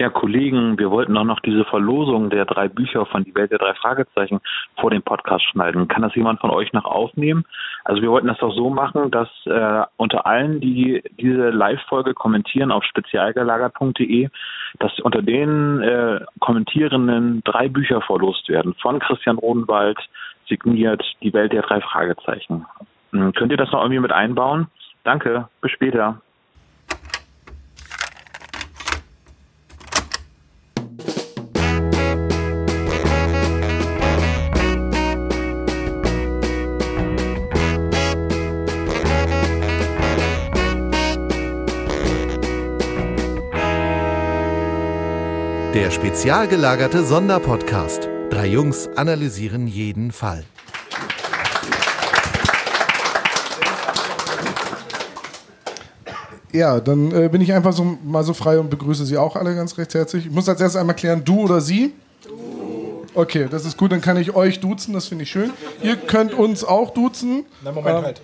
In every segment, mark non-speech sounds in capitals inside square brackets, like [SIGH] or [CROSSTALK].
Ja, Kollegen, wir wollten doch noch diese Verlosung der drei Bücher von Die Welt der drei Fragezeichen vor dem Podcast schneiden. Kann das jemand von euch noch aufnehmen? Also wir wollten das doch so machen, dass äh, unter allen, die diese Live-Folge kommentieren auf spezialgelagert.de, dass unter den äh, Kommentierenden drei Bücher verlost werden von Christian Rodenwald, signiert Die Welt der drei Fragezeichen. Hm, könnt ihr das noch irgendwie mit einbauen? Danke, bis später. Spezial gelagerte Sonderpodcast. Drei Jungs analysieren jeden Fall. Ja, dann äh, bin ich einfach so, mal so frei und begrüße Sie auch alle ganz recht herzlich. Ich muss als erstes einmal klären, du oder Sie? Du. Okay, das ist gut, dann kann ich euch duzen, das finde ich schön. Ihr könnt uns auch duzen. Na, Moment ähm, halt.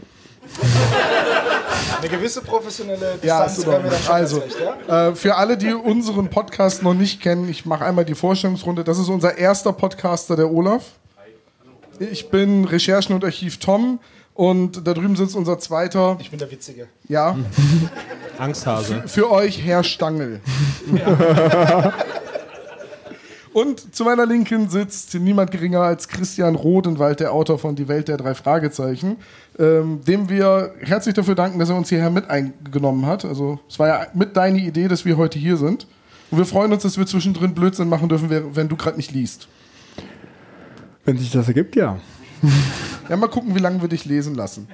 Eine gewisse professionelle Distanz ja, mir dann schon Also, recht, ja? äh, für alle, die unseren Podcast noch nicht kennen, ich mache einmal die Vorstellungsrunde. Das ist unser erster Podcaster, der Olaf. Ich bin Recherchen- und Archiv Tom. Und da drüben sitzt unser zweiter. Ich bin der Witzige. Ja. Angsthase. Für, für euch Herr Stangl. Ja. [LAUGHS] Und zu meiner Linken sitzt niemand geringer als Christian Rodenwald, der Autor von Die Welt der drei Fragezeichen, ähm, dem wir herzlich dafür danken, dass er uns hierher mit eingenommen hat. Also es war ja mit deine Idee, dass wir heute hier sind. Und wir freuen uns, dass wir zwischendrin Blödsinn machen dürfen, wenn du gerade nicht liest. Wenn sich das ergibt, ja. [LAUGHS] Ja, mal gucken, wie lange wir dich lesen lassen.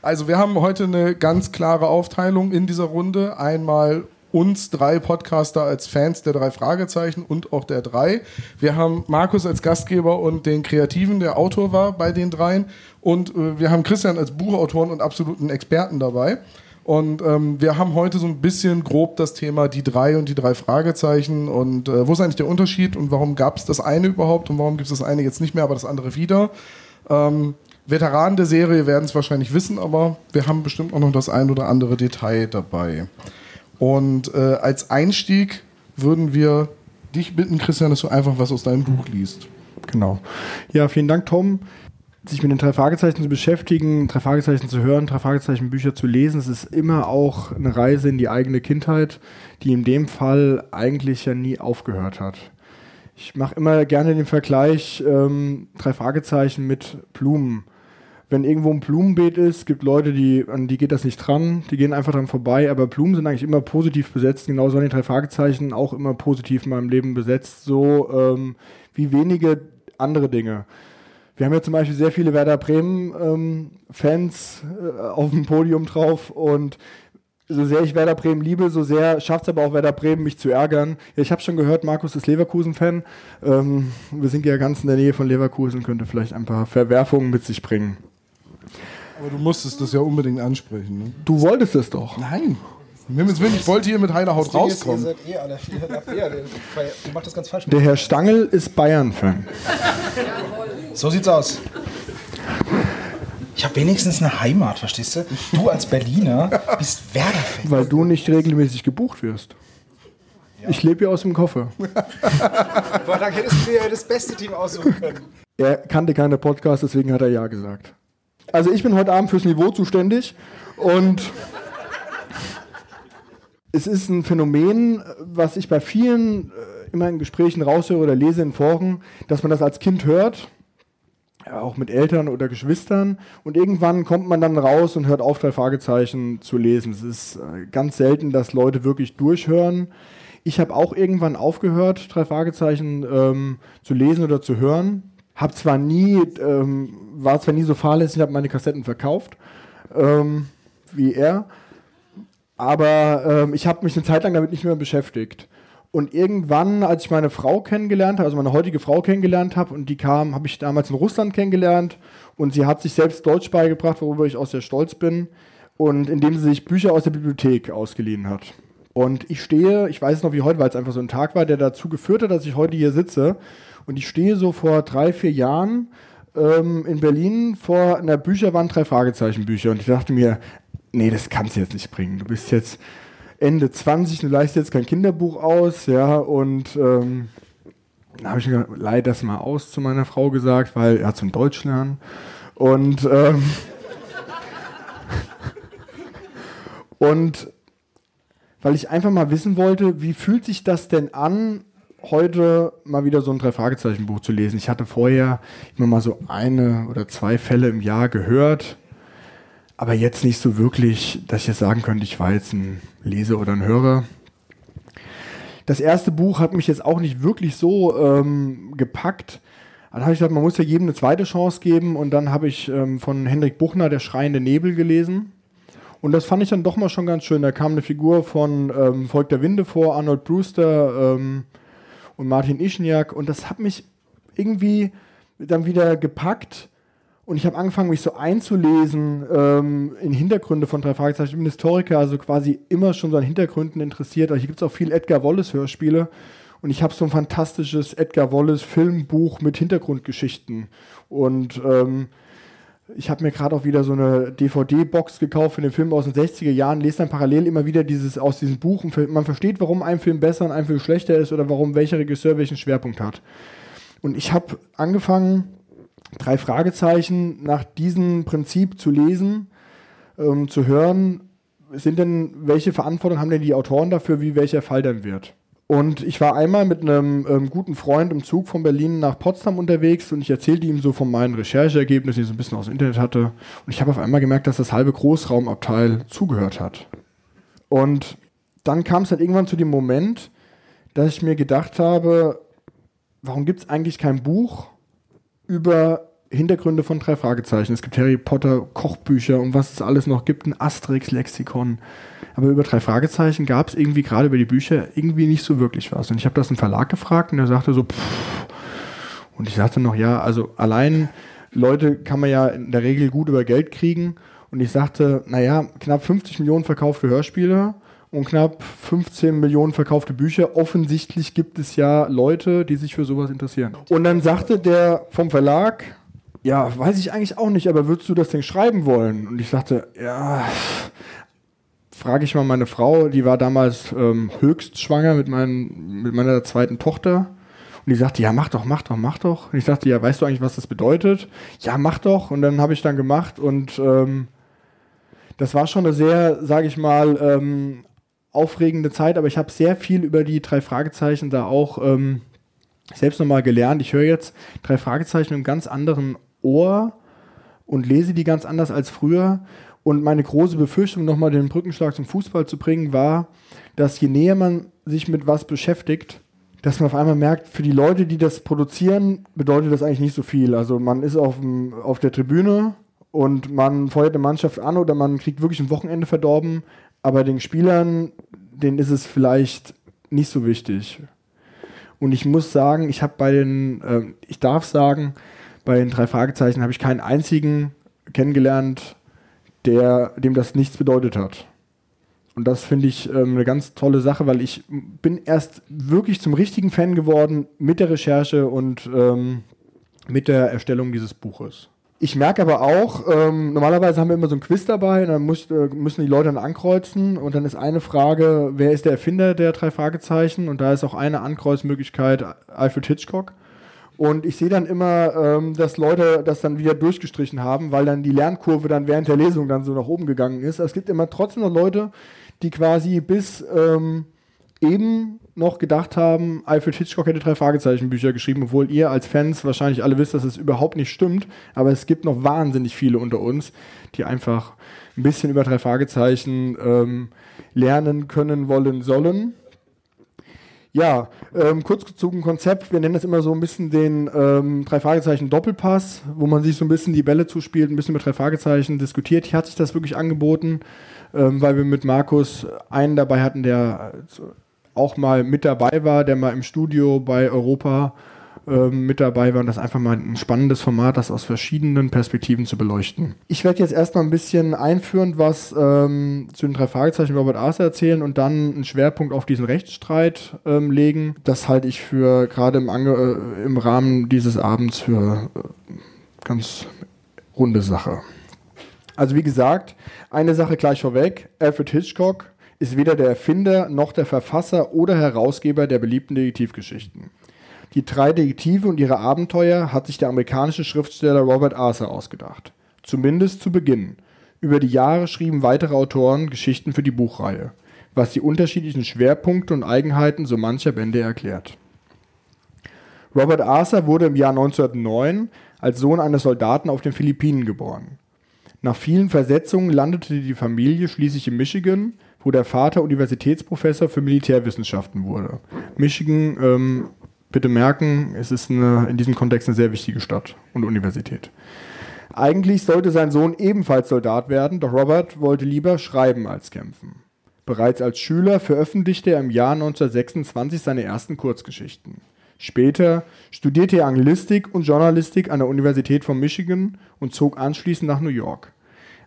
Also wir haben heute eine ganz klare Aufteilung in dieser Runde. Einmal uns drei Podcaster als Fans der drei Fragezeichen und auch der drei. Wir haben Markus als Gastgeber und den Kreativen, der Autor war bei den dreien. Und äh, wir haben Christian als Buchautoren und absoluten Experten dabei. Und ähm, wir haben heute so ein bisschen grob das Thema die drei und die drei Fragezeichen und äh, wo ist eigentlich der Unterschied und warum gab es das eine überhaupt und warum gibt es das eine jetzt nicht mehr, aber das andere wieder. Ähm, Veteranen der Serie werden es wahrscheinlich wissen, aber wir haben bestimmt auch noch das ein oder andere Detail dabei. Und äh, als Einstieg würden wir dich bitten, Christian, dass du einfach was aus deinem Buch liest. Genau. Ja, vielen Dank, Tom. Sich mit den drei Fragezeichen zu beschäftigen, drei Fragezeichen zu hören, drei Fragezeichen Bücher zu lesen, es ist immer auch eine Reise in die eigene Kindheit, die in dem Fall eigentlich ja nie aufgehört hat. Ich mache immer gerne den Vergleich ähm, drei Fragezeichen mit Blumen wenn irgendwo ein Blumenbeet ist, gibt Leute, die, an die geht das nicht dran, die gehen einfach dran vorbei, aber Blumen sind eigentlich immer positiv besetzt, genauso waren die drei Fragezeichen auch immer positiv in meinem Leben besetzt, so ähm, wie wenige andere Dinge. Wir haben ja zum Beispiel sehr viele Werder Bremen-Fans ähm, äh, auf dem Podium drauf und so sehr ich Werder Bremen liebe, so sehr schafft es aber auch Werder Bremen, mich zu ärgern. Ja, ich habe schon gehört, Markus ist Leverkusen-Fan. Ähm, wir sind ja ganz in der Nähe von Leverkusen, könnte vielleicht ein paar Verwerfungen mit sich bringen. Aber du musstest das ja unbedingt ansprechen. Ne? Du wolltest es doch. Nein. Ich wollte hier mit heiler Haut rauskommen. Ist, ihr seid eh alle. Ja, der, der macht das ganz falsch. Der Herr Stangl ist Bayern-Fan. so sieht's aus. Ich habe wenigstens eine Heimat, verstehst du? Du als Berliner bist Werder-Fan. Weil du nicht regelmäßig gebucht wirst. Ja. Ich lebe hier aus dem Koffer. Aber dann hättest du dir ja das beste Team aussuchen können. Er kannte keine Podcasts, deswegen hat er Ja gesagt. Also ich bin heute Abend fürs Niveau zuständig und es ist ein Phänomen, was ich bei vielen äh, immer in Gesprächen raushöre oder lese in Foren, dass man das als Kind hört, auch mit Eltern oder Geschwistern und irgendwann kommt man dann raus und hört auf, drei Fragezeichen zu lesen. Es ist äh, ganz selten, dass Leute wirklich durchhören. Ich habe auch irgendwann aufgehört, drei Fragezeichen ähm, zu lesen oder zu hören hab zwar nie, ähm, war zwar nie so fahrlässig, habe meine Kassetten verkauft, ähm, wie er, aber ähm, ich habe mich eine Zeit lang damit nicht mehr beschäftigt. Und irgendwann, als ich meine Frau kennengelernt habe, also meine heutige Frau kennengelernt habe, und die kam, habe ich damals in Russland kennengelernt, und sie hat sich selbst Deutsch beigebracht, worüber ich auch sehr stolz bin, und indem sie sich Bücher aus der Bibliothek ausgeliehen hat. Und ich stehe, ich weiß es noch wie heute, weil es einfach so ein Tag war, der dazu geführt hat, dass ich heute hier sitze und ich stehe so vor drei, vier Jahren ähm, in Berlin vor einer Bücherwand, drei Fragezeichen Bücher. Und ich dachte mir, nee, das kannst du jetzt nicht bringen. Du bist jetzt Ende 20, du leistest jetzt kein Kinderbuch aus, ja, und ähm, dann habe ich gesagt, leih das mal aus zu meiner Frau gesagt, weil er hat zum Deutsch lernen. Und, ähm, [LAUGHS] und weil ich einfach mal wissen wollte, wie fühlt sich das denn an, heute mal wieder so ein Drei-Fragezeichen-Buch zu lesen. Ich hatte vorher immer mal so eine oder zwei Fälle im Jahr gehört, aber jetzt nicht so wirklich, dass ich jetzt sagen könnte, ich war jetzt ein Leser oder ein Hörer. Das erste Buch hat mich jetzt auch nicht wirklich so ähm, gepackt. Dann habe ich gesagt, man muss ja jedem eine zweite Chance geben und dann habe ich ähm, von Hendrik Buchner Der schreiende Nebel gelesen. Und das fand ich dann doch mal schon ganz schön. Da kam eine Figur von ähm, Volk der Winde vor, Arnold Brewster ähm, und Martin Ischniak. Und das hat mich irgendwie dann wieder gepackt. Und ich habe angefangen, mich so einzulesen ähm, in Hintergründe von drei Fragezeichen. Ich bin Historiker, also quasi immer schon so an Hintergründen interessiert. Aber hier gibt es auch viel Edgar Wallace-Hörspiele. Und ich habe so ein fantastisches Edgar Wallace-Filmbuch mit Hintergrundgeschichten. Und ähm, ich habe mir gerade auch wieder so eine DVD-Box gekauft für den Film aus den 60er Jahren, lese dann parallel immer wieder dieses aus diesem Buch und man versteht, warum ein Film besser und ein Film schlechter ist oder warum welcher Regisseur welchen Schwerpunkt hat. Und ich habe angefangen, drei Fragezeichen nach diesem Prinzip zu lesen, ähm, zu hören, sind denn, welche Verantwortung haben denn die Autoren dafür, wie welcher Fall dann wird? Und ich war einmal mit einem ähm, guten Freund im Zug von Berlin nach Potsdam unterwegs und ich erzählte ihm so von meinen Rechercheergebnissen, die ich so ein bisschen aus dem Internet hatte. Und ich habe auf einmal gemerkt, dass das halbe Großraumabteil zugehört hat. Und dann kam es halt irgendwann zu dem Moment, dass ich mir gedacht habe, warum gibt es eigentlich kein Buch über Hintergründe von drei Fragezeichen? Es gibt Harry Potter Kochbücher und was es alles noch gibt, ein Asterix-Lexikon. Aber über drei Fragezeichen gab es irgendwie gerade über die Bücher irgendwie nicht so wirklich was. Und ich habe das im Verlag gefragt und der sagte so, pff. Und ich sagte noch, ja, also allein Leute kann man ja in der Regel gut über Geld kriegen. Und ich sagte, naja, knapp 50 Millionen verkaufte Hörspiele und knapp 15 Millionen verkaufte Bücher. Offensichtlich gibt es ja Leute, die sich für sowas interessieren. Und dann sagte der vom Verlag, ja, weiß ich eigentlich auch nicht, aber würdest du das denn schreiben wollen? Und ich sagte, ja, frage ich mal meine Frau, die war damals ähm, höchst schwanger mit, mein, mit meiner zweiten Tochter. Und die sagte, ja, mach doch, mach doch, mach doch. Und ich sagte, ja, weißt du eigentlich, was das bedeutet? Ja, mach doch. Und dann habe ich dann gemacht und ähm, das war schon eine sehr, sage ich mal, ähm, aufregende Zeit, aber ich habe sehr viel über die drei Fragezeichen da auch ähm, selbst nochmal gelernt. Ich höre jetzt drei Fragezeichen einem ganz anderen Ohr und lese die ganz anders als früher. Und meine große Befürchtung, nochmal den Brückenschlag zum Fußball zu bringen, war, dass je näher man sich mit was beschäftigt, dass man auf einmal merkt, für die Leute, die das produzieren, bedeutet das eigentlich nicht so viel. Also man ist auf, dem, auf der Tribüne und man feuert eine Mannschaft an oder man kriegt wirklich ein Wochenende verdorben, aber den Spielern, denen ist es vielleicht nicht so wichtig. Und ich muss sagen, ich habe bei den, äh, ich darf sagen, bei den drei Fragezeichen habe ich keinen einzigen kennengelernt, der, dem das nichts bedeutet hat. Und das finde ich ähm, eine ganz tolle Sache, weil ich bin erst wirklich zum richtigen Fan geworden mit der Recherche und ähm, mit der Erstellung dieses Buches. Ich merke aber auch, ähm, normalerweise haben wir immer so ein Quiz dabei und dann muss, äh, müssen die Leute dann ankreuzen und dann ist eine Frage, wer ist der Erfinder der drei Fragezeichen? Und da ist auch eine Ankreuzmöglichkeit Alfred Hitchcock. Und ich sehe dann immer, ähm, dass Leute das dann wieder durchgestrichen haben, weil dann die Lernkurve dann während der Lesung dann so nach oben gegangen ist. Es gibt immer trotzdem noch Leute, die quasi bis ähm, eben noch gedacht haben, Alfred Hitchcock hätte drei Fragezeichenbücher geschrieben, obwohl ihr als Fans wahrscheinlich alle wisst, dass es überhaupt nicht stimmt. Aber es gibt noch wahnsinnig viele unter uns, die einfach ein bisschen über drei Fragezeichen ähm, lernen können, wollen, sollen. Ja, ähm, kurz gezogen Konzept. Wir nennen das immer so ein bisschen den ähm, drei Fragezeichen Doppelpass, wo man sich so ein bisschen die Bälle zuspielt, ein bisschen mit drei Fragezeichen diskutiert. Hier hat sich das wirklich angeboten, ähm, weil wir mit Markus einen dabei hatten, der auch mal mit dabei war, der mal im Studio bei Europa ähm, mit dabei war und das einfach mal ein spannendes Format, das aus verschiedenen Perspektiven zu beleuchten. Ich werde jetzt erstmal ein bisschen einführend was ähm, zu den drei Fragezeichen Robert Arthur erzählen und dann einen Schwerpunkt auf diesen Rechtsstreit ähm, legen. Das halte ich für gerade im, äh, im Rahmen dieses Abends für äh, ganz runde Sache. Also wie gesagt, eine Sache gleich vorweg. Alfred Hitchcock ist weder der Erfinder noch der Verfasser oder Herausgeber der beliebten Detektivgeschichten. Die drei Detektive und ihre Abenteuer hat sich der amerikanische Schriftsteller Robert Arthur ausgedacht. Zumindest zu Beginn. Über die Jahre schrieben weitere Autoren Geschichten für die Buchreihe, was die unterschiedlichen Schwerpunkte und Eigenheiten so mancher Bände erklärt. Robert Arthur wurde im Jahr 1909 als Sohn eines Soldaten auf den Philippinen geboren. Nach vielen Versetzungen landete die Familie schließlich in Michigan, wo der Vater Universitätsprofessor für Militärwissenschaften wurde. Michigan, ähm, bitte merken, es ist eine, in diesem Kontext eine sehr wichtige Stadt und Universität. Eigentlich sollte sein Sohn ebenfalls Soldat werden, doch Robert wollte lieber schreiben als kämpfen. Bereits als Schüler veröffentlichte er im Jahr 1926 seine ersten Kurzgeschichten. Später studierte er Anglistik und Journalistik an der Universität von Michigan und zog anschließend nach New York.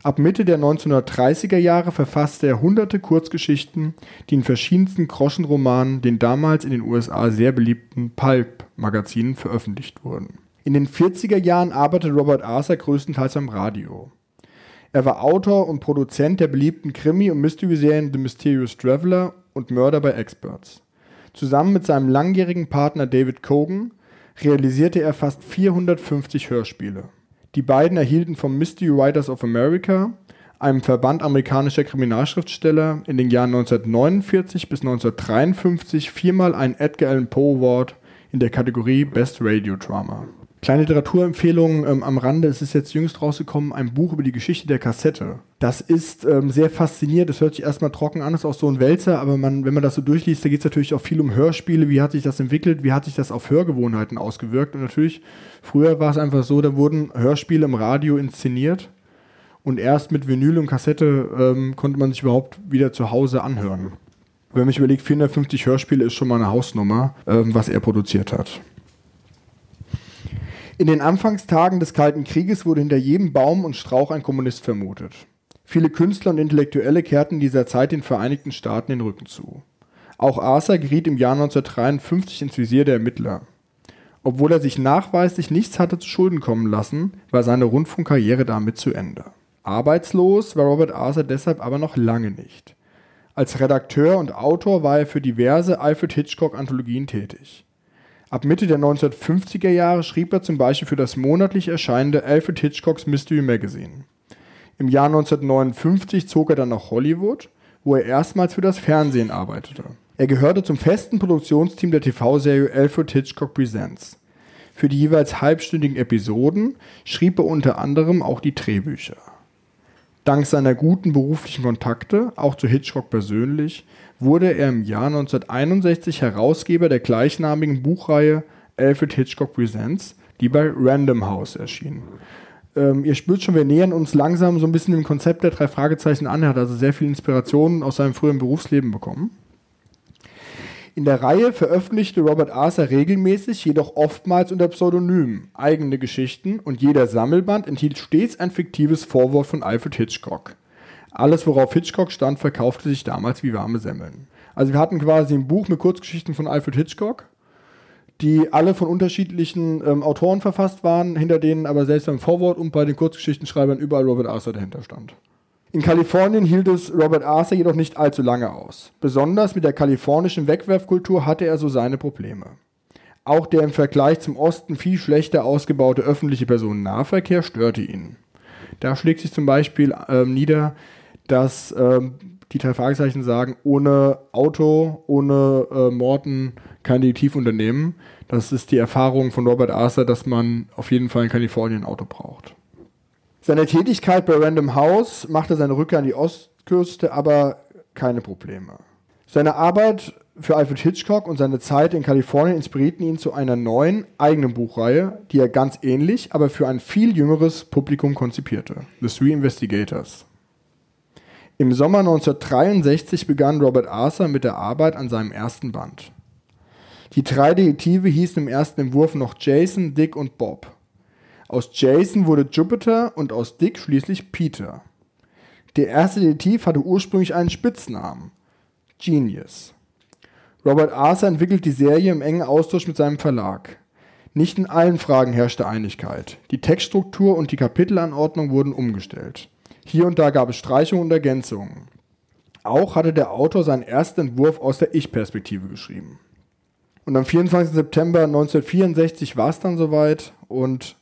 Ab Mitte der 1930er Jahre verfasste er hunderte Kurzgeschichten, die in verschiedensten Groschenromanen, den damals in den USA sehr beliebten Pulp-Magazinen, veröffentlicht wurden. In den 40er Jahren arbeitete Robert Arthur größtenteils am Radio. Er war Autor und Produzent der beliebten Krimi- und Mystery-Serien The Mysterious Traveler und Murder by Experts. Zusammen mit seinem langjährigen Partner David Cogan realisierte er fast 450 Hörspiele. Die beiden erhielten vom Mystery Writers of America, einem Verband amerikanischer Kriminalschriftsteller, in den Jahren 1949 bis 1953 viermal einen Edgar Allan Poe Award in der Kategorie Best Radio Drama. Kleine Literaturempfehlung ähm, am Rande, es ist jetzt jüngst rausgekommen, ein Buch über die Geschichte der Kassette. Das ist ähm, sehr faszinierend, das hört sich erstmal trocken an, ist auch so ein Wälzer, aber man, wenn man das so durchliest, da geht es natürlich auch viel um Hörspiele, wie hat sich das entwickelt, wie hat sich das auf Hörgewohnheiten ausgewirkt und natürlich, früher war es einfach so, da wurden Hörspiele im Radio inszeniert und erst mit Vinyl und Kassette ähm, konnte man sich überhaupt wieder zu Hause anhören. Wenn man sich überlegt, 450 Hörspiele ist schon mal eine Hausnummer, ähm, was er produziert hat. In den Anfangstagen des Kalten Krieges wurde hinter jedem Baum und Strauch ein Kommunist vermutet. Viele Künstler und Intellektuelle kehrten in dieser Zeit den Vereinigten Staaten den Rücken zu. Auch Arthur geriet im Jahr 1953 ins Visier der Ermittler. Obwohl er sich nachweislich nichts hatte zu Schulden kommen lassen, war seine Rundfunkkarriere damit zu Ende. Arbeitslos war Robert Arthur deshalb aber noch lange nicht. Als Redakteur und Autor war er für diverse Alfred Hitchcock-Anthologien tätig. Ab Mitte der 1950er Jahre schrieb er zum Beispiel für das monatlich erscheinende Alfred Hitchcocks Mystery Magazine. Im Jahr 1959 zog er dann nach Hollywood, wo er erstmals für das Fernsehen arbeitete. Er gehörte zum festen Produktionsteam der TV-Serie Alfred Hitchcock Presents. Für die jeweils halbstündigen Episoden schrieb er unter anderem auch die Drehbücher. Dank seiner guten beruflichen Kontakte, auch zu Hitchcock persönlich, wurde er im Jahr 1961 Herausgeber der gleichnamigen Buchreihe Alfred Hitchcock Presents, die bei Random House erschien. Ähm, ihr spürt schon, wir nähern uns langsam so ein bisschen dem Konzept der drei Fragezeichen an. Er hat also sehr viel Inspiration aus seinem früheren Berufsleben bekommen. In der Reihe veröffentlichte Robert Arthur regelmäßig, jedoch oftmals unter Pseudonym, eigene Geschichten und jeder Sammelband enthielt stets ein fiktives Vorwort von Alfred Hitchcock. Alles, worauf Hitchcock stand, verkaufte sich damals wie warme Semmeln. Also wir hatten quasi ein Buch mit Kurzgeschichten von Alfred Hitchcock, die alle von unterschiedlichen ähm, Autoren verfasst waren, hinter denen aber selbst beim Vorwort und bei den Kurzgeschichtenschreibern überall Robert Arthur dahinter stand. In Kalifornien hielt es Robert Arthur jedoch nicht allzu lange aus. Besonders mit der kalifornischen Wegwerfkultur hatte er so seine Probleme. Auch der im Vergleich zum Osten viel schlechter ausgebaute öffentliche Personennahverkehr störte ihn. Da schlägt sich zum Beispiel ähm, nieder, dass ähm, die drei Fragezeichen sagen, ohne Auto, ohne äh, Morten kein Detektivunternehmen. Das ist die Erfahrung von Robert Arthur, dass man auf jeden Fall in Kalifornien ein Auto braucht. Seine Tätigkeit bei Random House machte seine Rückkehr an die Ostküste aber keine Probleme. Seine Arbeit für Alfred Hitchcock und seine Zeit in Kalifornien inspirierten ihn zu einer neuen, eigenen Buchreihe, die er ganz ähnlich, aber für ein viel jüngeres Publikum konzipierte. The Three Investigators. Im Sommer 1963 begann Robert Arthur mit der Arbeit an seinem ersten Band. Die drei Detektive hießen im ersten Entwurf noch Jason, Dick und Bob. Aus Jason wurde Jupiter und aus Dick schließlich Peter. Der erste Detektiv hatte ursprünglich einen Spitznamen, Genius. Robert Arthur entwickelt die Serie im engen Austausch mit seinem Verlag. Nicht in allen Fragen herrschte Einigkeit. Die Textstruktur und die Kapitelanordnung wurden umgestellt. Hier und da gab es Streichungen und Ergänzungen. Auch hatte der Autor seinen ersten Entwurf aus der Ich-Perspektive geschrieben. Und am 24. September 1964 war es dann soweit und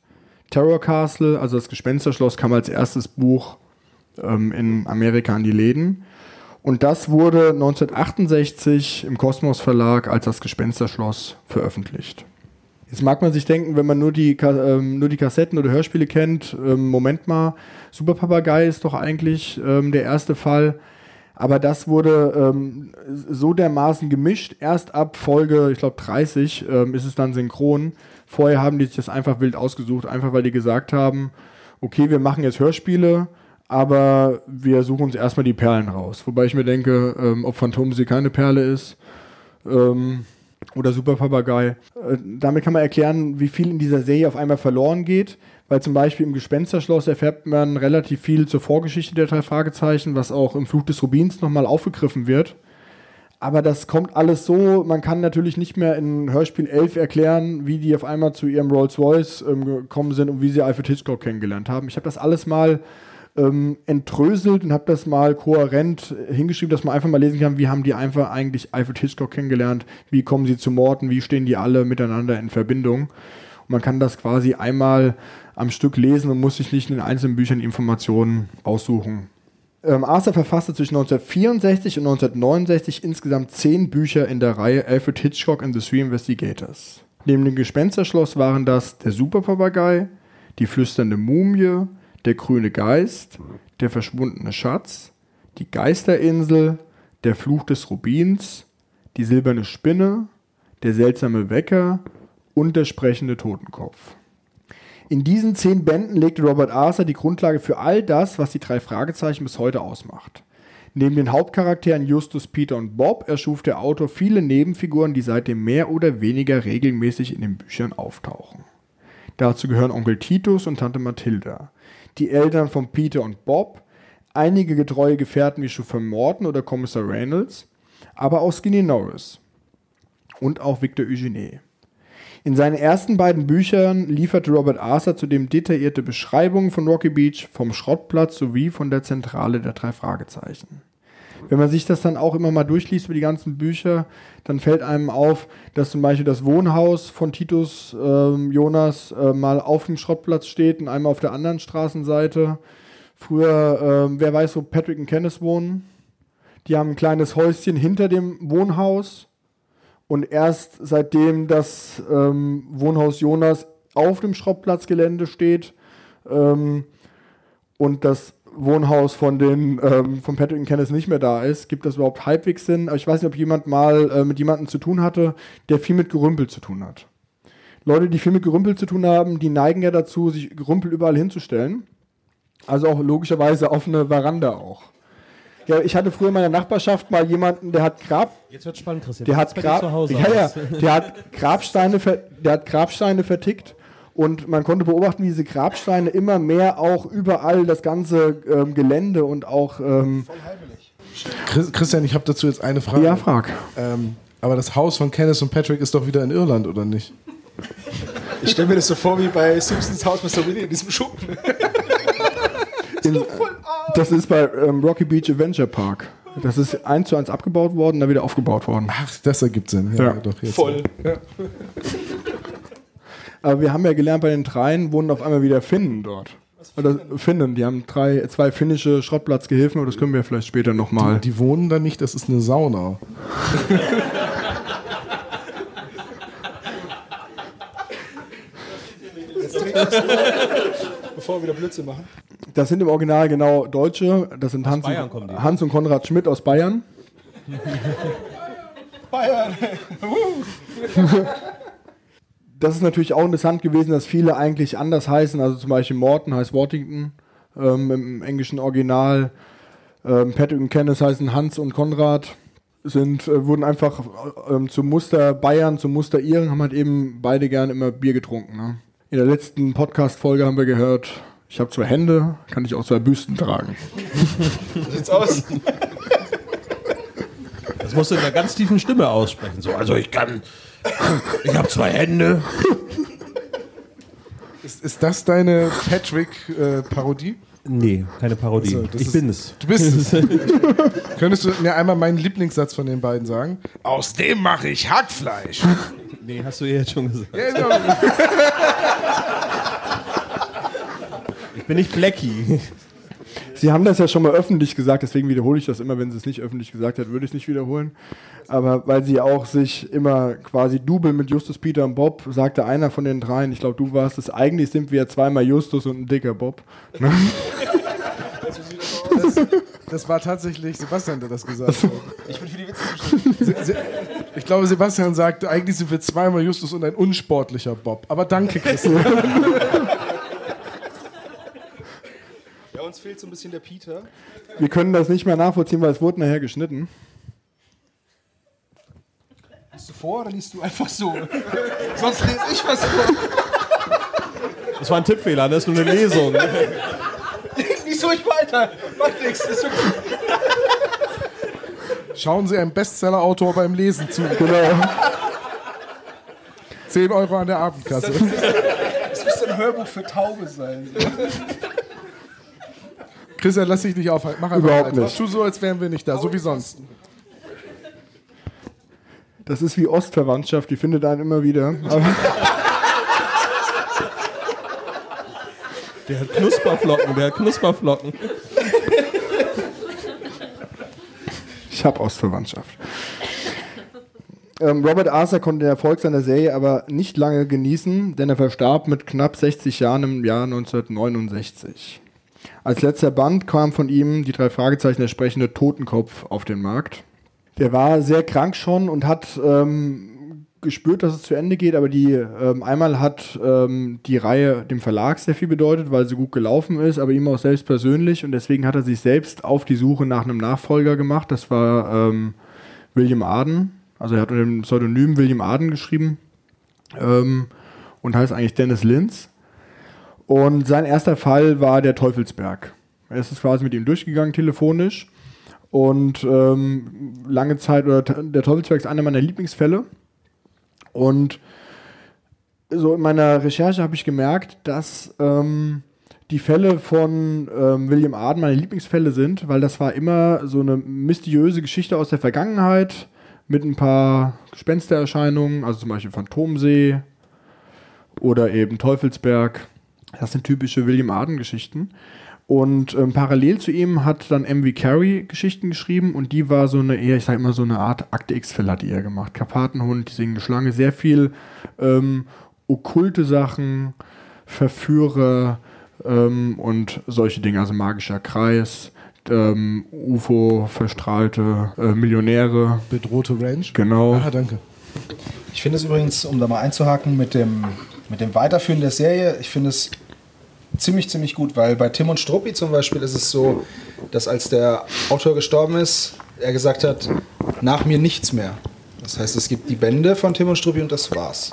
Terror Castle, also das Gespensterschloss, kam als erstes Buch ähm, in Amerika an die Läden. Und das wurde 1968 im Kosmos Verlag als das Gespensterschloss veröffentlicht. Jetzt mag man sich denken, wenn man nur die, ähm, nur die Kassetten oder Hörspiele kennt, ähm, Moment mal, Super Papagei ist doch eigentlich ähm, der erste Fall. Aber das wurde ähm, so dermaßen gemischt. Erst ab Folge, ich glaube 30, ähm, ist es dann synchron. Vorher haben die sich das einfach wild ausgesucht, einfach weil die gesagt haben, okay, wir machen jetzt Hörspiele aber wir suchen uns erstmal die Perlen raus. Wobei ich mir denke, ähm, ob Phantomsee keine Perle ist ähm, oder Super Papagei. Äh, damit kann man erklären, wie viel in dieser Serie auf einmal verloren geht, weil zum Beispiel im Gespensterschloss erfährt man relativ viel zur Vorgeschichte der drei Fragezeichen, was auch im Fluch des Rubins nochmal aufgegriffen wird. Aber das kommt alles so, man kann natürlich nicht mehr in Hörspiel 11 erklären, wie die auf einmal zu ihrem Rolls-Royce ähm, gekommen sind und wie sie Alfred Hitchcock kennengelernt haben. Ich habe das alles mal ähm, entröselt und habe das mal kohärent hingeschrieben, dass man einfach mal lesen kann, wie haben die einfach eigentlich Alfred Hitchcock kennengelernt, wie kommen sie zu Morten, wie stehen die alle miteinander in Verbindung. Und man kann das quasi einmal am Stück lesen und muss sich nicht in den einzelnen Büchern Informationen aussuchen. Ähm, Arthur verfasste zwischen 1964 und 1969 insgesamt zehn Bücher in der Reihe Alfred Hitchcock and the Three Investigators. Neben dem Gespensterschloss waren das Der Superpapagei, Die flüsternde Mumie, der grüne Geist, Der verschwundene Schatz, Die Geisterinsel, Der Fluch des Rubins, Die silberne Spinne, Der seltsame Wecker und Der sprechende Totenkopf. In diesen zehn Bänden legte Robert Arthur die Grundlage für all das, was die drei Fragezeichen bis heute ausmacht. Neben den Hauptcharakteren Justus, Peter und Bob erschuf der Autor viele Nebenfiguren, die seitdem mehr oder weniger regelmäßig in den Büchern auftauchen. Dazu gehören Onkel Titus und Tante Mathilda die Eltern von Peter und Bob, einige getreue Gefährten wie Chauffeur Morton oder Kommissar Reynolds, aber auch Skinny Norris und auch Victor Eugene. In seinen ersten beiden Büchern lieferte Robert Arthur zudem detaillierte Beschreibungen von Rocky Beach, vom Schrottplatz sowie von der Zentrale der drei Fragezeichen. Wenn man sich das dann auch immer mal durchliest über die ganzen Bücher, dann fällt einem auf, dass zum Beispiel das Wohnhaus von Titus ähm, Jonas äh, mal auf dem Schrottplatz steht und einmal auf der anderen Straßenseite. Früher, ähm, wer weiß, wo Patrick und Kenneth wohnen. Die haben ein kleines Häuschen hinter dem Wohnhaus. Und erst seitdem das ähm, Wohnhaus Jonas auf dem Schrottplatzgelände steht ähm, und das Wohnhaus von den ähm, von Patrick und Kenneth nicht mehr da ist, gibt das überhaupt halbwegs Sinn. Aber ich weiß nicht, ob jemand mal äh, mit jemandem zu tun hatte, der viel mit Gerümpel zu tun hat. Leute, die viel mit Gerümpel zu tun haben, die neigen ja dazu, sich Gerümpel überall hinzustellen. Also auch logischerweise auf eine Veranda auch. Ja, ich hatte früher in meiner Nachbarschaft mal jemanden, der hat Grab. Jetzt wird spannend, Christian. Der hat, Grab, ja, ja, der hat Grabsteine, der hat Grabsteine vertickt und man konnte beobachten, wie diese Grabsteine immer mehr auch überall das ganze ähm, Gelände und auch. Ähm Christian, ich habe dazu jetzt eine Frage. Ja, frag. Ähm, aber das Haus von Kenneth und Patrick ist doch wieder in Irland, oder nicht? Ich stelle mir das so vor wie bei Simpsons Haus Mr. Willy in diesem Schuppen. in, das ist bei ähm, Rocky Beach Adventure Park. Das ist eins zu eins abgebaut worden, dann wieder aufgebaut worden. Ach, das ergibt Sinn. Ja, Ja. Doch, jetzt. Voll. Ja. Aber wir haben ja gelernt, bei den dreien wohnen auf einmal wieder Finnen dort. Oder Finnen, die haben drei, zwei finnische Schrottplatzgehilfen, aber das können wir vielleicht später nochmal. Die wohnen da nicht, das ist eine Sauna. [LAUGHS] Bevor wir wieder Blödsinn machen. Das sind im Original genau Deutsche. Das sind Hans, die. und, Hans und Konrad Schmidt aus Bayern. Bayern. [LAUGHS] Das ist natürlich auch interessant gewesen, dass viele eigentlich anders heißen. Also zum Beispiel Morton heißt Worthington ähm, im englischen Original. Ähm, Patrick und Kenneth heißen Hans und Konrad. Sind, äh, wurden einfach ähm, zum Muster Bayern, zum Muster Iren, haben halt eben beide gern immer Bier getrunken. Ne? In der letzten Podcast-Folge haben wir gehört, ich habe zwei Hände, kann ich auch zwei Büsten tragen. Wie [LAUGHS] sieht's aus? Das musst du in einer ganz tiefen Stimme aussprechen. So, also ich kann. Ich habe zwei Hände. Ist, ist das deine Patrick-Parodie? Nee, keine Parodie. Also, ich ist- bin es. Du bist es. [LAUGHS] Könntest du mir einmal meinen Lieblingssatz von den beiden sagen? Aus dem mache ich Hackfleisch. Nee, hast du ja jetzt schon gesagt. Ja, genau. Ich bin nicht Blackie. Sie haben das ja schon mal öffentlich gesagt, deswegen wiederhole ich das immer. Wenn Sie es nicht öffentlich gesagt hat, würde ich es nicht wiederholen. Aber weil Sie auch sich immer quasi Double mit Justus, Peter und Bob, sagte einer von den dreien, ich glaube, du warst es, eigentlich sind wir zweimal Justus und ein dicker Bob. Ne? Das war tatsächlich Sebastian, der das gesagt hat. Ich bin für die Witze zuständig. Ich glaube, Sebastian sagte, eigentlich sind wir zweimal Justus und ein unsportlicher Bob. Aber danke, Christian. Ja, uns fehlt so ein bisschen der Peter. Wir können das nicht mehr nachvollziehen, weil es wurde nachher geschnitten. Liest du vor oder liest du einfach so? [LAUGHS] Sonst lese ich was vor. Das war ein Tippfehler, das ist nur eine Lesung. [LAUGHS] Lies ruhig weiter. Macht nichts. Ist gut. Schauen Sie einem Bestseller-Autor beim Lesen zu. Genau. 10 Euro an der Abendkasse. Das müsste ein Hörbuch für Taube sein. Christian, lass dich nicht aufhalten. Mach einfach Überhaupt weiter. nicht. Tu so, als wären wir nicht da, so wie sonst. Das ist wie Ostverwandtschaft, die findet einen immer wieder. Aber Der hat Knusperflocken, der hat Knusperflocken. ich habe Ostverwandtschaft. Ähm, Robert Arthur konnte den Erfolg seiner Serie aber nicht lange genießen, denn er verstarb mit knapp 60 Jahren im Jahr 1969. Als letzter Band kam von ihm die drei Fragezeichen der sprechende Totenkopf auf den Markt. Der war sehr krank schon und hat ähm, gespürt, dass es zu Ende geht, aber die ähm, einmal hat ähm, die Reihe dem Verlag sehr viel bedeutet, weil sie gut gelaufen ist, aber ihm auch selbst persönlich und deswegen hat er sich selbst auf die Suche nach einem Nachfolger gemacht. Das war ähm, William Arden, also er hat unter dem Pseudonym William Arden geschrieben ähm, und heißt eigentlich Dennis Linz. Und sein erster Fall war der Teufelsberg. Er ist quasi mit ihm durchgegangen telefonisch und ähm, lange Zeit, oder der Teufelsberg ist einer meiner Lieblingsfälle. Und so in meiner Recherche habe ich gemerkt, dass ähm, die Fälle von ähm, William Arden meine Lieblingsfälle sind, weil das war immer so eine mysteriöse Geschichte aus der Vergangenheit mit ein paar Gespenstererscheinungen, also zum Beispiel Phantomsee oder eben Teufelsberg. Das sind typische William Arden-Geschichten. Und ähm, parallel zu ihm hat dann M.V. Carey Geschichten geschrieben und die war so eine eher, ich sag immer so eine Art Akte X-Fälle hat die eher gemacht. Karpatenhund, die singende Schlange, sehr viel ähm, okkulte Sachen, Verführer ähm, und solche Dinge, also magischer Kreis, ähm, UFO, verstrahlte äh, Millionäre, Bedrohte Range. genau. Ah, danke. Ich finde es übrigens, um da mal einzuhaken, mit dem, mit dem Weiterführen der Serie, ich finde es ziemlich, ziemlich gut, weil bei Tim und Struppi zum Beispiel ist es so, dass als der Autor gestorben ist, er gesagt hat, nach mir nichts mehr. Das heißt, es gibt die Bände von Tim und Struppi und das war's.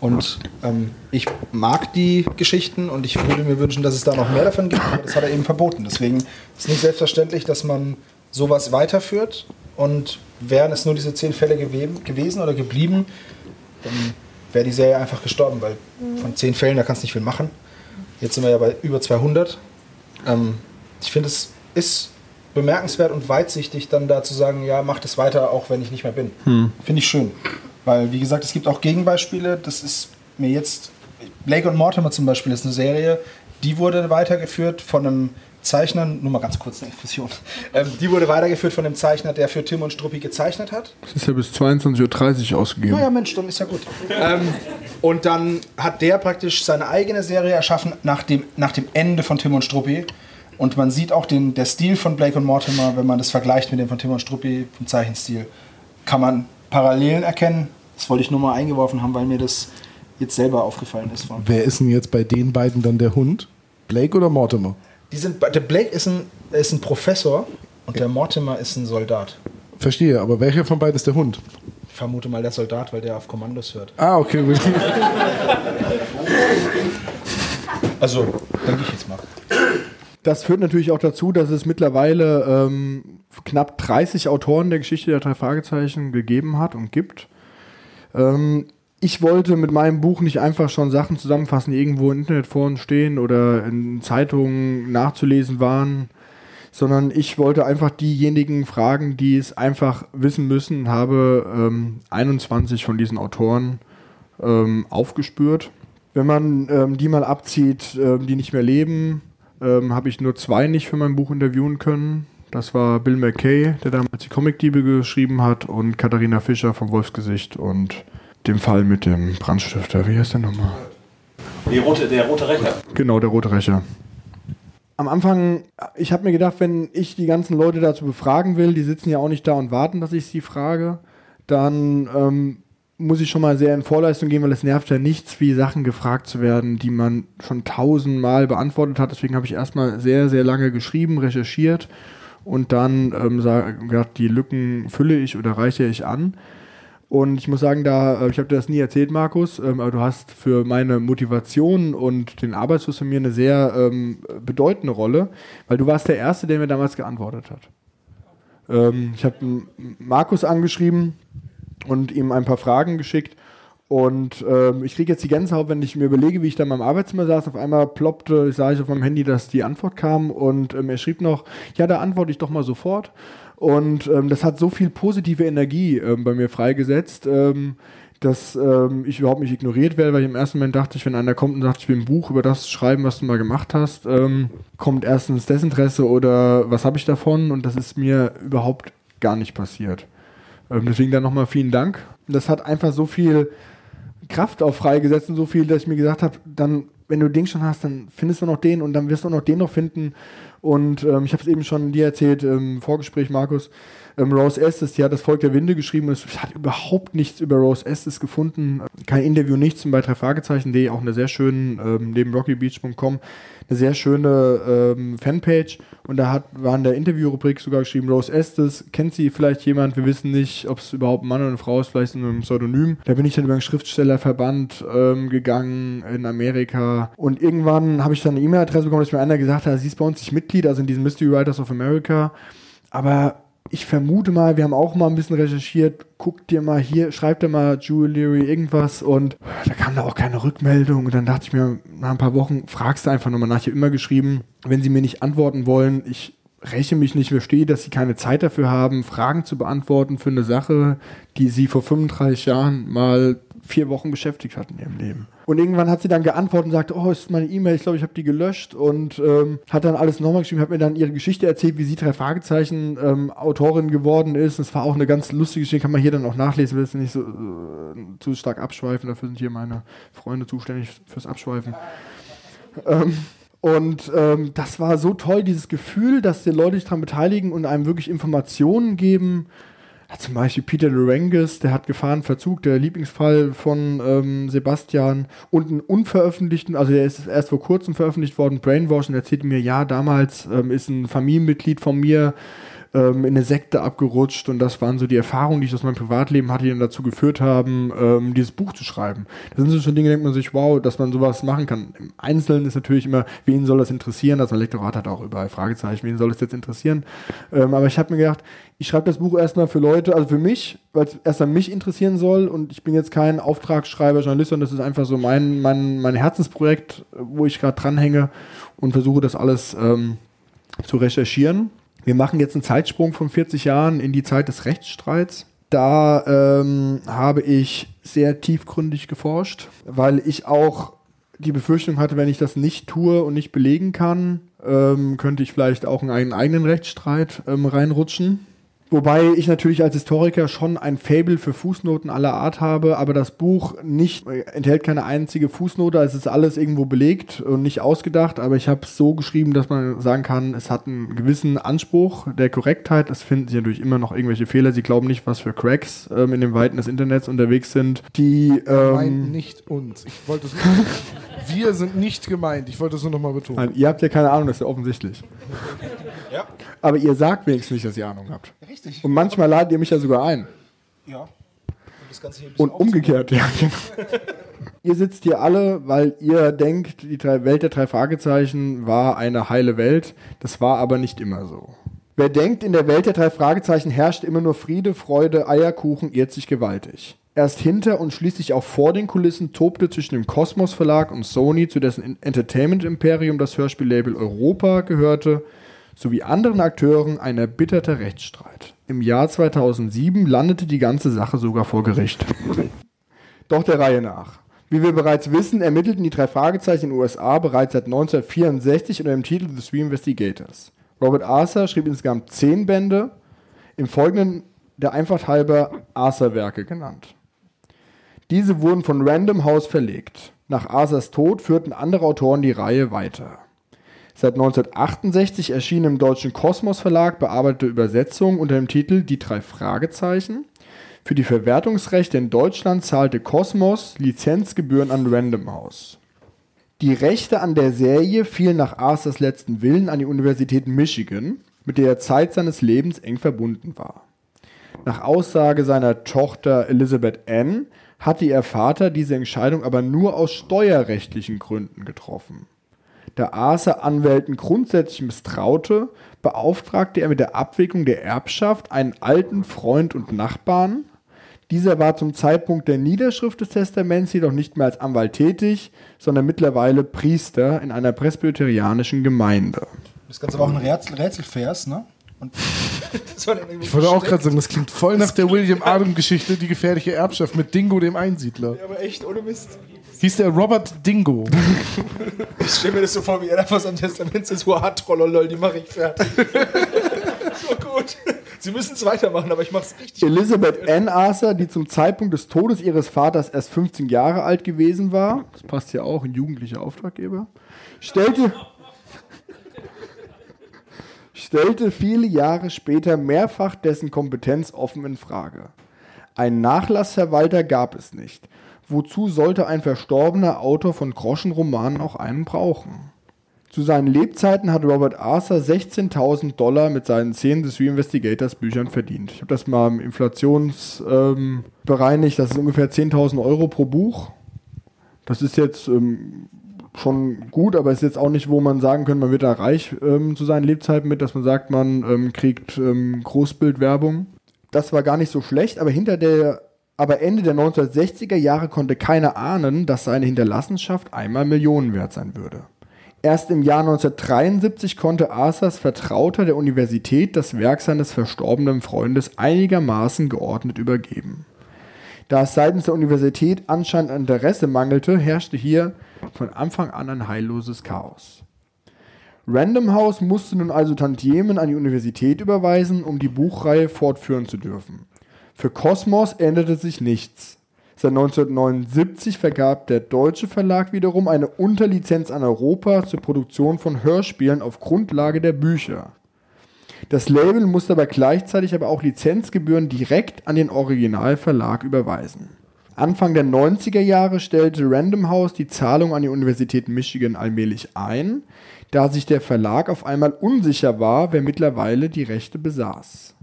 Und ähm, ich mag die Geschichten und ich würde mir wünschen, dass es da noch mehr davon gibt, aber das hat er eben verboten. Deswegen ist es nicht selbstverständlich, dass man sowas weiterführt und wären es nur diese zehn Fälle gewe- gewesen oder geblieben, dann wäre die Serie einfach gestorben, weil von zehn Fällen, da kannst du nicht viel machen. Jetzt sind wir ja bei über 200. Ähm, ich finde, es ist bemerkenswert und weitsichtig, dann da zu sagen, ja, mach das weiter, auch wenn ich nicht mehr bin. Finde ich schön. Weil, wie gesagt, es gibt auch Gegenbeispiele. Das ist mir jetzt. Blake und Mortimer zum Beispiel ist eine Serie, die wurde weitergeführt von einem Zeichner, nur mal ganz kurz eine Infusion. Ähm, die wurde weitergeführt von einem Zeichner, der für Tim und Struppi gezeichnet hat. Das ist ja bis 22.30 Uhr ausgegeben. Naja, Mensch, dann ist ja gut. ähm, und dann hat der praktisch seine eigene Serie erschaffen nach dem, nach dem Ende von Tim und Struppi. Und man sieht auch den, der Stil von Blake und Mortimer, wenn man das vergleicht mit dem von Tim und Struppi, vom Zeichenstil, kann man Parallelen erkennen. Das wollte ich nur mal eingeworfen haben, weil mir das jetzt selber aufgefallen ist. Von. Wer ist denn jetzt bei den beiden dann der Hund? Blake oder Mortimer? Die sind, der Blake ist ein, ist ein Professor und der Mortimer ist ein Soldat. Verstehe, aber welcher von beiden ist der Hund? Ich vermute mal der Soldat, weil der auf Kommandos hört. Ah, okay. Also, denke ich jetzt mal. Das führt natürlich auch dazu, dass es mittlerweile ähm, knapp 30 Autoren der Geschichte der drei Fragezeichen gegeben hat und gibt. Ähm, ich wollte mit meinem Buch nicht einfach schon Sachen zusammenfassen, die irgendwo im Internet vorn stehen oder in Zeitungen nachzulesen waren, sondern ich wollte einfach diejenigen fragen, die es einfach wissen müssen, habe ähm, 21 von diesen Autoren ähm, aufgespürt. Wenn man ähm, die mal abzieht, ähm, die nicht mehr leben, ähm, habe ich nur zwei nicht für mein Buch interviewen können. Das war Bill McKay, der damals die Comicdiebe geschrieben hat, und Katharina Fischer vom Wolfsgesicht und dem Fall mit dem Brandstifter. Wie heißt der nochmal? Die rote, der rote Rächer. Genau, der rote Rächer. Am Anfang, ich habe mir gedacht, wenn ich die ganzen Leute dazu befragen will, die sitzen ja auch nicht da und warten, dass ich sie frage, dann ähm, muss ich schon mal sehr in Vorleistung gehen, weil es nervt ja nichts, wie Sachen gefragt zu werden, die man schon tausendmal beantwortet hat. Deswegen habe ich erstmal sehr, sehr lange geschrieben, recherchiert und dann ähm, gesagt, die Lücken fülle ich oder reiche ich an. Und ich muss sagen, da, äh, ich habe dir das nie erzählt, Markus, ähm, aber du hast für meine Motivation und den Arbeitsfluss von mir eine sehr ähm, bedeutende Rolle, weil du warst der Erste, der mir damals geantwortet hat. Ähm, ich habe Markus angeschrieben und ihm ein paar Fragen geschickt. Und ähm, ich kriege jetzt die Gänsehaut, wenn ich mir überlege, wie ich da in meinem Arbeitszimmer saß. Auf einmal ploppte, sah ich auf meinem Handy, dass die Antwort kam. Und ähm, er schrieb noch, ja, da antworte ich doch mal sofort. Und ähm, das hat so viel positive Energie ähm, bei mir freigesetzt, ähm, dass ähm, ich überhaupt nicht ignoriert werde, weil ich im ersten Moment dachte, ich, wenn einer kommt und sagt, ich will ein Buch über das schreiben, was du mal gemacht hast, ähm, kommt erstens Desinteresse oder was habe ich davon? Und das ist mir überhaupt gar nicht passiert. Ähm, deswegen dann nochmal vielen Dank. Das hat einfach so viel Kraft auch freigesetzt und so viel, dass ich mir gesagt habe, dann, wenn du den schon hast, dann findest du noch den und dann wirst du noch den noch finden und ähm, ich habe es eben schon dir erzählt im Vorgespräch, Markus. Ähm, Rose Estes, die hat das Volk der Winde geschrieben. Es hat überhaupt nichts über Rose Estes gefunden. Kein Interview, nichts. Und bei drei Fragezeichen.de auch eine sehr schöne, ähm, neben rockybeach.com, eine sehr schöne ähm, Fanpage und da hat, war in der Interviewrubrik sogar geschrieben, Rose Estes, kennt sie vielleicht jemand, wir wissen nicht, ob es überhaupt ein Mann oder eine Frau ist, vielleicht in einem Pseudonym. Da bin ich dann über einen Schriftstellerverband ähm, gegangen in Amerika und irgendwann habe ich dann eine E-Mail-Adresse bekommen, dass mir einer gesagt hat, sie ist bei uns nicht Mitglied, also in diesen Mystery Writers of America, aber ich vermute mal, wir haben auch mal ein bisschen recherchiert, guck dir mal hier, schreib dir mal Jewelry irgendwas und da kam da auch keine Rückmeldung und dann dachte ich mir, nach ein paar Wochen fragst du einfach nochmal nach. Ich habe immer geschrieben, wenn sie mir nicht antworten wollen, ich räche mich nicht, verstehe, dass sie keine Zeit dafür haben, Fragen zu beantworten für eine Sache, die sie vor 35 Jahren mal vier Wochen beschäftigt hat in ihrem Leben. Und irgendwann hat sie dann geantwortet und sagte, oh, ist meine E-Mail, ich glaube, ich habe die gelöscht und ähm, hat dann alles nochmal geschrieben, hat mir dann ihre Geschichte erzählt, wie sie drei Fragezeichen ähm, Autorin geworden ist. Das war auch eine ganz lustige Geschichte, kann man hier dann auch nachlesen, will es nicht so äh, zu stark abschweifen, dafür sind hier meine Freunde zuständig fürs Abschweifen. Ähm, und ähm, das war so toll, dieses Gefühl, dass die Leute sich daran beteiligen und einem wirklich Informationen geben, ja, zum Beispiel Peter Lurengis, der hat Gefahrenverzug, der Lieblingsfall von ähm, Sebastian und einen unveröffentlichten, also der ist erst vor kurzem veröffentlicht worden, Brainwash, und erzählte mir, ja, damals ähm, ist ein Familienmitglied von mir ähm, in eine Sekte abgerutscht und das waren so die Erfahrungen, die ich aus meinem Privatleben hatte, die dann dazu geführt haben, ähm, dieses Buch zu schreiben. Das sind so schon Dinge, denkt man sich, wow, dass man sowas machen kann. Im Einzelnen ist natürlich immer, wen soll das interessieren? Das Lektorat hat auch überall Fragezeichen, wen soll es jetzt interessieren? Ähm, aber ich habe mir gedacht, ich schreibe das Buch erstmal für Leute, also für mich, weil es erstmal mich interessieren soll und ich bin jetzt kein Auftragsschreiber, Journalist, sondern das ist einfach so mein, mein, mein Herzensprojekt, wo ich gerade dranhänge und versuche das alles ähm, zu recherchieren wir machen jetzt einen Zeitsprung von 40 Jahren in die Zeit des Rechtsstreits. Da ähm, habe ich sehr tiefgründig geforscht, weil ich auch die Befürchtung hatte, wenn ich das nicht tue und nicht belegen kann, ähm, könnte ich vielleicht auch in einen eigenen Rechtsstreit ähm, reinrutschen. Wobei ich natürlich als Historiker schon ein Fable für Fußnoten aller Art habe, aber das Buch nicht enthält keine einzige Fußnote, es ist alles irgendwo belegt und nicht ausgedacht, aber ich habe es so geschrieben, dass man sagen kann, es hat einen gewissen Anspruch der Korrektheit. Es finden sich natürlich immer noch irgendwelche Fehler. Sie glauben nicht, was für Cracks ähm, in den Weiten des Internets unterwegs sind, die ähm, Nein, nicht uns. Ich wollte es Wir sind nicht gemeint. Ich wollte es nur noch mal betonen. Nein, ihr habt ja keine Ahnung, das ist ja offensichtlich. Ja. Aber ihr sagt wenigstens nicht, dass ihr Ahnung habt. Richtig. Und manchmal ladet ihr mich ja sogar ein. Ja. Und, Und umgekehrt, ja. [LAUGHS] ihr sitzt hier alle, weil ihr denkt, die drei Welt der drei Fragezeichen war eine heile Welt. Das war aber nicht immer so. Wer denkt, in der Welt der drei Fragezeichen herrscht immer nur Friede, Freude, Eierkuchen, irrt sich gewaltig. Erst hinter und schließlich auch vor den Kulissen tobte zwischen dem Kosmos Verlag und Sony, zu dessen Entertainment-Imperium das Hörspiellabel Europa gehörte, sowie anderen Akteuren ein erbitterter Rechtsstreit. Im Jahr 2007 landete die ganze Sache sogar vor Gericht. [LAUGHS] Doch der Reihe nach. Wie wir bereits wissen, ermittelten die drei Fragezeichen in den USA bereits seit 1964 unter dem Titel The Three Investigators. Robert Arthur schrieb insgesamt zehn Bände, im Folgenden der Einfacht halber Arthur-Werke genannt. Diese wurden von Random House verlegt. Nach Arthurs Tod führten andere Autoren die Reihe weiter. Seit 1968 erschien im deutschen Kosmos Verlag bearbeitete Übersetzungen unter dem Titel Die drei Fragezeichen. Für die Verwertungsrechte in Deutschland zahlte Kosmos Lizenzgebühren an Random House. Die Rechte an der Serie fielen nach Arthurs letzten Willen an die Universität Michigan, mit der er Zeit seines Lebens eng verbunden war. Nach Aussage seiner Tochter Elizabeth Ann hatte ihr Vater diese Entscheidung aber nur aus steuerrechtlichen Gründen getroffen. Da Arthur Anwälten grundsätzlich misstraute, beauftragte er mit der Abwicklung der Erbschaft einen alten Freund und Nachbarn. Dieser war zum Zeitpunkt der Niederschrift des Testaments jedoch nicht mehr als Anwalt tätig, sondern mittlerweile Priester in einer presbyterianischen Gemeinde. Das Ganze war auch ein Rätsel, Rätselvers, ne? [LAUGHS] Das Ich wollte auch gerade sagen, das klingt voll nach der William Adam-Geschichte, die gefährliche Erbschaft mit Dingo, dem Einsiedler. Ja, aber echt, ohne Mist. Hieß der Robert Dingo. [LAUGHS] Ich stelle mir das so vor, wie er da vor seinem Testament ist, hart trollolol, die mache ich fertig. [LAUGHS] so gut. Sie müssen es weitermachen, aber ich mache es richtig. Elizabeth Ann Arthur, die zum Zeitpunkt des Todes ihres Vaters erst 15 Jahre alt gewesen war, das passt ja auch, ein jugendlicher Auftraggeber, stellte, stellte viele Jahre später mehrfach dessen Kompetenz offen in Frage. Einen Nachlassverwalter gab es nicht. Wozu sollte ein verstorbener Autor von Groschenromanen auch einen brauchen? Zu seinen Lebzeiten hat Robert Arthur 16.000 Dollar mit seinen 10 The Three Investigators Büchern verdient. Ich habe das mal im Inflations ähm, bereinigt. Das ist ungefähr 10.000 Euro pro Buch. Das ist jetzt ähm, schon gut, aber ist jetzt auch nicht, wo man sagen könnte, man wird da reich ähm, zu seinen Lebzeiten mit, dass man sagt, man ähm, kriegt ähm, Großbildwerbung. Das war gar nicht so schlecht, aber hinter der aber Ende der 1960er Jahre konnte keiner ahnen, dass seine Hinterlassenschaft einmal Millionen wert sein würde. Erst im Jahr 1973 konnte Arthurs Vertrauter der Universität das Werk seines verstorbenen Freundes einigermaßen geordnet übergeben. Da es seitens der Universität anscheinend an Interesse mangelte, herrschte hier von Anfang an ein heilloses Chaos. Random House musste nun also Tantiemen an die Universität überweisen, um die Buchreihe fortführen zu dürfen. Für Kosmos änderte sich nichts. Seit 1979 vergab der deutsche Verlag wiederum eine Unterlizenz an Europa zur Produktion von Hörspielen auf Grundlage der Bücher. Das Label musste aber gleichzeitig aber auch Lizenzgebühren direkt an den Originalverlag überweisen. Anfang der 90er Jahre stellte Random House die Zahlung an die Universität Michigan allmählich ein, da sich der Verlag auf einmal unsicher war, wer mittlerweile die Rechte besaß.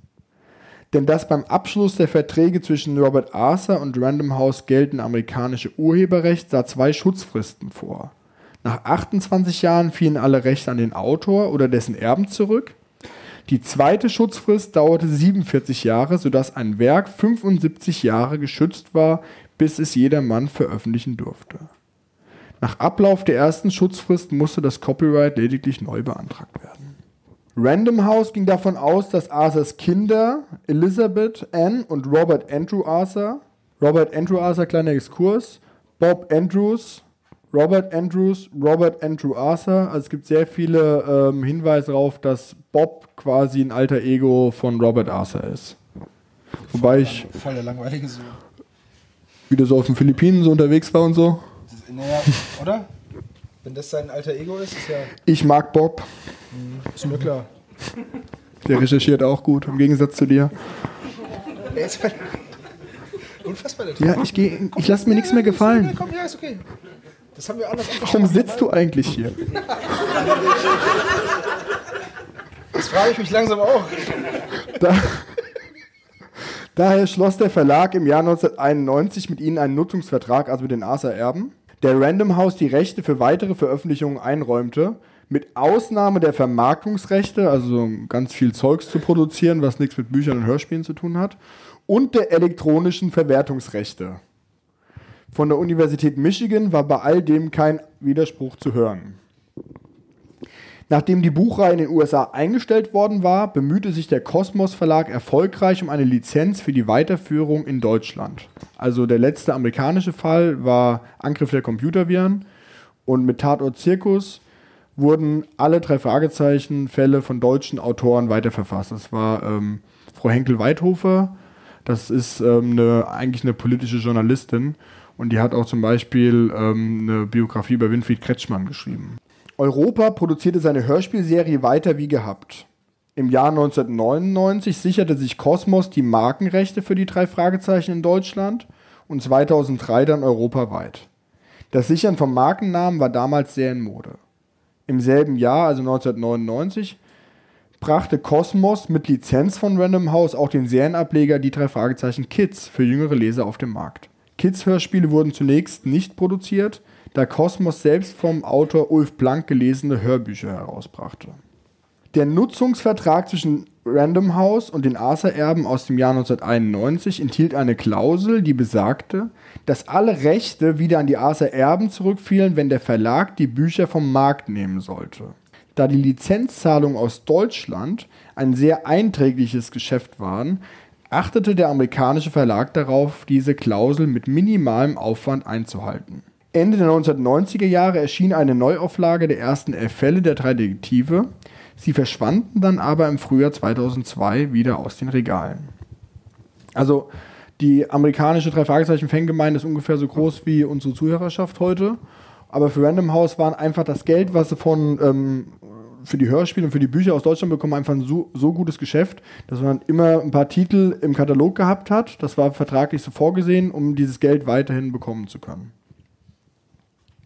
Denn das beim Abschluss der Verträge zwischen Robert Arthur und Random House geltende amerikanische Urheberrecht sah zwei Schutzfristen vor. Nach 28 Jahren fielen alle Rechte an den Autor oder dessen Erben zurück. Die zweite Schutzfrist dauerte 47 Jahre, sodass ein Werk 75 Jahre geschützt war, bis es jedermann veröffentlichen durfte. Nach Ablauf der ersten Schutzfrist musste das Copyright lediglich neu beantragt werden. Random House ging davon aus, dass Arthurs Kinder, Elizabeth, Anne und Robert Andrew Arthur, Robert Andrew Arthur, kleiner Exkurs, Bob Andrews, Robert Andrews, Robert Andrew Arthur. Also es gibt sehr viele ähm, Hinweise darauf, dass Bob quasi ein alter Ego von Robert Arthur ist. Wobei ich Voll der langweilige Sohn. wieder so auf den Philippinen so unterwegs war und so. Naja, oder? Wenn das sein alter Ego ist, ist ja. Ich mag Bob. Ist mir klar. Der recherchiert auch gut, im Gegensatz zu dir. Ist unfassbar der. Ja, ich ich lasse mir nichts mehr gefallen. Ja, komm, ja, ist okay. Das haben wir anders Warum sitzt du eigentlich hier? Das frage ich mich langsam auch. Da, daher schloss der Verlag im Jahr 1991 mit ihnen einen Nutzungsvertrag, also mit den Arthur-Erben, der Random House die Rechte für weitere Veröffentlichungen einräumte, mit Ausnahme der Vermarktungsrechte, also so ganz viel Zeugs zu produzieren, was nichts mit Büchern und Hörspielen zu tun hat, und der elektronischen Verwertungsrechte. Von der Universität Michigan war bei all dem kein Widerspruch zu hören. Nachdem die Buchreihe in den USA eingestellt worden war, bemühte sich der Kosmos Verlag erfolgreich um eine Lizenz für die Weiterführung in Deutschland. Also der letzte amerikanische Fall war Angriff der Computerviren und mit Tatort Zirkus wurden alle drei Fragezeichen-Fälle von deutschen Autoren weiterverfasst. Das war ähm, Frau Henkel-Weidhofer, das ist ähm, eine, eigentlich eine politische Journalistin und die hat auch zum Beispiel ähm, eine Biografie über Winfried Kretschmann geschrieben. Europa produzierte seine Hörspielserie weiter wie gehabt. Im Jahr 1999 sicherte sich Kosmos die Markenrechte für die drei Fragezeichen in Deutschland und 2003 dann europaweit. Das Sichern von Markennamen war damals sehr in Mode. Im selben Jahr, also 1999, brachte Kosmos mit Lizenz von Random House auch den Serienableger Die drei Fragezeichen Kids für jüngere Leser auf den Markt. Kids-Hörspiele wurden zunächst nicht produziert, da Kosmos selbst vom Autor Ulf Blank gelesene Hörbücher herausbrachte. Der Nutzungsvertrag zwischen Random House und den Arthur-Erben aus dem Jahr 1991 enthielt eine Klausel, die besagte, dass alle Rechte wieder an die Arthur-Erben zurückfielen, wenn der Verlag die Bücher vom Markt nehmen sollte. Da die Lizenzzahlungen aus Deutschland ein sehr einträgliches Geschäft waren, achtete der amerikanische Verlag darauf, diese Klausel mit minimalem Aufwand einzuhalten. Ende der 1990er Jahre erschien eine Neuauflage der ersten elf Fälle der drei Detektive. Sie verschwanden dann aber im Frühjahr 2002 wieder aus den Regalen. Also die amerikanische Drei-Fragezeichen-Fangemeinde ist ungefähr so groß wie unsere Zuhörerschaft heute. Aber für Random House waren einfach das Geld, was sie von ähm, für die Hörspiele und für die Bücher aus Deutschland bekommen, einfach ein so, so gutes Geschäft, dass man immer ein paar Titel im Katalog gehabt hat. Das war vertraglich so vorgesehen, um dieses Geld weiterhin bekommen zu können.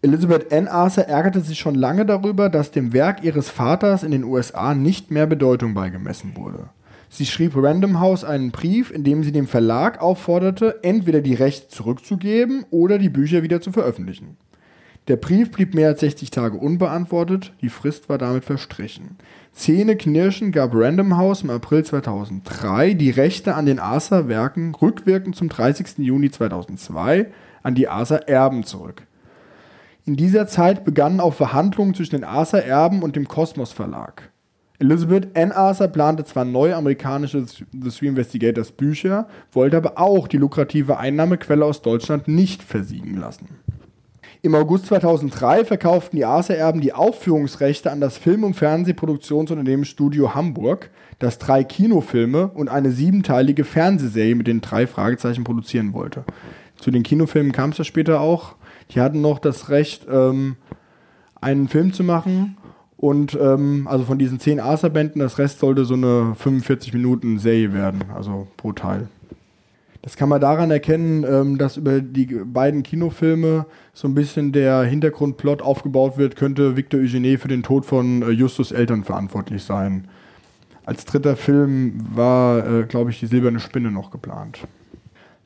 Elizabeth Ann Arthur ärgerte sich schon lange darüber, dass dem Werk ihres Vaters in den USA nicht mehr Bedeutung beigemessen wurde. Sie schrieb Random House einen Brief, in dem sie dem Verlag aufforderte, entweder die Rechte zurückzugeben oder die Bücher wieder zu veröffentlichen. Der Brief blieb mehr als 60 Tage unbeantwortet, die Frist war damit verstrichen. Zähneknirschen gab Random House im April 2003 die Rechte an den Arthur-Werken rückwirkend zum 30. Juni 2002 an die Arthur-Erben zurück. In dieser Zeit begannen auch Verhandlungen zwischen den Arthur-Erben und dem Kosmos Verlag. Elizabeth Ann Arthur plante zwar neue amerikanische The Three Investigators Bücher, wollte aber auch die lukrative Einnahmequelle aus Deutschland nicht versiegen lassen. Im August 2003 verkauften die Arthur-Erben die Aufführungsrechte an das Film- und Fernsehproduktionsunternehmen Studio Hamburg, das drei Kinofilme und eine siebenteilige Fernsehserie mit den drei Fragezeichen produzieren wollte. Zu den Kinofilmen kam es ja später auch. Die hatten noch das Recht, ähm, einen Film zu machen. Und ähm, also von diesen zehn Arthur-Bänden, das Rest sollte so eine 45 Minuten Serie werden, also pro Teil. Das kann man daran erkennen, ähm, dass über die beiden Kinofilme so ein bisschen der Hintergrundplot aufgebaut wird, könnte Victor Eugenie für den Tod von äh, Justus Eltern verantwortlich sein. Als dritter Film war, äh, glaube ich, die Silberne Spinne noch geplant.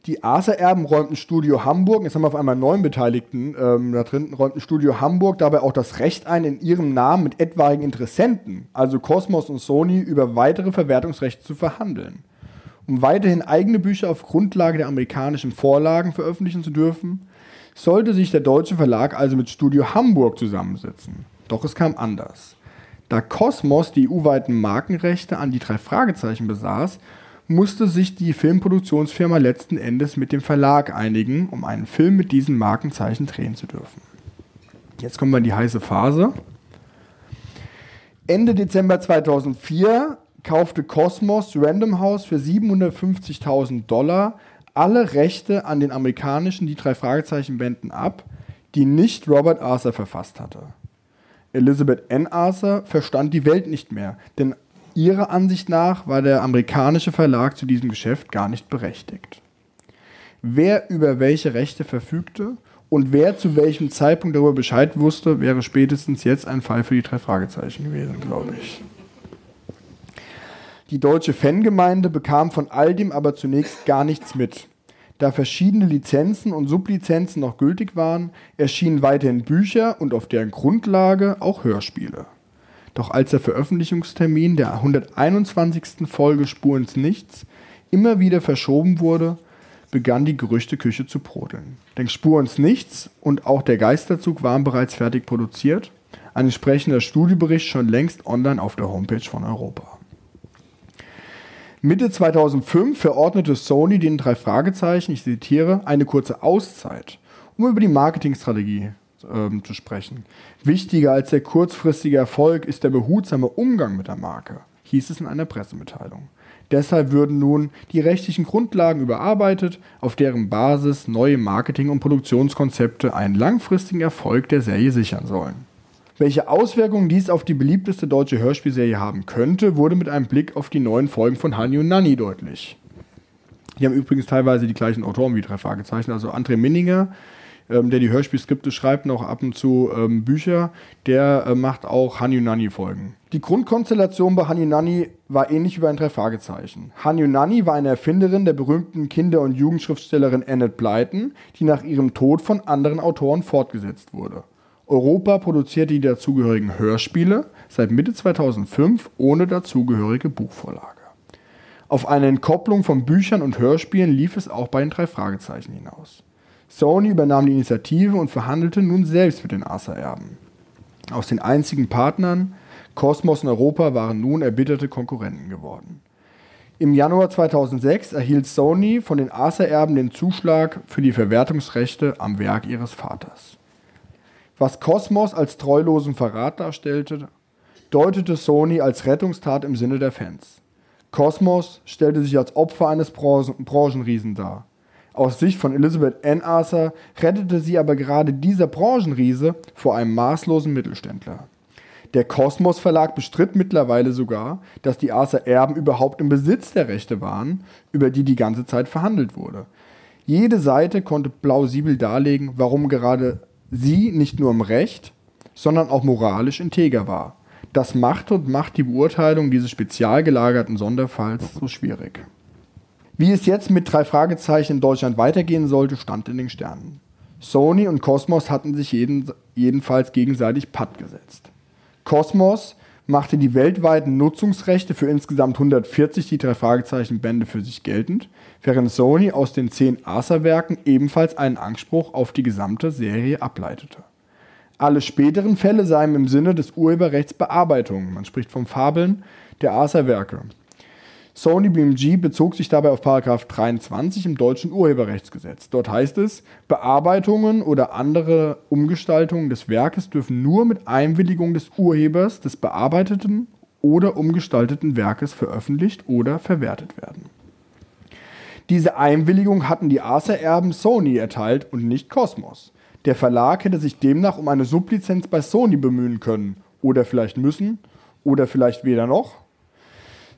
Die Arthur-Erben räumten Studio Hamburg, jetzt haben wir auf einmal neun Beteiligten ähm, da drin, räumten Studio Hamburg dabei auch das Recht ein, in ihrem Namen mit etwaigen Interessenten, also Cosmos und Sony, über weitere Verwertungsrechte zu verhandeln. Um weiterhin eigene Bücher auf Grundlage der amerikanischen Vorlagen veröffentlichen zu dürfen, sollte sich der deutsche Verlag also mit Studio Hamburg zusammensetzen. Doch es kam anders. Da Cosmos die EU-weiten Markenrechte an die drei Fragezeichen besaß, musste sich die Filmproduktionsfirma letzten Endes mit dem Verlag einigen, um einen Film mit diesen Markenzeichen drehen zu dürfen. Jetzt kommen wir in die heiße Phase. Ende Dezember 2004 kaufte Cosmos Random House für 750.000 Dollar alle Rechte an den amerikanischen Die drei Fragezeichen Bänden ab, die nicht Robert Arthur verfasst hatte. Elizabeth N. Arthur verstand die Welt nicht mehr, denn Ihrer Ansicht nach war der amerikanische Verlag zu diesem Geschäft gar nicht berechtigt. Wer über welche Rechte verfügte und wer zu welchem Zeitpunkt darüber Bescheid wusste, wäre spätestens jetzt ein Fall für die drei Fragezeichen gewesen, glaube ich. Die deutsche Fangemeinde bekam von all dem aber zunächst gar nichts mit. Da verschiedene Lizenzen und Sublizenzen noch gültig waren, erschienen weiterhin Bücher und auf deren Grundlage auch Hörspiele. Doch als der Veröffentlichungstermin der 121. Folge Spur ins Nichts immer wieder verschoben wurde, begann die Gerüchteküche zu brodeln. Denn Spur ins Nichts und auch der Geisterzug waren bereits fertig produziert. Ein entsprechender Studiobericht schon längst online auf der Homepage von Europa. Mitte 2005 verordnete Sony den drei Fragezeichen, ich zitiere, eine kurze Auszeit, um über die Marketingstrategie ähm, zu sprechen. Wichtiger als der kurzfristige Erfolg ist der behutsame Umgang mit der Marke, hieß es in einer Pressemitteilung. Deshalb würden nun die rechtlichen Grundlagen überarbeitet, auf deren Basis neue Marketing- und Produktionskonzepte einen langfristigen Erfolg der Serie sichern sollen. Welche Auswirkungen dies auf die beliebteste deutsche Hörspielserie haben könnte, wurde mit einem Blick auf die neuen Folgen von Hani und Nanni deutlich. Die haben übrigens teilweise die gleichen Autoren wie drei Fragezeichen. Also André Minninger, ähm, der die Hörspielskripte schreibt, noch ab und zu ähm, Bücher, der äh, macht auch Hani und Nanni Folgen. Die Grundkonstellation bei Hani und Nanni war ähnlich wie bei den drei Fragezeichen. Hani und Nanni war eine Erfinderin der berühmten Kinder- und Jugendschriftstellerin Annette Blyton, die nach ihrem Tod von anderen Autoren fortgesetzt wurde. Europa produzierte die dazugehörigen Hörspiele seit Mitte 2005 ohne dazugehörige Buchvorlage. Auf eine Entkopplung von Büchern und Hörspielen lief es auch bei den drei Fragezeichen hinaus. Sony übernahm die Initiative und verhandelte nun selbst mit den Asa-Erben. Aus den einzigen Partnern, Kosmos und Europa, waren nun erbitterte Konkurrenten geworden. Im Januar 2006 erhielt Sony von den Asa-Erben den Zuschlag für die Verwertungsrechte am Werk ihres Vaters. Was Kosmos als treulosen Verrat darstellte, deutete Sony als Rettungstat im Sinne der Fans. Kosmos stellte sich als Opfer eines Branchenriesen dar. Aus Sicht von Elizabeth N. Arthur rettete sie aber gerade dieser Branchenriese vor einem maßlosen Mittelständler. Der Kosmos Verlag bestritt mittlerweile sogar, dass die Arthur Erben überhaupt im Besitz der Rechte waren, über die die ganze Zeit verhandelt wurde. Jede Seite konnte plausibel darlegen, warum gerade sie nicht nur im Recht, sondern auch moralisch integer war. Das machte und macht die Beurteilung dieses spezial gelagerten Sonderfalls so schwierig. Wie es jetzt mit drei Fragezeichen in Deutschland weitergehen sollte, stand in den Sternen. Sony und Cosmos hatten sich jeden, jedenfalls gegenseitig Patt gesetzt. Cosmos machte die weltweiten Nutzungsrechte für insgesamt 140 die drei Fragezeichen Bände für sich geltend, während Sony aus den zehn Asa-Werken ebenfalls einen Anspruch auf die gesamte Serie ableitete. Alle späteren Fälle seien im Sinne des Urheberrechts Bearbeitungen, man spricht von Fabeln, der Asa-Werke. Sony BMG bezog sich dabei auf 23 im deutschen Urheberrechtsgesetz. Dort heißt es, Bearbeitungen oder andere Umgestaltungen des Werkes dürfen nur mit Einwilligung des Urhebers des bearbeiteten oder umgestalteten Werkes veröffentlicht oder verwertet werden. Diese Einwilligung hatten die Acer-Erben Sony erteilt und nicht Cosmos. Der Verlag hätte sich demnach um eine Sublizenz bei Sony bemühen können. Oder vielleicht müssen. Oder vielleicht weder noch.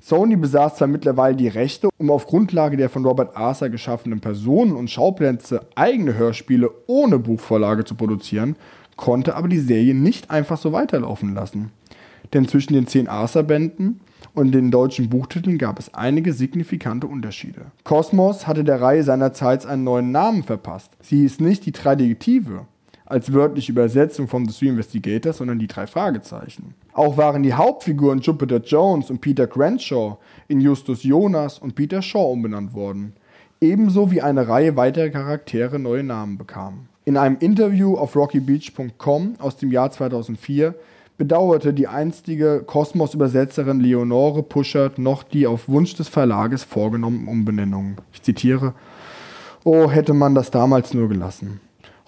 Sony besaß zwar mittlerweile die Rechte, um auf Grundlage der von Robert Arthur geschaffenen Personen und Schauplätze eigene Hörspiele ohne Buchvorlage zu produzieren, konnte aber die Serie nicht einfach so weiterlaufen lassen. Denn zwischen den zehn Arthur-Bänden und den deutschen Buchtiteln gab es einige signifikante Unterschiede. Kosmos hatte der Reihe seinerzeit einen neuen Namen verpasst. Sie hieß nicht die drei Detektive, als wörtliche Übersetzung von The Three Investigators, sondern die drei Fragezeichen. Auch waren die Hauptfiguren Jupiter Jones und Peter Grandshaw in Justus Jonas und Peter Shaw umbenannt worden. Ebenso wie eine Reihe weiterer Charaktere neue Namen bekamen. In einem Interview auf rockybeach.com aus dem Jahr 2004 bedauerte die einstige Kosmos-Übersetzerin Leonore Puschert noch die auf Wunsch des Verlages vorgenommenen Umbenennungen. Ich zitiere: Oh, hätte man das damals nur gelassen.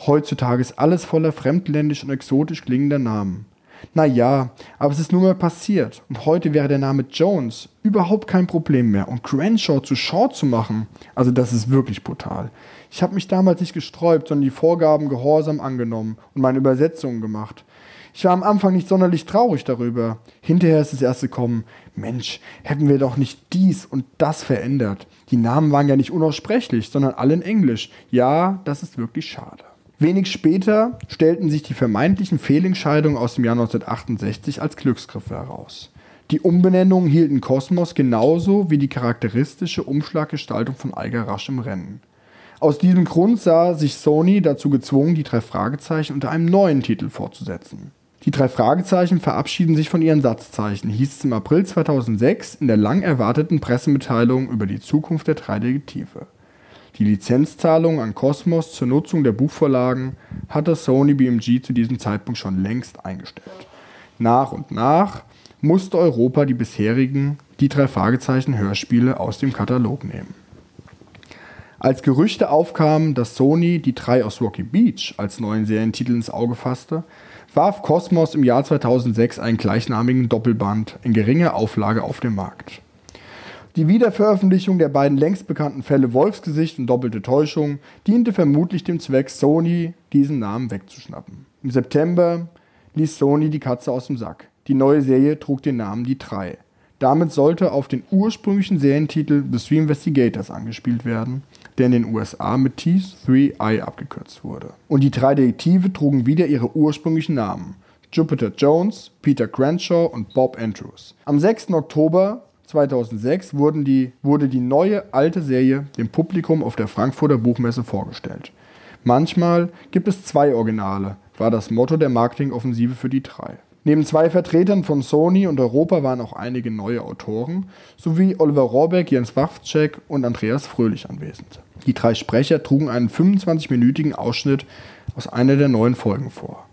Heutzutage ist alles voller fremdländisch und exotisch klingender Namen. Na ja, aber es ist nun mal passiert. Und heute wäre der Name Jones überhaupt kein Problem mehr. Und Granshaw zu Shaw zu machen, also das ist wirklich brutal. Ich habe mich damals nicht gesträubt, sondern die Vorgaben gehorsam angenommen und meine Übersetzungen gemacht. Ich war am Anfang nicht sonderlich traurig darüber. Hinterher ist das erste kommen, Mensch, hätten wir doch nicht dies und das verändert. Die Namen waren ja nicht unaussprechlich, sondern alle in Englisch. Ja, das ist wirklich schade. Wenig später stellten sich die vermeintlichen Fehlentscheidungen aus dem Jahr 1968 als Glücksgriffe heraus. Die Umbenennungen hielten Kosmos genauso wie die charakteristische Umschlaggestaltung von Eiger rasch im Rennen. Aus diesem Grund sah sich Sony dazu gezwungen, die drei Fragezeichen unter einem neuen Titel fortzusetzen. Die drei Fragezeichen verabschieden sich von ihren Satzzeichen, hieß es im April 2006 in der lang erwarteten Pressemitteilung über die Zukunft der drei Detektive. Die Lizenzzahlungen an Cosmos zur Nutzung der Buchvorlagen hatte Sony BMG zu diesem Zeitpunkt schon längst eingestellt. Nach und nach musste Europa die bisherigen die drei Fragezeichen Hörspiele aus dem Katalog nehmen. Als Gerüchte aufkamen, dass Sony die drei aus Rocky Beach als neuen Serientitel ins Auge fasste, warf Cosmos im Jahr 2006 einen gleichnamigen Doppelband in geringer Auflage auf den Markt. Die Wiederveröffentlichung der beiden längst bekannten Fälle Wolfsgesicht und Doppelte Täuschung diente vermutlich dem Zweck, Sony diesen Namen wegzuschnappen. Im September ließ Sony die Katze aus dem Sack. Die neue Serie trug den Namen Die Drei. Damit sollte auf den ursprünglichen Serientitel The Three Investigators angespielt werden, der in den USA mit T3I abgekürzt wurde. Und die drei Detektive trugen wieder ihre ursprünglichen Namen. Jupiter Jones, Peter Crenshaw und Bob Andrews. Am 6. Oktober 2006 wurden die, wurde die neue alte Serie dem Publikum auf der Frankfurter Buchmesse vorgestellt. Manchmal gibt es zwei Originale, war das Motto der Marketingoffensive für die drei. Neben zwei Vertretern von Sony und Europa waren auch einige neue Autoren sowie Oliver Rohrbeck, Jens Wawczek und Andreas Fröhlich anwesend. Die drei Sprecher trugen einen 25-minütigen Ausschnitt aus einer der neuen Folgen vor.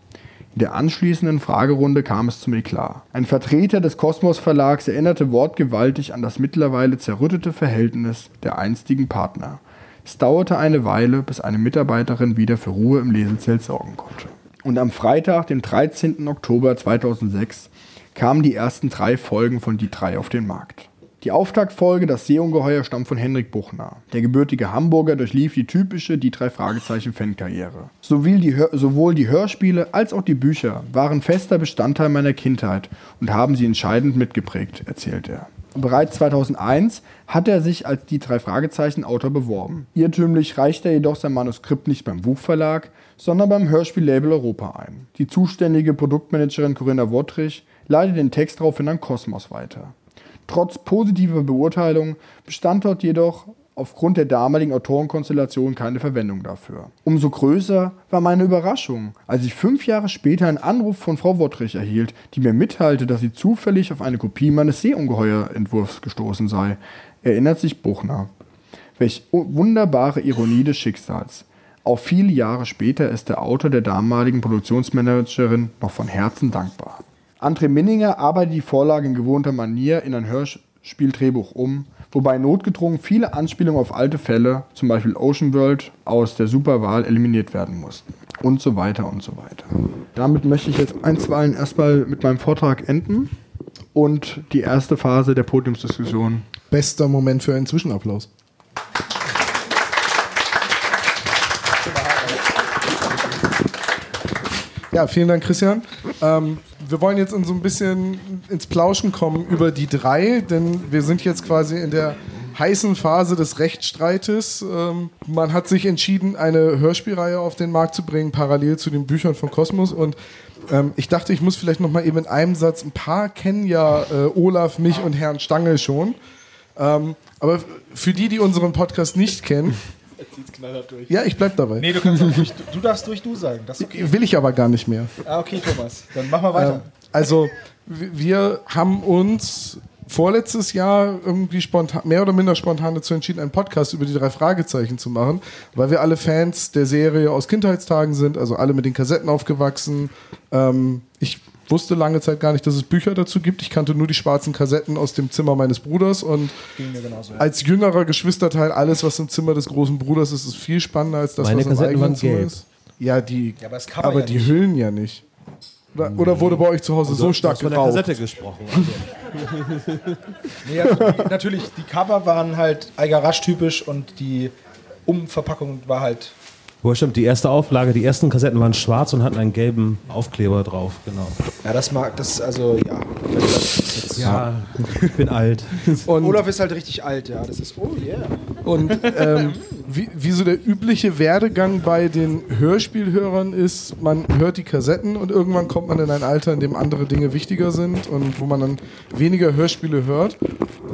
In der anschließenden Fragerunde kam es zum Eklat. Ein Vertreter des Kosmos Verlags erinnerte wortgewaltig an das mittlerweile zerrüttete Verhältnis der einstigen Partner. Es dauerte eine Weile, bis eine Mitarbeiterin wieder für Ruhe im Lesezelt sorgen konnte. Und am Freitag, dem 13. Oktober 2006, kamen die ersten drei Folgen von Die drei auf den Markt. Die Auftaktfolge Das Seeungeheuer stammt von Henrik Buchner. Der gebürtige Hamburger durchlief die typische Die drei Fragezeichen Fankarriere. Sowohl die, Hörspiele als auch die Bücher waren fester Bestandteil meiner Kindheit und haben sie entscheidend mitgeprägt, erzählt er. Bereits 2001 hat er sich als die drei Fragezeichen Autor beworben. Irrtümlich reichte er jedoch sein Manuskript nicht beim Buchverlag, sondern beim Hörspiellabel Europa ein. Die zuständige Produktmanagerin Corinna Wottrich leitet den Text daraufhin an Kosmos weiter. Trotz positiver Beurteilung bestand dort jedoch aufgrund der damaligen Autorenkonstellation keine Verwendung dafür. Umso größer war meine Überraschung, als ich fünf Jahre später einen Anruf von Frau Wottrich erhielt, die mir mitteilte, dass sie zufällig auf eine Kopie meines Seeungeheuer-Entwurfs gestoßen sei. Erinnert sich Buchner. Welch wunderbare Ironie des Schicksals. Auch viele Jahre später ist der Autor der damaligen Produktionsmanagerin noch von Herzen dankbar. André Minninger arbeitet die Vorlage in gewohnter Manier in ein Hörspieldrehbuch um, wobei notgedrungen viele Anspielungen auf alte Fälle, zum Beispiel Ocean World, aus der Superwahl eliminiert werden mussten. Und so weiter und so weiter. Damit möchte ich jetzt einstweilen erstmal mit meinem Vortrag enden und die erste Phase der Podiumsdiskussion. Bester Moment für einen Zwischenapplaus. Ja, vielen Dank, Christian. Ähm, wir wollen jetzt so ein bisschen ins Plauschen kommen über die drei, denn wir sind jetzt quasi in der heißen Phase des Rechtsstreites. Ähm, man hat sich entschieden, eine Hörspielreihe auf den Markt zu bringen, parallel zu den Büchern von Kosmos. Und ähm, ich dachte, ich muss vielleicht noch mal eben in einem Satz, ein paar kennen ja äh, Olaf, mich und Herrn Stangl schon. Ähm, aber für die, die unseren Podcast nicht kennen, ja, ich bleib dabei. Nee, du, kannst auch durch, du darfst durch du sagen. Das okay. Will ich aber gar nicht mehr. Ah, okay, Thomas. Dann machen wir weiter. Ähm, also, wir haben uns vorletztes Jahr irgendwie spontan, mehr oder minder spontan dazu entschieden, einen Podcast über die drei Fragezeichen zu machen, weil wir alle Fans der Serie aus Kindheitstagen sind, also alle mit den Kassetten aufgewachsen. Ähm, ich wusste lange Zeit gar nicht, dass es Bücher dazu gibt. Ich kannte nur die schwarzen Kassetten aus dem Zimmer meines Bruders und als jüngerer Geschwisterteil alles, was im Zimmer des großen Bruders ist, ist viel spannender als das, Meine was im Kassetten eigenen Zimmer gelb. ist. Ja, die, Ja, aber das kann man aber ja die nicht. Hüllen ja nicht. Oder, oder wurde bei euch zu Hause so stark Also, von der geraucht? Kassette gesprochen. [LAUGHS] Also, Nee, also die, natürlich, die Cover waren halt Algarasch-typisch und die Umverpackung war halt. Wo stimmt, die erste Auflage, die ersten Kassetten waren schwarz und hatten einen gelben Aufkleber drauf, genau. Ja, das mag, das, also, ja. Ja, ich bin alt. Und, Olaf ist halt richtig alt, ja. Das ist, oh yeah. und ähm, wie, wie so der übliche Werdegang bei den Hörspielhörern ist, man hört die Kassetten und irgendwann kommt man in ein Alter, in dem andere Dinge wichtiger sind und wo man dann weniger Hörspiele hört.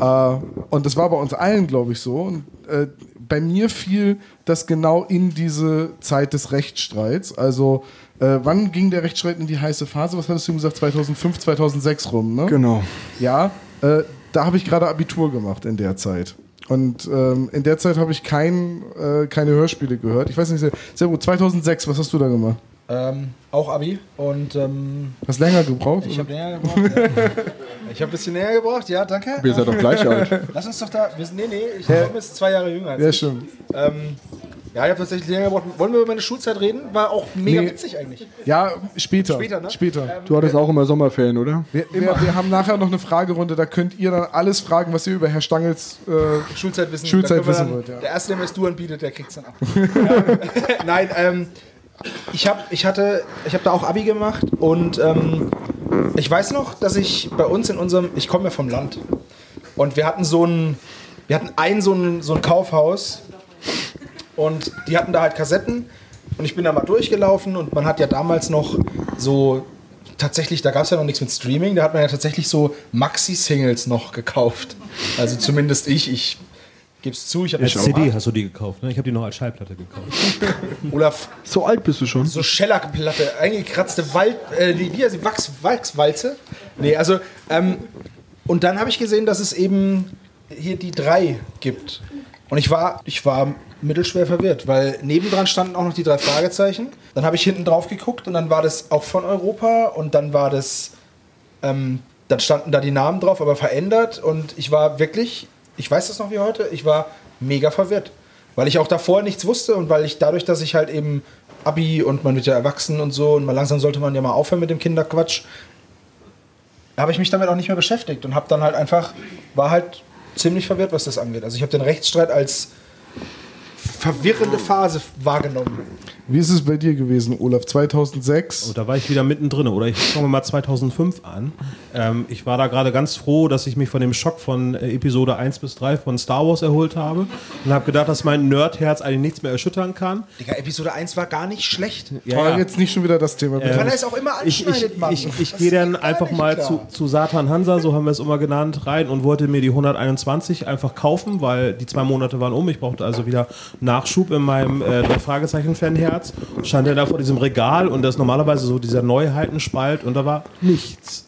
Äh, und das war bei uns allen, glaube ich, so. Und, äh, bei mir fiel das genau in diese Zeit des Rechtsstreits. Also, äh, wann ging der Rechtsstreit in die heiße Phase? Was hattest du gesagt? 2005, 2006 rum, ne? Genau. Ja, äh, da habe ich gerade Abitur gemacht in der Zeit. Und ähm, in der Zeit habe ich kein, äh, keine Hörspiele gehört. Ich weiß nicht, sehr, sehr gut. 2006, was hast du da gemacht? Ähm, auch Abi und ähm, Hast länger gebraucht? ich habe länger gebraucht. ja. [LAUGHS] Ich habe ein bisschen länger gebraucht, ja, danke. Wir sind doch gleich alt. Lass uns doch da. Wir sind, nee, nee, ich bin jetzt zwei Jahre jünger als ja, ich. stimmt. Ähm, ja, ich habe tatsächlich länger gebraucht. Wollen wir über meine Schulzeit reden? War auch mega Nee. witzig eigentlich. Ja, später. Später, ne? Später. Du hattest auch immer Sommerferien, oder? Wir, wir, wir haben nachher noch eine Fragerunde, da könnt ihr dann alles fragen, was ihr über Herr Stangels äh, Schulzeit wissen. Schulzeit da können wir wissen dann, wollt, ja. Der erste, der mir das Du anbietet, der kriegt es dann ab. [LAUGHS] ja. Nein, ähm, ich habe ich hatte, ich habe da auch Abi gemacht und ähm, ich weiß noch, dass ich bei uns in unserem, ich komme ja vom Land und wir hatten so ein, wir hatten ein so ein, so ein Kaufhaus und die hatten da halt Kassetten und ich bin da mal durchgelaufen und man hat ja damals noch so tatsächlich, da gab es ja noch nichts mit Streaming, da hat man ja tatsächlich so Maxi-Singles noch gekauft. Also zumindest ich, ich gebe es zu, ich habe Als CD hast du die gekauft, ne? Ich habe die noch als Schallplatte gekauft. [LAUGHS] Olaf, So alt bist du schon. so Schellackplatte, eingekratzte Wald, äh, die, wie heißt die, Wachs, Wachswalze? Nee, also, ähm, und dann habe ich gesehen, dass es eben hier die drei gibt. Und ich war, ich war mittelschwer verwirrt, weil nebendran standen auch noch die drei Fragezeichen. Dann habe ich hinten drauf geguckt und dann war das auch von Europa und dann war das, ähm, dann standen da die Namen drauf, aber verändert und ich war wirklich, ich weiß das noch wie heute, ich war mega verwirrt. Weil ich auch davor nichts wusste und weil ich dadurch, dass ich halt eben Abi und man wird ja erwachsen und so und mal langsam sollte man ja mal aufhören mit dem Kinderquatsch, habe ich mich damit auch nicht mehr beschäftigt und habe dann halt einfach, war halt ziemlich verwirrt, was das angeht. Also ich habe den Rechtsstreit als verwirrende Phase wahrgenommen. Wie ist es bei dir gewesen, Olaf? 2006? Und da war ich wieder mittendrin. Oder ich fange mal 2005 an. Ähm, ich war da gerade ganz froh, dass ich mich von dem Schock von äh, Episode 1 bis 3 von Star Wars erholt habe. Und habe gedacht, dass mein Nerdherz eigentlich nichts mehr erschüttern kann. Digga, Episode 1 war gar nicht schlecht. Ja, Aber ja. jetzt nicht schon wieder das Thema. bitte. Weil er es auch immer ich, anschneidet, ich, Mann. ich, ich Das gehe dann einfach mal klar. zu, zu Satan Hansa, so haben wir es immer genannt, rein und wollte mir die 121 einfach kaufen, weil die zwei Monate waren um. Ich brauchte also wieder Nachschub in meinem äh, drei Fragezeichen Fanherz. Stand er da vor diesem Regal und das ist normalerweise so dieser Neuheitenspalt und da war nichts.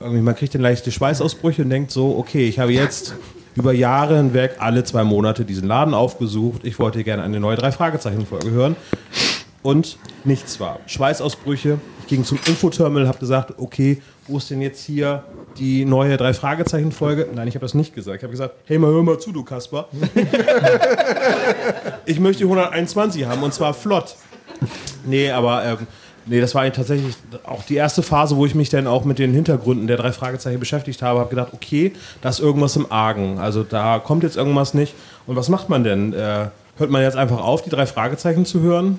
Irgendwie, man kriegt dann leichte Schweißausbrüche und denkt so, okay, ich habe jetzt über Jahre hinweg alle zwei Monate diesen Laden aufgesucht. Ich wollte gerne eine neue drei Fragezeichen Folge hören und nichts war. Schweißausbrüche. Ich ging zum Infoterminal, habe gesagt, okay, wo ist denn jetzt hier die neue drei Fragezeichen Folge? Nein, ich habe das nicht gesagt. Ich habe gesagt, hey, mal hör mal zu, du Kasper. [LAUGHS] ich möchte die 121 haben und zwar flott. Nee, aber ähm, nee, das war tatsächlich auch die erste Phase, wo ich mich dann auch mit den Hintergründen der drei Fragezeichen beschäftigt habe. Habe gedacht, okay, da ist irgendwas im Argen. Also da kommt jetzt irgendwas nicht. Und was macht man denn? Äh, hört man jetzt einfach auf, die drei Fragezeichen zu hören?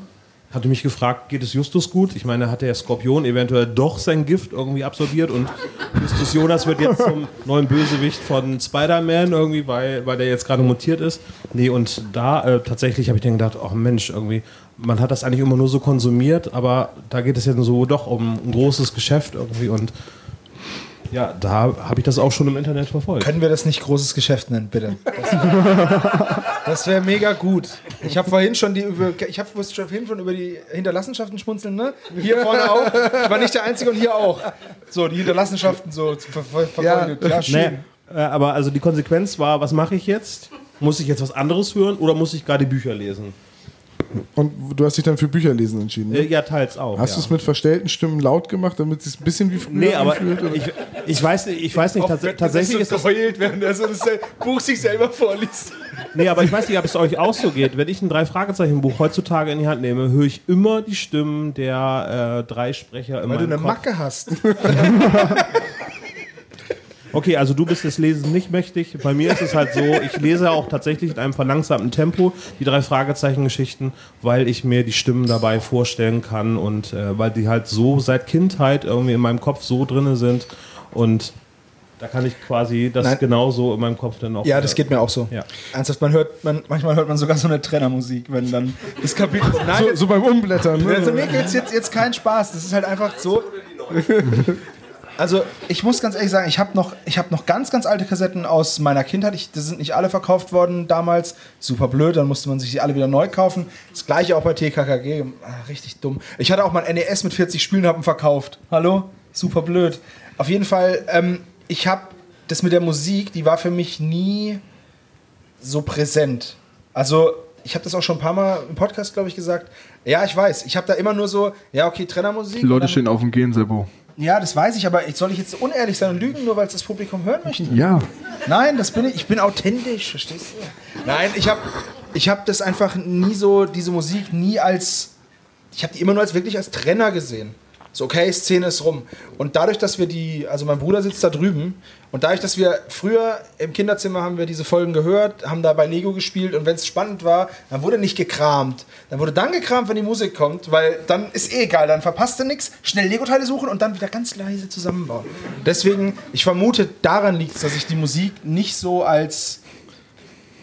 Hatte mich gefragt, geht es Justus gut? Ich meine, hat der Skorpion eventuell doch sein Gift irgendwie absorbiert und Justus Jonas wird jetzt zum neuen Bösewicht von Spider-Man irgendwie, weil, weil der jetzt gerade mutiert ist. Nee, und da äh, tatsächlich habe ich dann gedacht, oh Mensch, irgendwie, man hat das eigentlich immer nur so konsumiert, aber da geht es jetzt so doch um ein großes Geschäft irgendwie und ja, da habe ich das auch schon im Internet verfolgt. Können wir das nicht großes Geschäft nennen, bitte? [LAUGHS] Das wäre mega gut. Ich habe vorhin schon die über, ich habe vorhin schon über die Hinterlassenschaften schmunzeln, ne? Hier vorne auch. Ich war nicht der Einzige und hier auch. So, die Hinterlassenschaften so ver ver vergoldet. Ja, schön. Nee, äh, aber also die Konsequenz war, was mache ich jetzt? Muss ich jetzt was anderes hören oder muss ich gerade Bücher lesen? Und du hast dich dann für Bücher lesen entschieden. Ne? Äh, ja, teils auch. Hast ja. du es mit verstellten Stimmen laut gemacht, damit es ein bisschen wie früher Nee, aber anfühlt? oder? ich, ich weiß nicht, ich weiß nicht, tats tatsächlich ist das, geheult, während er so das Buch sich selber vorliest. nee, aber ich weiß nicht, ob es euch auch so geht. Wenn ich ein drei Fragezeichen Buch heutzutage in die Hand nehme, höre ich immer die Stimmen der äh, drei Sprecher in Weil du eine Kopf. Macke hast. [LAUGHS] Okay, also du bist des Lesens nicht mächtig. Bei mir ist es halt so, ich lese auch tatsächlich in einem verlangsamten Tempo die drei Fragezeichen-Geschichten, weil ich mir die Stimmen dabei vorstellen kann und äh, weil die halt so seit Kindheit irgendwie in meinem Kopf so drinne sind und da kann ich quasi das Nein. genauso in meinem Kopf dann auch. Ja, das geht mir auch so. Ja. Ernsthaft, man hört, man, manchmal hört man sogar so eine Trennermusik, wenn dann das Kapitel. [LAUGHS] Nein, so, so beim Umblättern. Ne? Also mir geht's jetzt, jetzt kein Spaß. Das ist halt einfach so. [LAUGHS] also ich muss ganz ehrlich sagen, ich habe noch, ich hab noch ganz, ganz alte Kassetten aus meiner Kindheit. Ich, das sind nicht alle verkauft worden damals. Super blöd, dann musste man sich die alle wieder neu kaufen. Das gleiche auch bei TKKG. Ah, richtig dumm. Ich hatte auch mal ein NES mit 40 Spielen verkauft. Hallo? Super blöd. Auf jeden Fall, ähm, ich habe das mit der Musik, die war für mich nie so präsent. Also ich habe das auch schon ein paar Mal im Podcast, glaube ich, gesagt. Ja, ich weiß. Ich habe da immer nur so, ja, okay, Trennermusik. Die Leute stehen auf dem Gehen, Sebo. Ja, das weiß ich, aber ich soll ich jetzt unehrlich sein und lügen, nur weil es das Publikum hören möchte? Ja. Nein, das bin ich. Ich bin authentisch, verstehst du? Nein, ich habe ich hab das einfach nie so, diese Musik nie als. Ich habe die immer nur als wirklich als Trenner gesehen. So, okay, Szene ist rum. Und dadurch, dass wir die, also mein Bruder sitzt da drüben, und dadurch, dass wir früher im Kinderzimmer haben wir diese Folgen gehört, haben da bei Lego gespielt und wenn es spannend war, dann wurde nicht gekramt. Dann wurde dann gekramt, wenn die Musik kommt, weil dann ist eh egal, dann verpasst du nichts, schnell Lego-Teile suchen und dann wieder ganz leise zusammenbauen. Deswegen, ich vermute, daran liegt es, dass ich die Musik nicht so als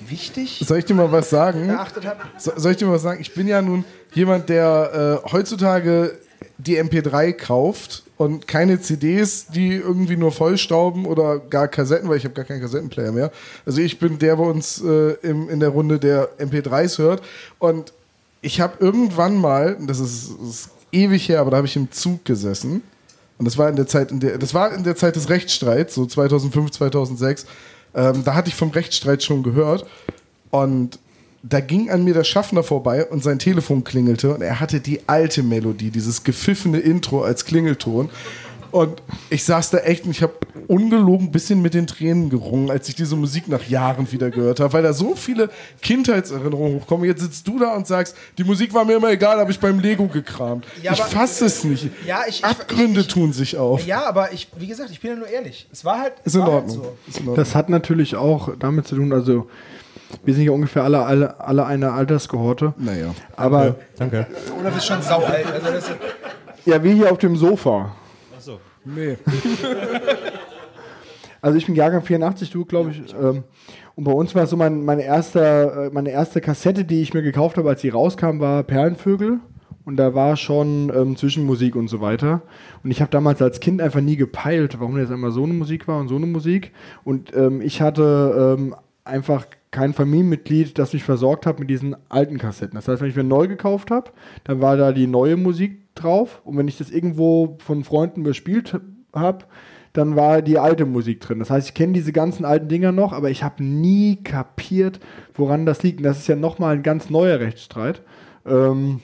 wichtig Soll ich dir mal was sagen? erachtet habe. So, soll ich dir mal was sagen? Ich bin ja nun jemand, der äh, heutzutage die MP3 kauft und keine CDs, die irgendwie nur vollstauben oder gar Kassetten, weil ich habe gar keinen Kassettenplayer mehr. Also ich bin der bei uns äh, im, in der Runde der MP3s hört und ich habe irgendwann mal, das ist, das ist ewig her, aber da habe ich im Zug gesessen und das war in der Zeit, in der, das war in der Zeit des Rechtsstreits, so 2005, 2006. Ähm, da hatte ich vom Rechtsstreit schon gehört und da ging an mir der Schaffner vorbei und sein Telefon klingelte und er hatte die alte Melodie, dieses gepfiffene Intro als Klingelton. Und ich saß da echt und ich habe ungelogen ein bisschen mit den Tränen gerungen, als ich diese Musik nach Jahren wieder gehört habe, weil da so viele Kindheitserinnerungen hochkommen. Jetzt sitzt du da und sagst, die Musik war mir immer egal, habe ich beim Lego gekramt. Ja, ich fasse es nicht. Ja, ich- Abgründe ich- ich- tun sich auf. Ja, aber ich, wie gesagt, ich bin ja nur ehrlich. Es war halt. Ist in war halt Ordnung. so. Ist in Ordnung. Das hat natürlich auch damit zu tun, also wir sind ja ungefähr alle, alle, alle eine Alterskohorte. naja. Aber Danke. Olaf ist schon saualt. Also das ist, ja, wir hier auf dem Sofa. Achso. Nee. [LAUGHS] Also ich bin Jahrgang 84, du glaube ich. Ähm, und bei uns war so mein, meine, erste, äh, meine erste Kassette, die ich mir gekauft habe, als sie rauskam, war Perlenvögel. Und da war schon ähm, Zwischenmusik und so weiter. Und ich habe damals als Kind einfach nie gepeilt, warum jetzt einmal so eine Musik war und so eine Musik. Und ähm, ich hatte ähm, einfach kein Familienmitglied, das mich versorgt hat mit diesen alten Kassetten. Das heißt, wenn ich mir neu gekauft habe, dann war da die neue Musik drauf. Und wenn ich das irgendwo von Freunden bespielt habe, dann war die alte Musik drin. Das heißt, ich kenne diese ganzen alten Dinger noch, aber ich habe nie kapiert, woran das liegt. Und das ist ja nochmal ein ganz neuer Rechtsstreit, ähm,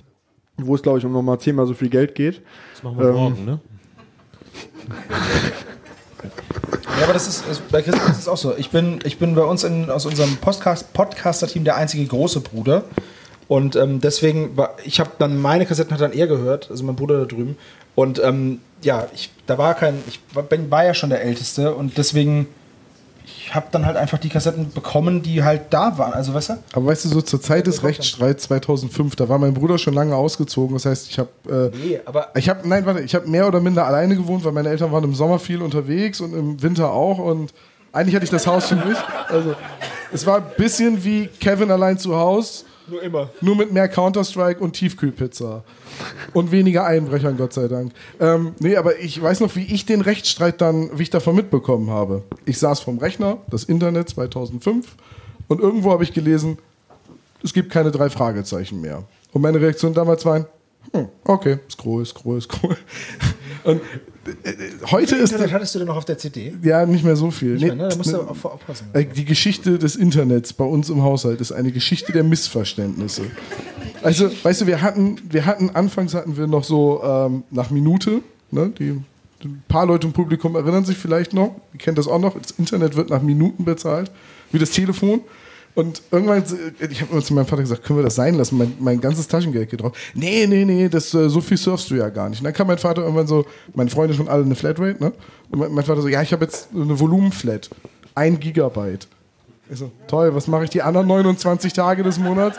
wo es, glaube ich, um nochmal zehnmal so viel Geld geht. Das machen wir Ähm, morgen, ne? [LAUGHS] ja, aber das ist, bei Christian ist es auch so. Ich bin, ich bin bei uns in, aus unserem Podcast, Podcaster-Team der einzige große Bruder. Und ähm, deswegen, war, ich habe dann meine Kassetten hat dann er gehört, also mein Bruder da drüben. Und ähm, ja, ich, da war kein, ich war, bin, war ja schon der Älteste und deswegen, ich habe dann halt einfach die Kassetten bekommen, die halt da waren. Also weißt du? Aber weißt du, so zur Zeit des Rechtsstreits 2005, da war mein Bruder schon lange ausgezogen. Das heißt, ich habe äh, Nee, aber Ich habe, nein, warte, ich habe mehr oder minder alleine gewohnt, weil meine Eltern waren im Sommer viel unterwegs und im Winter auch. Und eigentlich hatte ich das Haus für mich. Also, es war ein bisschen wie Kevin allein zu Hause, nur immer. nur mit mehr Counter-Strike und Tiefkühlpizza. Und weniger Einbrechern, Gott sei Dank. Ähm, nee, aber ich weiß noch, wie ich den Rechtsstreit dann, wie ich davon mitbekommen habe. Ich saß vorm Rechner, das Internet 2005, und irgendwo habe ich gelesen, es gibt keine drei Fragezeichen mehr. Und meine Reaktion damals war, hm, okay, scroll, scroll, scroll. Und äh, heute ist Internet hattest du denn noch auf der CD? ja nicht mehr so viel. Nee, ne? Da musst du ne, auf, aufpassen. äh, die Geschichte des Internets bei uns im Haushalt ist eine Geschichte der Missverständnisse. Also, weißt du, wir hatten, wir hatten anfangs hatten wir noch so ähm, nach Minute, ne, die, ein paar Leute im Publikum erinnern sich vielleicht noch, ihr kennt das auch noch, das Internet wird nach Minuten bezahlt, wie das Telefon. Und irgendwann, äh, ich habe immer zu meinem Vater gesagt, können wir das sein lassen? Mein, mein ganzes Taschengeld geht drauf. Nee, nee, nee, das, äh, so viel surfst du ja gar nicht. Und dann kam mein Vater irgendwann so, meine Freunde schon alle eine Flatrate, ne? Und mein, mein Vater so, ja, ich habe jetzt eine Volumenflat. Ein Gigabyte. Ich so, toll, was mache ich die anderen 29 Tage des Monats?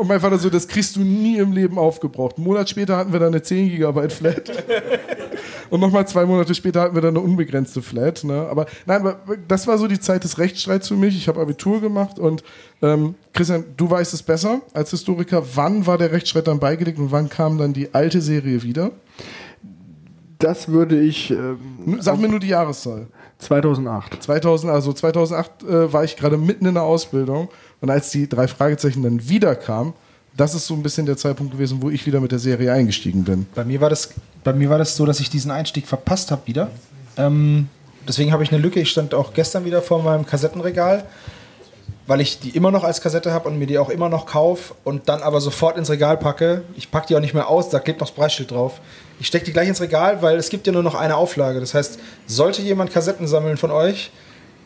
Und mein Vater so, das kriegst du nie im Leben aufgebraucht. Einen Monat später hatten wir dann eine 10 Gigabyte Flat. [LAUGHS] Und nochmal zwei Monate später hatten wir dann eine unbegrenzte Flat. Ne? Aber nein, aber das war so die Zeit des Rechtsstreits für mich. Ich habe Abitur gemacht und ähm, Christian, du weißt es besser als Historiker. Wann war der Rechtsstreit dann beigelegt und wann kam dann die alte Serie wieder? Das würde ich. Ähm, Sag mir nur die Jahreszahl. 2008. 2000, also 2008 äh, war ich gerade mitten in der Ausbildung und als die drei Fragezeichen dann wiederkam, das ist so ein bisschen der Zeitpunkt gewesen, wo ich wieder mit der Serie eingestiegen bin. Bei mir war das, bei mir war das so, dass ich diesen Einstieg verpasst habe wieder. Ähm, deswegen habe ich eine Lücke. Ich stand auch gestern wieder vor meinem Kassettenregal, weil ich die immer noch als Kassette habe und mir die auch immer noch kaufe und dann aber sofort ins Regal packe. Ich packe die auch nicht mehr aus, da klebt noch das Preisschild drauf. Ich stecke die gleich ins Regal, weil es gibt ja nur noch eine Auflage. Das heißt, sollte jemand Kassetten sammeln von euch,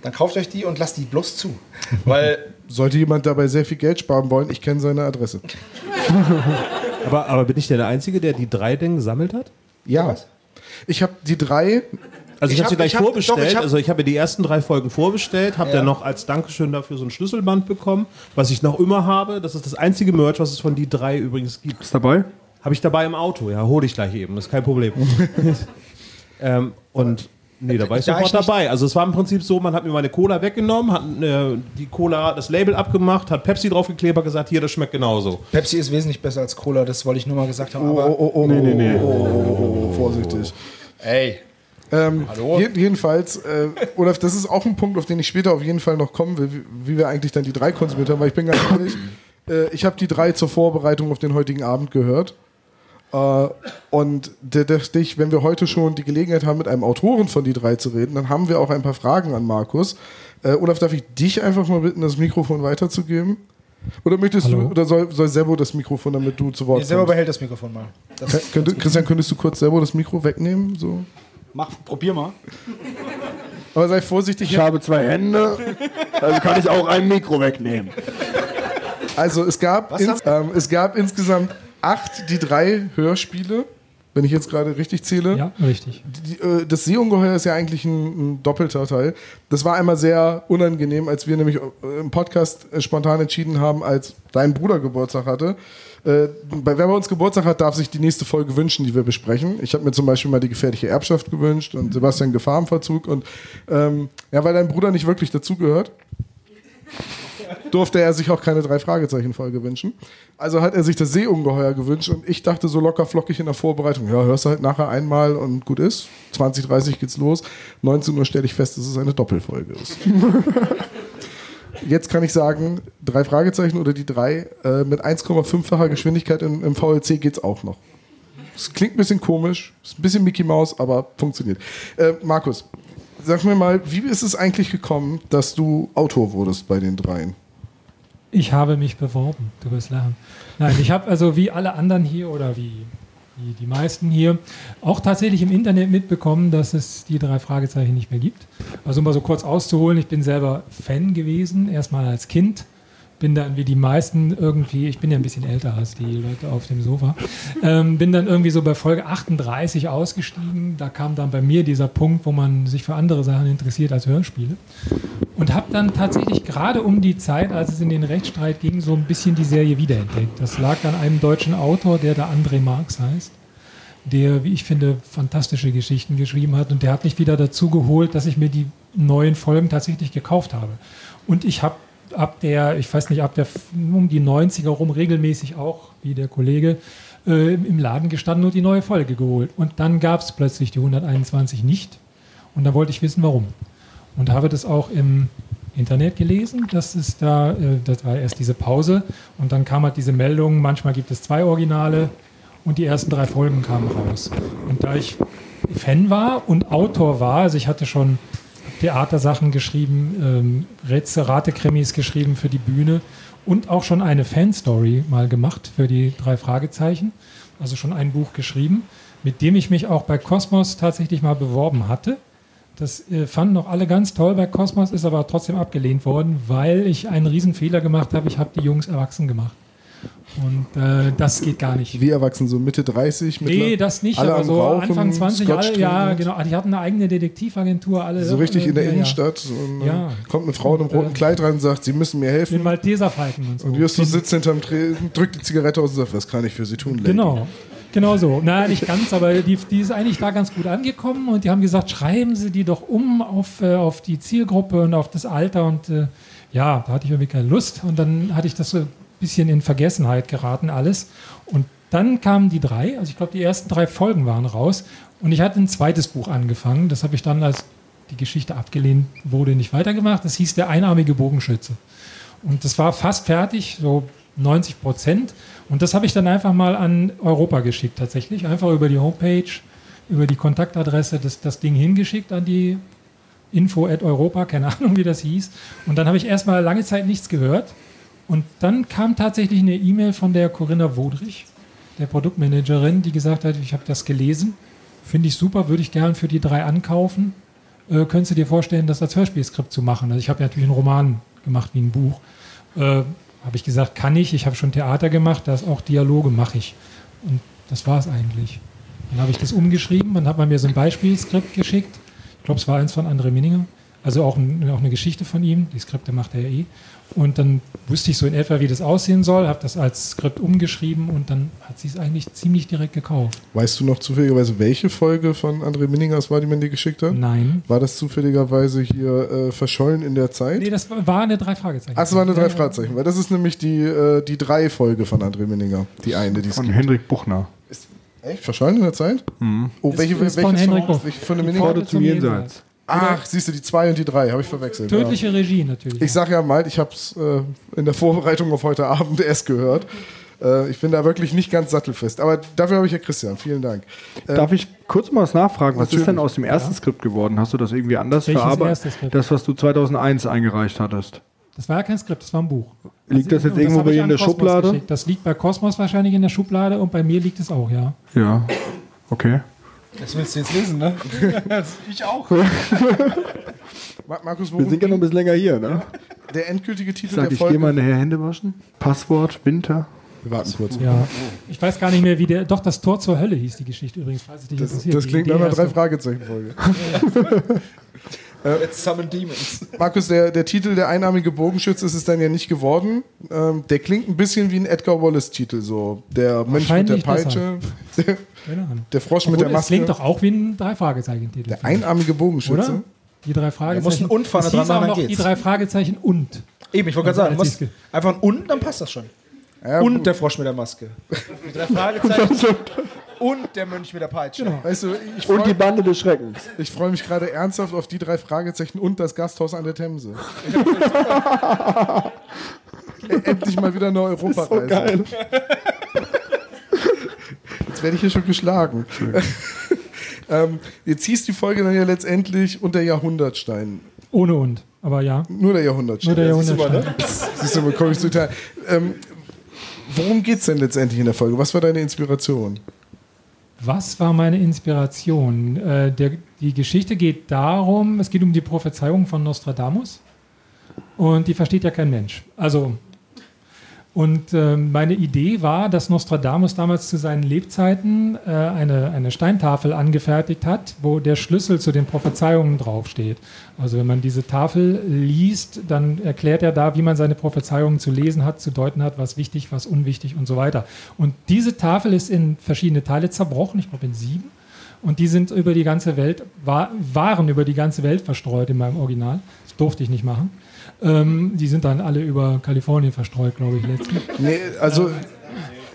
dann kauft euch die und lasst die bloß zu. [LAUGHS] Weil Sollte jemand dabei sehr viel Geld sparen wollen, ich kenne seine Adresse. [LAUGHS] Aber, aber bin ich der Einzige, der die drei Dinge gesammelt hat? Ja. Ich habe die drei, Also ich, Ich habe sie hab- gleich ich hab- vorbestellt. doch, ich hab- also ich habe mir die ersten drei Folgen vorbestellt, habe Ja. dann noch als Dankeschön dafür so ein Schlüsselband bekommen, was ich noch immer habe. Das ist das einzige Merch, was es von die drei übrigens gibt. Ist dabei? Habe ich dabei im Auto, ja, hole ich gleich eben, das ist kein Problem. [LAUGHS] [LAUGHS] ähm, und nee, da war ich Da sofort ich dabei. Also es war im Prinzip so, man hat mir meine Cola weggenommen, hat äh, die Cola, das Label abgemacht, hat Pepsi draufgeklebt, hat gesagt, hier, das schmeckt genauso. Pepsi ist wesentlich besser als Cola, das wollte ich nur mal gesagt haben. oh, Aber oh, oh, nee, nee, nee. Oh, oh, oh, oh, vorsichtig. ey, Ähm, Hallo? je- jedenfalls, äh, Olaf, das ist auch ein Punkt, auf den ich später auf jeden Fall noch kommen will, wie, wie wir eigentlich dann die drei konsumiert haben, weil ich bin ganz ehrlich, äh, ich habe die drei zur Vorbereitung auf den heutigen Abend gehört. Äh, und da dachte ich, wenn wir heute schon die Gelegenheit haben, mit einem Autoren von die drei zu reden, dann haben wir auch ein paar Fragen an Markus. Äh, Olaf, darf ich dich einfach mal bitten, das Mikrofon weiterzugeben? Oder möchtest Hallo? du, oder soll, soll Servo das Mikrofon, damit du zu Wort nee, selber kommst? behält das Mikrofon mal. Das, Kön- Könnte, Christian, könntest du kurz Servo das Mikro wegnehmen? So? mach, probier mal. Aber sei vorsichtig. Ich habe zwei Hände, also kann ich auch ein Mikro wegnehmen. Also es gab, ins, ähm, es gab insgesamt acht, die drei Hörspiele, wenn ich jetzt gerade richtig zähle. Ja, richtig. Die, äh, das Seeungeheuer ist ja eigentlich ein, ein doppelter Teil. Das war einmal sehr unangenehm, als wir nämlich äh, im Podcast spontan entschieden haben, als dein Bruder Geburtstag hatte. Äh, bei, wer bei uns Geburtstag hat, darf sich die nächste Folge wünschen, die wir besprechen. Ich habe mir zum Beispiel mal die gefährliche Erbschaft gewünscht und Sebastian Gefahr im Verzug. Und ähm, ja, weil dein Bruder nicht wirklich dazugehört, durfte er sich auch keine drei Fragezeichen-Folge wünschen. Also hat er sich das Seeungeheuer gewünscht und ich dachte so locker flockig in der Vorbereitung, ja, hörst du halt nachher einmal und gut ist. 20, 30 geht's los. 19 Uhr stelle ich fest, dass es eine Doppelfolge ist. Jetzt kann ich sagen, drei Fragezeichen oder die drei äh, mit 1,5-facher Geschwindigkeit im, im VLC geht's auch noch. Es klingt ein bisschen komisch, ist ein bisschen Mickey Mouse, aber funktioniert. Äh, Markus, sag mir mal, wie ist es eigentlich gekommen, dass du Autor wurdest bei den dreien? Ich habe mich beworben, du wirst lachen. Nein, ich habe also wie alle anderen hier oder wie, wie die meisten hier auch tatsächlich im Internet mitbekommen, dass es die drei Fragezeichen nicht mehr gibt. Also um mal so kurz auszuholen, ich bin selber Fan gewesen, erstmal als Kind. Bin dann wie die meisten irgendwie, ich bin ja ein bisschen älter als die Leute auf dem Sofa, ähm, bin dann irgendwie so bei Folge 38 ausgestiegen. Da kam dann bei mir dieser Punkt, wo man sich für andere Sachen interessiert als Hörspiele. Und habe dann tatsächlich gerade um die Zeit, als es in den Rechtsstreit ging, so ein bisschen die Serie wiederentdeckt. Das lag an einem deutschen Autor, der da André Marx heißt, der, wie ich finde, fantastische Geschichten geschrieben hat. Und der hat mich wieder dazu geholt, dass ich mir die neuen Folgen tatsächlich gekauft habe. Und ich habe ab der, ich weiß nicht, ab der um die 90er rum regelmäßig auch, wie der Kollege, äh, im Laden gestanden und die neue Folge geholt. Und dann gab es plötzlich die 121 nicht. Und da wollte ich wissen, warum und habe das auch im Internet gelesen, dass es da, äh, das war erst diese Pause und dann kam halt diese Meldung, manchmal gibt es zwei Originale und die ersten drei Folgen kamen raus. Und da ich Fan war und Autor war, also ich hatte schon Theatersachen geschrieben, ähm, Rätsel, Ratekrimis geschrieben für die Bühne und auch schon eine Fanstory mal gemacht für die drei Fragezeichen, also schon ein Buch geschrieben, mit dem ich mich auch bei Cosmos tatsächlich mal beworben hatte. Das äh, fanden noch alle ganz toll bei Cosmos, ist aber trotzdem abgelehnt worden, weil ich einen Riesenfehler gemacht habe. Ich habe die Jungs erwachsen gemacht. Und äh, das geht gar nicht. Wie erwachsen, so Mitte 30? Nee, mittler- das nicht, alle aber so Rauchen, Anfang 20, Scotch alle, ja, genau. Die hatten eine eigene Detektivagentur, alle. So richtig in der äh, ja, Innenstadt. Und dann Ja. kommt eine Frau in einem roten Äh, Kleid rein und sagt, sie müssen mir Ja. Den helfen. Malteserfalken und so. Und Justus sitzt hinterm Tresen, drückt die Zigarette aus und sagt, was kann ich für sie tun, Lady? Genau. Genau so. Nein, nicht ganz, aber die, die ist eigentlich da ganz gut angekommen und die haben gesagt, schreiben Sie die doch um auf, äh, auf die Zielgruppe und auf das Alter und äh, ja, da hatte ich irgendwie keine Lust und dann hatte ich das so bisschen in Vergessenheit geraten alles und dann kamen die drei, also ich glaube, die ersten drei Folgen waren raus. Und ich hatte ein zweites Buch angefangen. Das habe ich dann, als die Geschichte abgelehnt wurde, nicht weitergemacht. Das hieß Der einarmige Bogenschütze. Und das war fast fertig, so 90 Prozent. Und das habe ich dann einfach mal an Europa geschickt, tatsächlich. Einfach über die Homepage, über die Kontaktadresse das, das Ding hingeschickt an die Info at Europa, keine [LAUGHS] Ahnung, wie das hieß. Und dann habe ich erstmal lange Zeit nichts gehört. Und dann kam tatsächlich eine E-Mail von der Corinna Wodrich, der Produktmanagerin, die gesagt hat, ich habe das gelesen, finde ich super, würde ich gern für die drei ankaufen. Äh, könntest du dir vorstellen, das als Hörspielskript zu machen? Also ich habe natürlich einen Roman gemacht wie ein Buch. Äh, habe ich gesagt, kann ich. Ich habe schon Theater gemacht, da ist auch Dialoge mache ich. Und das war es eigentlich. Dann habe ich das umgeschrieben und habe mir so ein Beispielskript geschickt. Ich glaube, es war eins von André Minninger. Also auch, ein, auch, eine Geschichte von ihm. Die Skripte macht er ja eh. Und dann wusste ich so in etwa, wie das aussehen soll, habe das als Skript umgeschrieben und dann hat sie es eigentlich ziemlich direkt gekauft. Weißt du noch zufälligerweise, welche Folge von André Minningers war, die man dir geschickt hat? Nein. War das zufälligerweise hier äh, verschollen in der Zeit? Nee, das war eine drei Fragezeichen. Ach, das war eine drei Fragezeichen, weil das ist nämlich die, äh, die drei Folge von André Minninger. Die eine, die es Von gibt. Henrik Buchner. Ist, echt? Verschollen in der Zeit? Oh, welche, ist welche von welche von der Die Minninger? Pforte zum Jenseits. Ach, siehst du, die zwei und die drei, habe ich verwechselt. Ja. Tödliche Regie natürlich. Ich sag ja mal, ich habe es äh, in der Vorbereitung auf heute Abend [LAUGHS] erst gehört. Äh, ich bin da wirklich nicht ganz sattelfest. Aber dafür habe ich ja Christian. Vielen Dank. Äh, Darf ich kurz mal was nachfragen? Was Natürlich. ist denn aus dem ersten Skript geworden? Hast du das irgendwie anders Welches verarbeitet? erste Skript? Das, was du 2001 eingereicht hattest. Das war ja kein Skript, das war ein Buch. Liegt das jetzt Und irgendwo hab bei dir in der Cosmos Schublade? geschickt. Das liegt bei Cosmos wahrscheinlich in der Schublade und bei mir liegt es auch, ja. Ja. Okay. Das willst du jetzt lesen, ne? [LAUGHS] ich auch. Ma- Markus, Wir sind ja noch ein bisschen länger hier, ne? der endgültige Titel Sag, der ich Folge? gehe mal nachher Hände waschen. Passwort, Winter. Wir warten kurz. ja. Ich weiß gar nicht mehr, wie der. Doch, das Tor zur Hölle hieß die Geschichte übrigens, falls es dich Das, interessiert. das klingt nach einer erste. [LAUGHS] [LAUGHS] Let's summon demons. [LAUGHS] Markus, der, der Titel der einarmige Bogenschütze ist es dann ja nicht geworden. Ähm, der klingt ein bisschen wie ein Edgar Wallace Titel so. Der Mensch mit der Peitsche, der, [LAUGHS] Keine Ahnung. der Frosch mit Obwohl, der das Maske, klingt doch auch wie ein drei Fragezeichen Titel. der einarmige Bogenschütze. oder? Die drei Fragezeichen. muss ein Und vorne dran auch dann noch die geht's. drei Fragezeichen und. Eben, ich wollte gerade sagen, einfach ein Und, dann passt das schon. Ja, Und der Frosch mit der Maske. Die drei Fragezeichen. [LAUGHS] und der Mönch mit der Peitsche. Genau. Weißt du, ich Und die freue Bande des Schreckens. ich freu mich gerade ernsthaft auf die drei Fragezeichen und das Gasthaus an der Themse. [LAUGHS] Endlich mal wieder eine Europareise. Geil. Jetzt werde ich hier schon geschlagen. [LAUGHS] ähm, jetzt hieß die Folge dann ja letztendlich unter Jahrhundertstein. Ohne und. Aber ja. Nur der Jahrhundertstein. Nur der Siehst du mal, Jahrhundertstein. ne? Siehst du, bekomme ich zu Teil. Ähm, worum geht es denn letztendlich in der Folge? Was war deine Inspiration? Was war meine Inspiration? Äh, der, die Geschichte geht darum, es geht um die Prophezeiung von Nostradamus und die versteht ja kein Mensch. Also, und äh, meine Idee war, dass Nostradamus damals zu seinen Lebzeiten äh, eine, eine Steintafel angefertigt hat, wo der Schlüssel zu den Prophezeiungen draufsteht. Also wenn man diese Tafel liest, dann erklärt er da, wie man seine Prophezeiungen zu lesen hat, zu deuten hat, was wichtig, was unwichtig und so weiter. Und diese Tafel ist in verschiedene Teile zerbrochen, ich glaube in sieben. Und die sind über die ganze Welt, war, waren über die ganze Welt verstreut in meinem Original. Das durfte ich nicht machen. Ähm, die sind dann alle über Kalifornien verstreut, glaube ich, letztlich. Nee, also,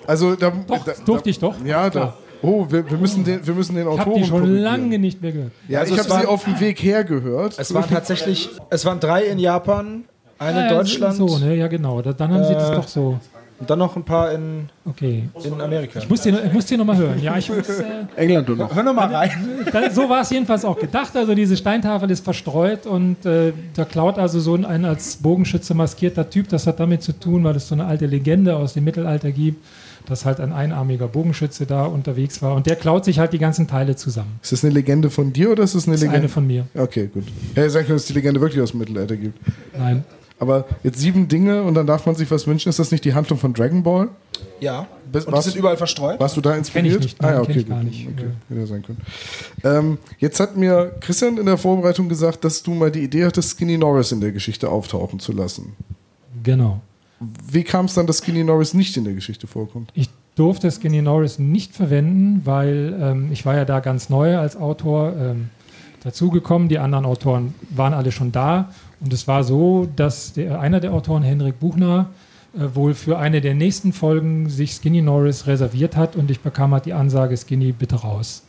also da, Doch, da, das durfte ich doch. Ja, da. Klar. Oh, wir, wir, müssen den, wir müssen den Ich habe Autoren die schon lange nicht mehr gehört. Ja, Also ich habe sie auf dem Weg her gehört. Es waren tatsächlich, es waren drei in Japan, eine in Ja, Deutschland So, ne? Ja, genau. Da, dann haben sie das Äh, doch so. Und dann noch ein paar in, Okay. in Amerika. Ich muss den, ich muss den nochmal hören. Ja, ich muss. Äh, England und noch. Hör noch mal rein. [LAUGHS] So war es jedenfalls auch gedacht. Also diese Steintafel ist verstreut und äh, da klaut also so ein, ein als Bogenschütze maskierter Typ. Das hat damit zu tun, weil es so eine alte Legende aus dem Mittelalter gibt, dass halt ein einarmiger Bogenschütze da unterwegs war und der klaut sich halt die ganzen Teile zusammen. Ist das eine Legende von dir oder ist das eine Das ist Legende? eine von mir. okay, gut. Hätte sein können, dass es die Legende wirklich aus dem Mittelalter gibt. Nein. Aber jetzt sieben Dinge und dann darf man sich was wünschen. Ist das nicht die Handlung von Dragon Ball? Ja. Bist- Und die warst- sind überall verstreut. Warst du da inspiriert? Nicht, ah, nein, ja, okay, ich gar gut. nicht. Okay, Ja. hätte sein können. Ähm, jetzt hat mir Christian in der Vorbereitung gesagt, dass du mal die Idee hattest, Skinny Norris in der Geschichte auftauchen zu lassen. Genau. Wie kam es dann, dass Skinny Norris nicht in der Geschichte vorkommt? Ich durfte Skinny Norris nicht verwenden, weil ähm, ich war ja da ganz neu als Autor ähm, dazugekommen. Die anderen Autoren waren alle schon da. Und es war so, dass der, einer der Autoren, Henrik Buchner, äh, wohl für eine der nächsten Folgen sich Skinny Norris reserviert hat und ich bekam halt die Ansage, Skinny, bitte raus.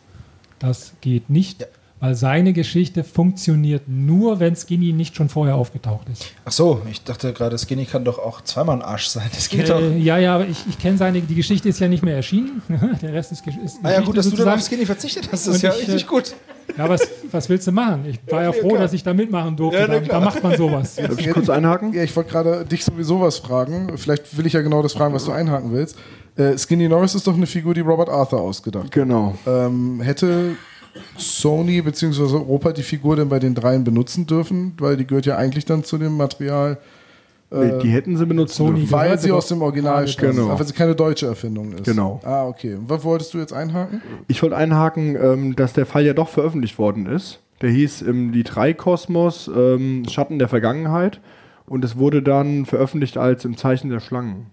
Das geht nicht, weil seine Geschichte funktioniert nur, wenn Skinny nicht schon vorher aufgetaucht ist. Ach so, ich dachte gerade, Skinny kann doch auch zweimal ein Arsch sein. Das geht doch. Äh, ja, ja, aber ich, ich kenne seine, die Geschichte ist ja nicht mehr erschienen. [LAUGHS] Der Rest ist, ist Ah ja, gut, dass du dann sozusagen. auf Skinny verzichtet hast. Das ist ja ich, richtig äh, gut. Ja, was, was willst du machen? Ich war ja froh, klar. dass ich da mitmachen durfte. Ja, da, da macht man sowas. Darf ich kurz einhaken? Ja, ich wollte gerade dich sowieso was fragen. Vielleicht will ich ja genau das fragen, was du einhaken willst. Äh, Skinny Norris ist doch eine Figur, die Robert Arthur ausgedacht. Genau. Ähm, hätte Sony bzw. Europa die Figur denn bei den dreien benutzen dürfen? Weil die gehört ja eigentlich dann zu dem Material, Nee, die hätten sie benutzen Sony weil sie doch aus dem Original stammt. Genau. Aber sie keine deutsche Erfindung ist. Genau. Ah, okay. Und was wolltest du jetzt einhaken? Ich wollte einhaken, ähm, dass der Fall ja doch veröffentlicht worden ist. Der hieß ähm, Die drei Kosmos, ähm, Schatten der Vergangenheit. Und es wurde dann veröffentlicht als Im Zeichen der Schlangen.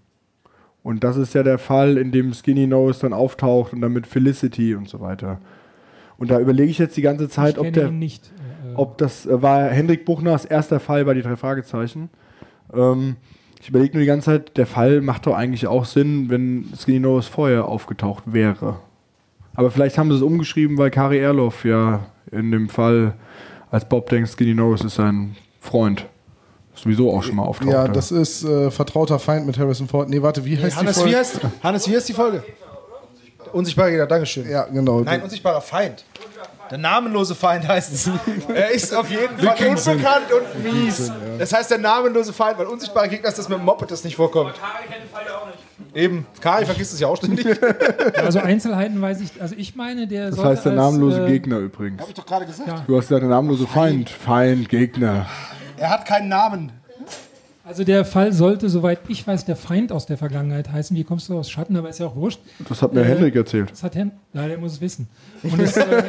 Und das ist ja der Fall, in dem Skinny Nose dann auftaucht und dann mit Felicity und so weiter. Und da überlege ich jetzt die ganze Zeit, ich ob der, ihn nicht. Äh, äh, ob das äh, war Hendrik Buchners erster Fall bei die drei Fragezeichen. Ähm, ich überlege nur die ganze Zeit, der Fall macht doch eigentlich auch Sinn, wenn Skinny Nose vorher aufgetaucht wäre. Aber vielleicht haben sie es umgeschrieben, weil Kari Erloff ja in dem Fall, als Bob denkt, Skinny Nose ist sein Freund, sowieso auch schon mal auftaucht. Ja, das ist äh, Vertrauter Feind mit Harrison Ford. Nee, warte, wie heißt Hannes, die Folge? wie heißt, Hannes, wie heißt die Folge? Unsichtbarer Gegner, Dankeschön. Ja, genau. Nein, unsichtbarer Feind. Der namenlose Feind heißt es. er ist auf jeden Fall unbekannt und mies. Das heißt der namenlose Feind, weil unsichtbarer Gegner ist das mit dem Moped, das nicht vorkommt. Eben, Kari vergisst es ja auch ständig. also Einzelheiten weiß ich. Also ich meine, der das heißt der als, namenlose äh, Gegner übrigens. Hab ich doch gerade gesagt. Ja. Du hast gesagt, der namenlose Feind. Feind, Gegner. Er hat keinen Namen. Also der Fall sollte, soweit ich weiß, der Feind aus der Vergangenheit heißen. Wie kommst du aus Schatten? Aber ist ja auch wurscht. Das hat mir Äh, Hendrik erzählt. Das hat Herrn. Ja, der muss es wissen. [LAUGHS] Und es, äh,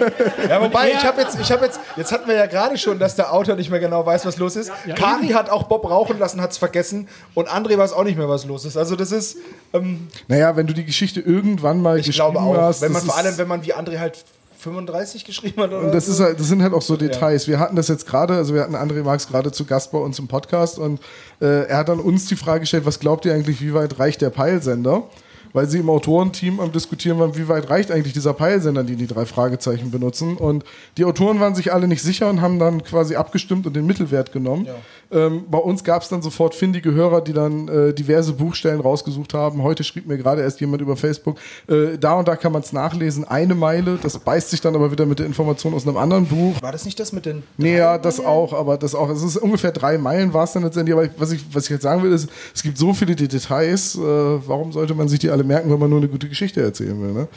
Ja, wobei, ich habe jetzt, ich habe jetzt, jetzt hatten wir ja gerade schon, dass der Autor nicht mehr genau weiß, was los ist. Kari hat auch Bob rauchen lassen, hat es vergessen und André weiß auch nicht mehr, was los ist. Also das ist, ähm, Naja, wenn du die Geschichte irgendwann mal ich geschrieben glaube auch, hast, wenn man das vor allem, wenn man wie André halt 35 geschrieben hat oder Und das, so. ist halt, das sind halt auch so Details. Wir hatten das jetzt gerade, also wir hatten André Marx gerade zu Gast bei uns im Podcast und äh, er hat dann uns die Frage gestellt, was glaubt ihr eigentlich, wie weit reicht der Peilsender? Weil sie im Autorenteam am diskutieren waren, wie weit reicht eigentlich dieser Peilsender, den die drei Fragezeichen benutzen. Und die Autoren waren sich alle nicht sicher und haben dann quasi abgestimmt und den Mittelwert genommen. Ähm, bei uns gab es dann sofort findige Hörer, die dann äh, diverse Buchstellen rausgesucht haben. Heute schrieb mir gerade erst jemand über Facebook, äh, da und da kann man es nachlesen, eine Meile, das beißt sich dann aber wieder mit der Information aus einem anderen Buch. War das nicht das mit den. Nee, ja, das auch, aber das auch. Es ist ungefähr drei Meilen war es dann letztendlich. Aber was ich, was ich jetzt sagen will, ist, es gibt so viele Details. Äh, warum sollte man sich die alle merken, wenn man nur eine gute Geschichte erzählen will? Ne?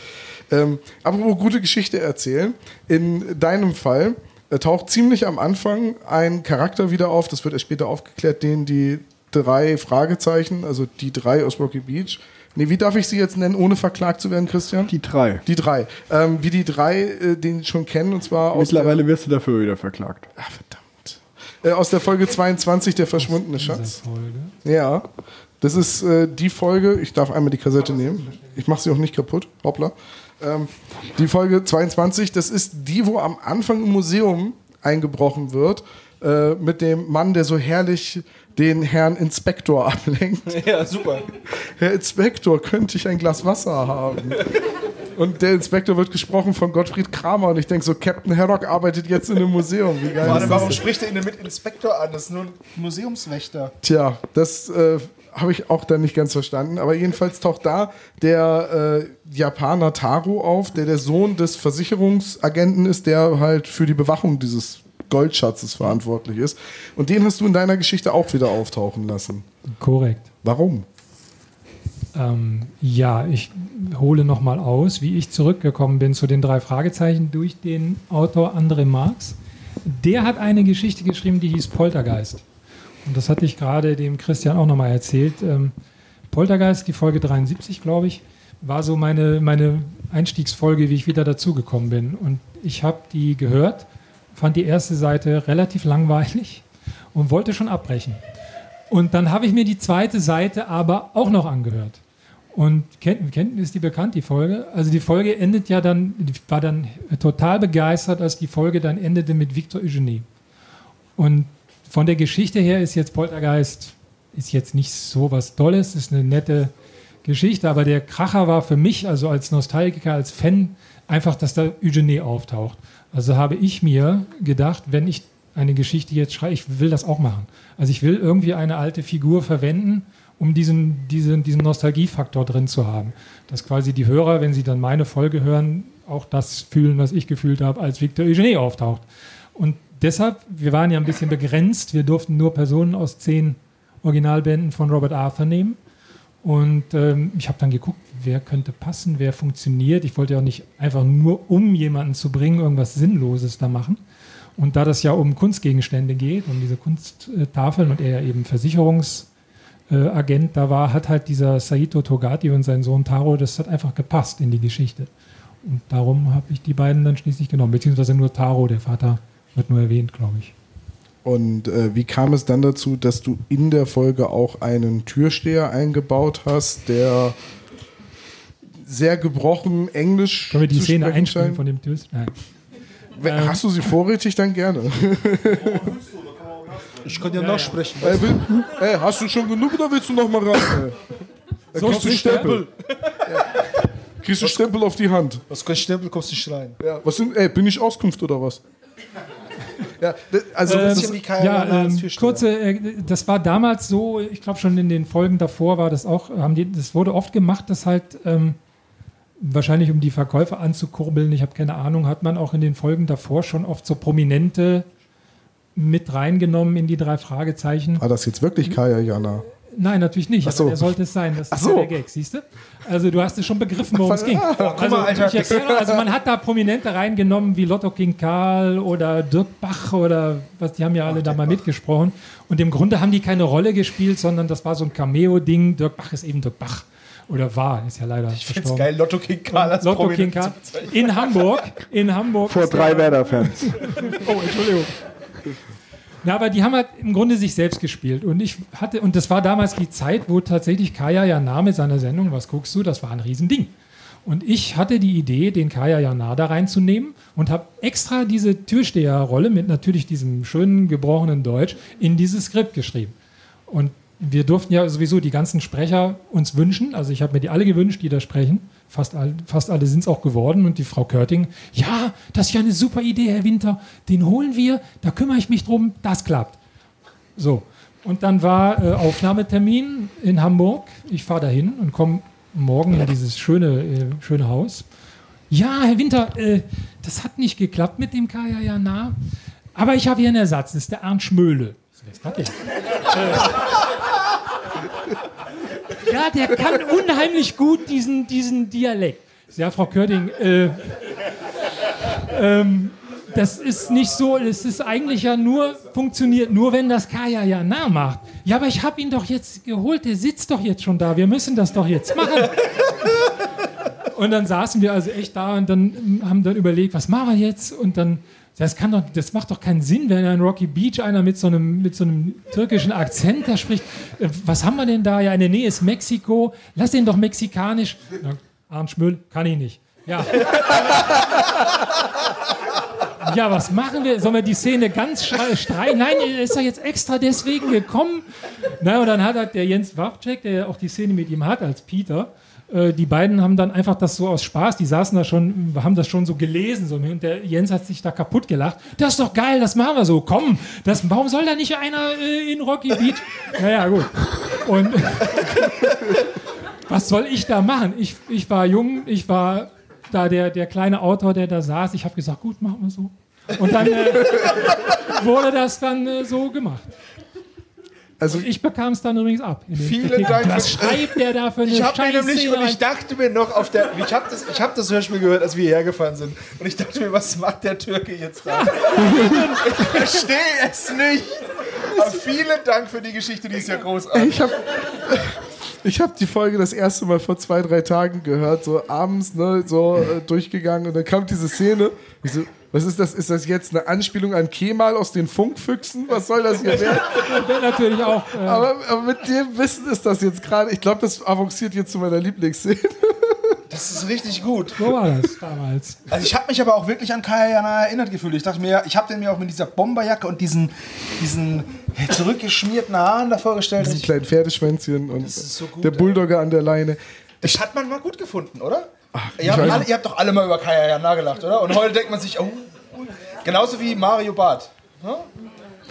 Ähm, apropos gute Geschichte erzählen. In deinem Fall äh, taucht ziemlich am Anfang ein Charakter wieder auf. Das wird erst später aufgeklärt, den die drei Fragezeichen, also die drei aus Rocky Beach. Nee, wie darf ich sie jetzt nennen, ohne verklagt zu werden, Christian? Die drei. Die drei. Ähm, wie die drei äh, den schon kennen, und zwar aus der, Mittlerweile wirst du dafür wieder verklagt. Ah, verdammt. Äh, aus der Folge 22, der verschwundene Schatz. Folge. Ja. Das ist äh, die Folge, ich darf einmal die Kassette nehmen. Ich mache sie auch nicht kaputt. Hoppla. Ähm, die Folge 22, das ist die, wo am Anfang im Museum eingebrochen wird, äh, mit dem Mann, der so herrlich den Herrn Inspektor [LAUGHS] ablenkt. Ja, super. Herr Inspektor, könnte ich ein Glas Wasser haben? Und der Inspektor wird gesprochen von Gottfried Kramer und ich denke so, Captain Haddock arbeitet jetzt in einem Museum. Wie geil das warum spricht er ihn denn mit Inspektor an? Das ist nur ein Museumswächter. Tja, das äh, habe ich auch dann nicht ganz verstanden. Aber jedenfalls taucht da der äh, Japaner Taro auf, der der Sohn des Versicherungsagenten ist, der halt für die Bewachung dieses Goldschatzes verantwortlich ist. Und den hast du in deiner Geschichte auch wieder auftauchen lassen. Korrekt. Warum? Ähm, ja, ich hole nochmal aus, wie ich zurückgekommen bin zu den drei Fragezeichen durch den Autor André Marx. Der hat eine Geschichte geschrieben, die hieß Poltergeist. Und das hatte ich gerade dem Christian auch nochmal erzählt. Ähm, Poltergeist, die Folge 73, glaube ich, war so meine, meine Einstiegsfolge, wie ich wieder dazugekommen bin. Und ich habe die gehört, fand die erste Seite relativ langweilig und wollte schon abbrechen. Und dann habe ich mir die zweite Seite aber auch noch angehört. Und kennt, kennt, ist die bekannt, die Folge? Also die Folge endet ja dann, ich war dann total begeistert, als die Folge dann endete mit Victor Eugenie. Und von der Geschichte her ist jetzt Poltergeist ist jetzt nicht so was Tolles, ist eine nette Geschichte, aber der Kracher war für mich, also als Nostalgiker, als Fan, einfach, dass da Eugenie auftaucht. Also habe ich mir gedacht, wenn ich eine Geschichte jetzt schreibe, ich will das auch machen. Also ich will irgendwie eine alte Figur verwenden, um diesen, diesen, diesen Nostalgiefaktor drin zu haben. Dass quasi die Hörer, wenn sie dann meine Folge hören, auch das fühlen, was ich gefühlt habe, als Victor Eugenie auftaucht. Und deshalb, wir waren ja ein bisschen begrenzt, wir durften nur Personen aus zehn Originalbänden von Robert Arthur nehmen. Und ähm, ich habe dann geguckt, wer könnte passen, wer funktioniert. Ich wollte ja auch nicht einfach nur, um jemanden zu bringen, irgendwas Sinnloses da machen. Und da das ja um Kunstgegenstände geht, um diese Kunsttafeln und er ja eben Versicherungsagent da war, hat halt dieser Saito Togati und sein Sohn Taro, das hat einfach gepasst in die Geschichte. Und darum habe ich die beiden dann schließlich genommen, beziehungsweise nur Taro, der Vater wird nur erwähnt, glaube ich. Und äh, wie kam es dann dazu, dass du in der Folge auch einen Türsteher eingebaut hast, der sehr gebrochen Englisch Können wir die Szene scheint? von dem Türsteher? Nein. Wenn- Hast du sie vorrätig, dann gerne. Ich kann ja, nachsprechen. Ey, will, ey, hast du schon genug oder willst du noch mal ran? Ey? Da So kriegst du Stempel. Ja. Kriegst du Stempel auf die Hand. Was kein Stempel, kommst nicht rein. Ja. Was sind, ey, bin ich Auskunft oder was? [LAUGHS] Ja, also Ähm, das, wie Kaya ja, ähm, kurze, äh, das war damals so, ich glaube schon in den Folgen davor war das auch, haben die, das wurde oft gemacht, dass halt ähm, wahrscheinlich um die Verkäufer anzukurbeln, ich habe keine Ahnung, hat man auch in den Folgen davor schon oft so Prominente mit reingenommen in die drei Fragezeichen. war das jetzt wirklich Kaya Jana? Nein, natürlich nicht. Ach so. Aber der sollte es sein. Das Ach ist so. ja der Gag, siehst du? Also du hast es schon begriffen, worum es ging. Also, mal, Alter. ich erkläre, also man hat da Prominente reingenommen wie Lotto King Karl oder Dirk Bach oder was, die haben ja alle da mal mitgesprochen. Und im Grunde haben die keine Rolle gespielt, sondern das war so ein Cameo-Ding. Dirk Bach ist eben Dirk Bach. Oder war, ist ja leider Ich find's geil, Lotto King Karl als Lotto King Karl in Hamburg. In Hamburg. Vor drei der- Werder-Fans. [LAUGHS] Oh, Entschuldigung. Na, aber die haben halt im Grunde sich selbst gespielt. Und ich hatte, und das war damals die Zeit, wo tatsächlich Kaya Jana mit seiner Sendung, was guckst du, das war ein Riesending. Und ich hatte die Idee, den Kaya Jana da reinzunehmen und habe extra diese Türsteherrolle mit natürlich diesem schönen gebrochenen Deutsch in dieses Skript geschrieben. Und wir durften ja sowieso die ganzen Sprecher uns wünschen. Also ich habe mir die alle gewünscht, die da sprechen. Fast, all, fast alle sind es auch geworden. Und die Frau Körting, ja, das ist ja eine super Idee, Herr Winter. Den holen wir, da kümmere ich mich drum, das klappt. So. Und dann war äh, Aufnahmetermin in Hamburg. Ich fahre dahin und komme morgen in dieses schöne, äh, schöne Haus. Ja, Herr Winter, äh, das hat nicht geklappt mit dem Kaya Jana. Aber ich habe hier einen Ersatz, das ist der Arndt Schmöhle. Ist das denn? Äh, ja, der kann unheimlich gut diesen, diesen Dialekt. Ja, Frau Körding, äh, ähm, das ist nicht so, es ist eigentlich ja nur, funktioniert nur, wenn das Kaya ja nah macht. Ja, aber ich habe ihn doch jetzt geholt, der sitzt doch jetzt schon da, wir müssen das doch jetzt machen. Und dann saßen wir also echt da und dann haben dann überlegt, was machen wir jetzt? Und dann, das kann doch, das macht doch keinen Sinn, wenn in Rocky Beach einer mit so einem, mit so einem türkischen Akzent da spricht. Äh, Was haben wir denn da? Ja, in der Nähe ist Mexiko. Lass den doch mexikanisch. Na, Arndt Schmöll, kann ich nicht. Ja. [LAUGHS] Ja, was machen wir? Sollen wir die Szene ganz streichen? Nein, er ist doch jetzt extra deswegen gekommen. Na, und dann hat halt der Jens Wawczek, der auch die Szene mit ihm hat, als Peter, äh, die beiden haben dann einfach das so aus Spaß, die saßen da schon, haben das schon so gelesen. So, und der Jens hat sich da kaputt gelacht. Das ist doch geil, das machen wir so. Komm, das, warum soll da nicht einer äh, in Rocky Beach? Naja, gut. Und [LAUGHS] was soll ich da machen? Ich, ich war jung, ich war da der, der kleine Autor, der da saß. Ich habe gesagt, gut, machen wir so. Und dann äh, [LAUGHS] wurde das dann äh, so gemacht. Also Ich bekam es dann übrigens ab. Vielen. Dank Was schreibt der da für eine Ich habe mir nämlich, und ich dachte mir noch auf der, ich habe das, ich hab das Hörspiel gehört, als wir hierher gefahren sind. Und ich dachte mir, was macht der Türke jetzt da? ich verstehe es nicht. Aber vielen Dank für die Geschichte, die ist ja großartig. ich habe ich hab die Folge das erste Mal vor zwei, drei Tagen gehört, so abends, ne, so äh, durchgegangen und dann kam diese Szene. Ich so, was ist das? Ist das jetzt eine Anspielung an Kemal aus den Funkfüchsen? Was soll das hier werden? [LAUGHS] Der natürlich auch. Äh, Aber, aber mit dem Wissen ist das jetzt gerade, ich glaube, das avanciert jetzt zu meiner Lieblingsszene. [LAUGHS] Das ist richtig gut. So war das damals. Also ich habe mich aber auch wirklich an Kaya Jana erinnert gefühlt. Ich dachte mir, ich habe den mir auch mit dieser Bomberjacke und diesen, diesen zurückgeschmierten Haaren da vorgestellt. Diesen kleinen Pferdeschwänzchen und so gut, der. Bulldogger an der Leine. das hat man mal gut gefunden, oder? ich ihr, habt alle, ihr habt doch alle mal über Kaya Jana gelacht, oder? Und heute denkt man sich, oh, genauso wie Mario Barth.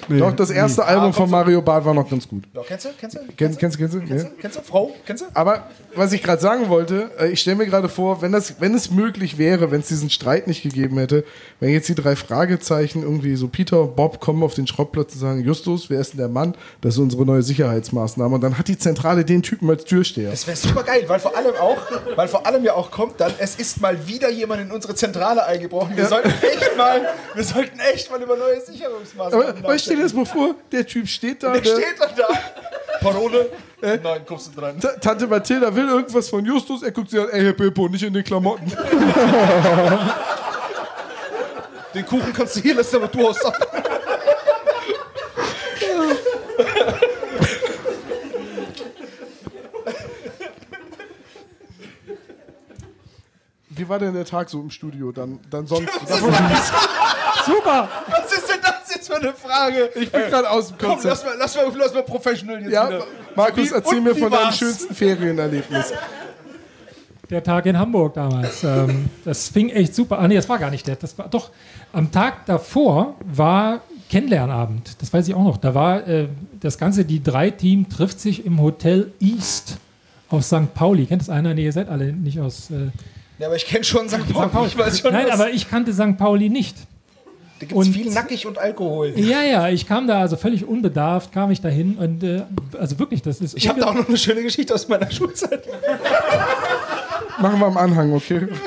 Doch, das erste Album von Mario Barth war noch ganz gut. Ja, kennst du? Kennst du? Kennst, kennst, kennst du? Kennst Ja. du? Kennst du? Frau? Kennst du? Aber was ich gerade sagen wollte, äh, ich stelle mir gerade vor, wenn, das, wenn es möglich wäre, wenn es diesen Streit nicht gegeben hätte, wenn jetzt die drei Fragezeichen irgendwie so Peter und Bob kommen auf den Schrottplatz und sagen, Justus, wer ist denn der Mann? Das ist unsere neue Sicherheitsmaßnahme. Und dann hat die Zentrale den Typen als Türsteher. Das wäre super geil, weil vor allem auch, weil vor allem ja auch kommt dann, es ist mal wieder jemand in unsere Zentrale eingebrochen. Wir sollten echt mal, wir sollten echt mal über neue Sicherungsmaßnahmen Aber, dir das mal vor, der Typ steht da, Der der, steht dann da. [LAUGHS] Parole. Nein, kommst du dran. Ta- Tante Mathilda will irgendwas von Justus, er guckt sie an, ey, Herr Pippo, nicht in den Klamotten. [LAUGHS] Den Kuchen kannst du hier lassen, aber du hast ab. Wie war denn der Tag so im Studio dann, dann sonst? [LAUGHS] Super! Was ist jetzt für eine Frage? Ich bin gerade aus dem Komm, lass Konzept. mal, lass mal, lass mal professional jetzt Ja, wieder. Markus, Wie- erzähl und mir von deinem schönsten Ferienerlebnis. Der Tag in Hamburg damals. ähm, das fing echt super an. Nee, das war gar nicht der. Das war doch am Tag davor war Kennenlernabend. Das weiß ich auch noch. Da war äh, das Ganze, die drei Team trifft sich im Hotel East auf St. Pauli. Kennt das einer? Nee, ihr seid alle nicht aus äh, Ja, aber ich kenne schon St. St. Pauli. Pauli. Ich weiß schon, Nein, was- aber ich kannte St. Pauli nicht. Da gibt es und- viel nackig und Alkohol. Ja, ja, ich kam da also völlig unbedarft, kam ich dahin und äh, also wirklich, das ist. Ich habe da auch noch eine schöne Geschichte aus meiner Schulzeit. [LAUGHS] Machen wir am Anhang, okay? [LAUGHS]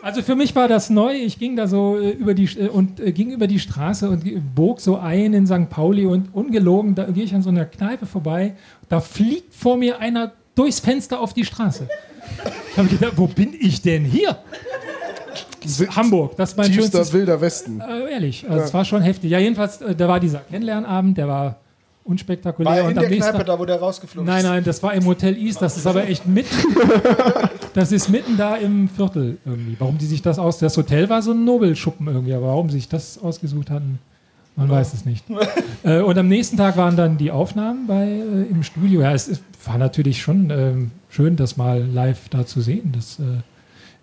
Also für mich war das neu. Ich ging da so äh, über die äh, und äh, ging über die Straße und bog so ein in St. Pauli und ungelogen, da gehe ich an so einer Kneipe vorbei. Da fliegt vor mir einer durchs Fenster auf die Straße. Ich habe gedacht, wo bin ich denn hier? Hamburg, das ist mein Tiefster schönstes. wilder Westen. Äh, ehrlich, also es war schon heftig. Ja, jedenfalls, äh, da war dieser Kennenlernabend, der war unspektakulär. War er und in der Kneipe Tag- da, wo der rausgeflogen Nein, ist? nein, das war im Hotel East. Das ist aber echt mitten. [LAUGHS] Das ist mitten da im Viertel irgendwie. Warum die sich das aus. Das Hotel war so ein Nobelschuppen irgendwie, aber warum sie sich das ausgesucht hatten, man weiß es nicht. [LAUGHS] äh, und am nächsten Tag waren dann die Aufnahmen bei, äh, im Studio. Ja, es ist, war natürlich schon ähm, schön, das mal live da zu sehen. Das äh,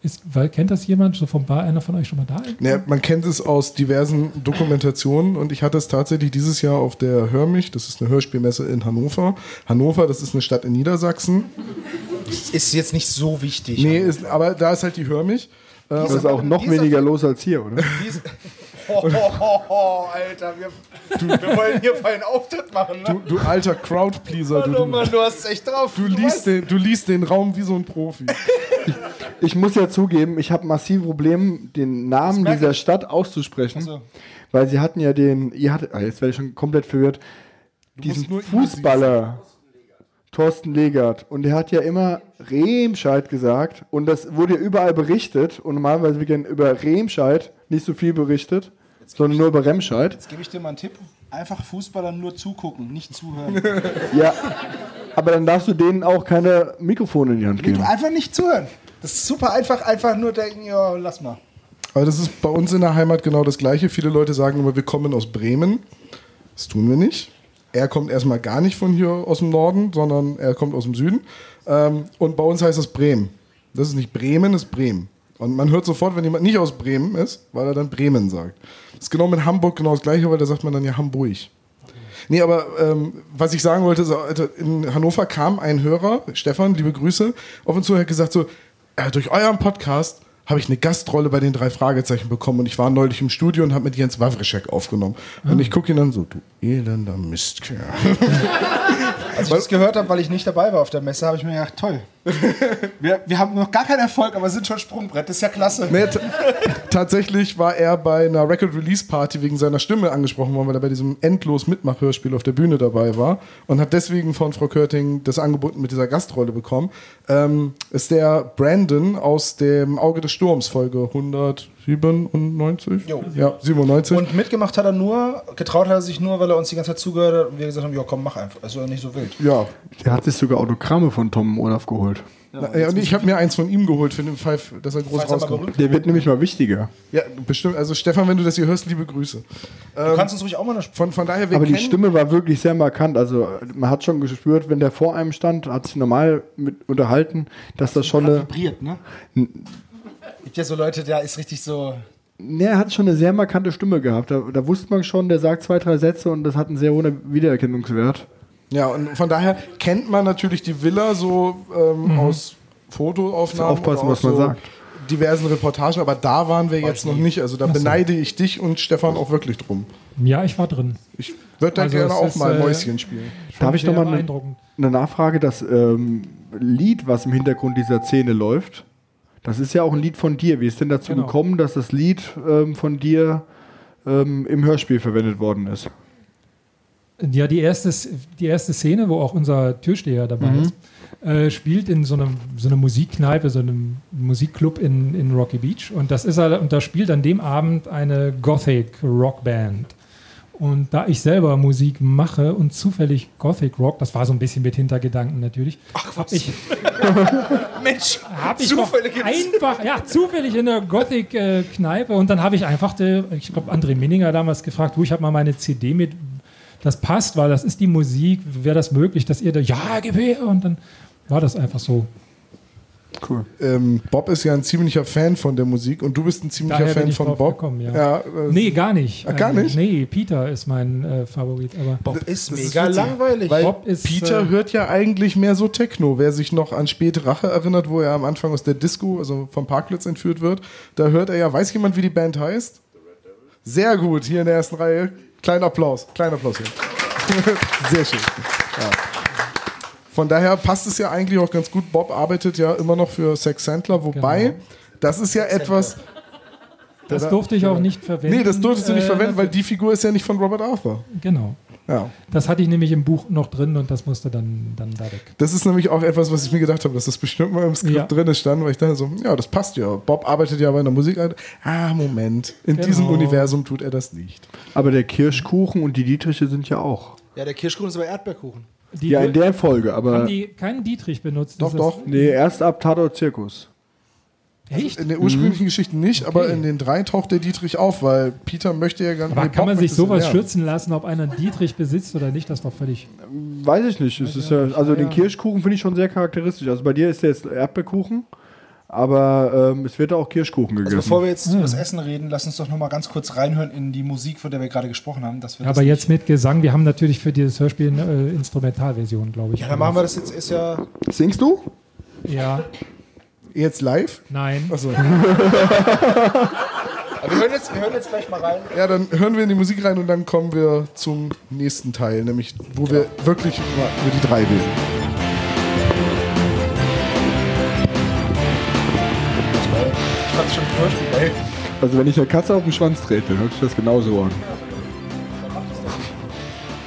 ist, weil, kennt das jemand? So vom Bar, einer von euch schon mal da? Ja, man kennt es aus diversen Dokumentationen und ich hatte es tatsächlich dieses Jahr auf der Hör mich, das ist eine Hörspielmesse in Hannover. Hannover, das ist eine Stadt in Niedersachsen. Ist jetzt nicht so wichtig. Nee, ist, aber da ist halt die Hör mich. Ähm, Da ist auch noch weniger los als hier, oder? Oh, oh, oh, oh, Alter, wir, wir wollen hier einen Auftritt machen, ne? du, du alter Crowdpleaser, du, Hallo, du, Mann, du hast es echt drauf. du, weißt- liest den, du liest den Raum wie so ein Profi. Ich muss ja zugeben, ich habe massiv Probleme, den Namen dieser. Stadt auszusprechen. So. Weil sie hatten ja den, ihr hattet, ah, jetzt werde ich schon komplett verwirrt, diesen Fußballer, Thorsten Legert. Und der hat ja immer Remscheid gesagt. Und das wurde ja überall berichtet. Und normalerweise wird über Remscheid nicht so viel berichtet, sondern nur über Remscheid. Jetzt gebe ich dir mal einen Tipp. Einfach Fußballern nur zugucken, nicht zuhören. [LAUGHS] Ja, aber dann darfst du denen auch keine Mikrofone in die Hand geben. einfach nicht zuhören. Das ist super einfach, einfach nur denken, ja, lass mal. Aber das ist bei uns in der Heimat genau das Gleiche. Viele Leute sagen immer, wir kommen aus Bremen. Das tun wir nicht. Er kommt erstmal gar nicht von hier aus dem Norden, sondern er kommt aus dem Süden. Ähm, und bei uns heißt das Bremen. Das ist nicht Bremen, das ist Bremen. Und man hört sofort, wenn jemand nicht aus Bremen ist, weil er dann Bremen sagt. Das ist genau mit Hamburg genau das Gleiche, weil da sagt man dann ja Hamburg. Nee, aber ähm, was ich sagen wollte, so, Alter, in Hannover kam ein Hörer, Stefan, liebe Grüße, auf uns zu, hat gesagt so, äh, durch euren Podcast habe ich eine Gastrolle bei den drei Fragezeichen bekommen und ich war neulich im Studio und habe mit Jens Wawrischek aufgenommen. Und ich gucke ihn dann so, du elender Mistkerl. [LAUGHS] Als ich das gehört habe, weil ich nicht dabei war auf der Messe, habe ich mir gedacht, toll. [LAUGHS] Wir, wir haben noch gar keinen Erfolg, aber sind schon Sprungbrett. Das ist ja klasse. Nee, tatsächlich war er bei einer Record-Release-Party wegen seiner Stimme angesprochen worden, weil er bei diesem endlos Mitmachhörspiel auf der Bühne dabei war und hat deswegen von Frau Körting das Angebot mit dieser Gastrolle bekommen. Ähm, ist der Brandon aus dem Auge des Sturms, Folge 197? Jo. Ja, 97. Und mitgemacht hat er nur, getraut hat er sich nur, weil er uns die ganze Zeit zugehört hat und wir gesagt haben, ja komm, mach einfach. Also nicht so wild. ja, Der hat sich sogar Autogramme von Tom Olaf geholt. Na, ja, und ich habe mir eins von ihm geholt für den Fall, dass er groß Falls rauskommt. Der wird nämlich mal wichtiger. Ja, bestimmt. Also Stefan, wenn du das hier hörst, liebe Grüße. Du kannst uns ruhig auch mal eine Sp Von, von daher, wir Aber die Stimme war wirklich sehr markant. Also man hat schon gespürt, wenn der vor einem stand, hat sich normal mit unterhalten, dass das schon eine, vibriert, ne? Gibt ja so Leute, da ist richtig so. ne, er hat schon eine sehr markante Stimme gehabt. Da, da wusste man schon, der sagt zwei, drei Sätze und das hat einen sehr hohen Wiedererkennungswert. Ja, und von daher kennt man natürlich die Villa so ähm, aus Fotoaufnahmen. Aufpassen, was man aus sagt. Diversen Reportagen, aber da waren wir jetzt noch nicht. Also da beneide ich dich und Stefan auch wirklich drum. Ja, ich war drin. Ich würde da Also gerne auch ist, mal äh, Mäuschen spielen. Darf ich nochmal eine, eine Nachfrage? Das ähm, Lied, was im Hintergrund dieser Szene läuft, das ist ja auch ein Lied von dir. Wie ist denn dazu Genau. gekommen, dass das Lied ähm, von dir ähm, im Hörspiel verwendet worden ist? Ja, die erste, die erste Szene, wo auch unser Türsteher dabei Mhm. ist, äh, spielt in so, einem, so einer Musikkneipe, so einem Musikclub in, in Rocky Beach. Und das ist und da spielt an dem Abend eine Gothic Rockband. Und da ich selber Musik mache und zufällig Gothic Rock, das war so ein bisschen mit Hintergedanken natürlich, habe ich, [LAUGHS] Mensch, hab ich gibt's. einfach, ja, zufällig in der Gothic-Kneipe und dann habe ich einfach, de, ich glaube, André Minninger damals gefragt, du, ich habe mal meine CD mit, das passt, weil das ist die Musik, wäre das möglich, dass ihr da, ja, gib her und dann war das einfach so. Cool. Ähm, Bob ist ja ein ziemlicher Fan von der Musik und du bist ein ziemlicher Daher bin Fan ich von drauf Bob. gekommen, ja. äh, Nee, gar nicht. Ah, gar eigentlich. nicht? Nee, Peter ist mein äh, Favorit, aber Bob ist Das ist mega witzig. langweilig. Weil Bob ist, Peter äh, hört ja eigentlich mehr so Techno. Wer sich noch an Spät Rache erinnert, wo er am Anfang aus der Disco, also vom Parkplatz entführt wird, da hört er ja, weiß jemand, wie die Band heißt? Sehr gut, hier in der ersten Reihe. Kleiner Applaus, kleiner Applaus hier. [LAUGHS] Sehr schön. Ja. Von daher passt es ja eigentlich auch ganz gut. Bob arbeitet ja immer noch für Sex Sandler, wobei Genau. das ist ja etwas. das durfte ich auch nicht verwenden. Nee, das durftest du nicht Äh, verwenden, weil die Figur ist ja nicht von Robert Arthur. Genau. Ja. Das hatte ich nämlich im Buch noch drin und das musste dann, dann da weg. Das ist nämlich auch etwas, was ich mir gedacht habe, dass das bestimmt mal im Skript Ja. drin stand, weil ich dachte so, ja, das passt ja. Bob arbeitet ja bei einer Musik. Ah, Moment. In Genau. diesem Universum tut er das nicht. Aber der Kirschkuchen und die Dietriche sind ja auch. ja, der Kirschkuchen ist aber Erdbeerkuchen. Die Ja, in der Folge, haben aber. die keinen Dietrich benutzt. Doch, Ist doch. Nee, erst ab Tatort Zirkus. Das, echt? In der ursprünglichen Mhm. Geschichte nicht, aber in den drei taucht der Dietrich auf, weil Peter möchte ja gar nicht. Aber kann man sich sowas lernen. schützen lassen, ob einer Dietrich besitzt oder nicht? Das ist doch völlig. Weiß ich nicht. Es ist ja, also den Kirschkuchen finde ich schon sehr charakteristisch. Also bei dir ist der jetzt Erdbeerkuchen, aber ähm, es wird auch Kirschkuchen Also gegessen. bevor wir jetzt über das Essen reden, lass uns doch noch mal ganz kurz reinhören in die Musik, von der wir gerade gesprochen haben. Dass wir Ja, das aber jetzt mit Gesang. Wir haben natürlich für dieses Hörspiel eine äh, Instrumentalversion, glaube ich. Ja, dann machen wir das jetzt. Ist ja. Singst du? Ja, Jetzt live? nein. Achso. Aber [LAUGHS] wir hören, jetzt, wir hören jetzt gleich mal rein. Ja, dann hören wir in die Musik rein und dann kommen wir zum nächsten Teil, nämlich wo wir wirklich über, über die drei reden. Also wenn ich eine Katze auf den Schwanz trete, hört sich das genauso an.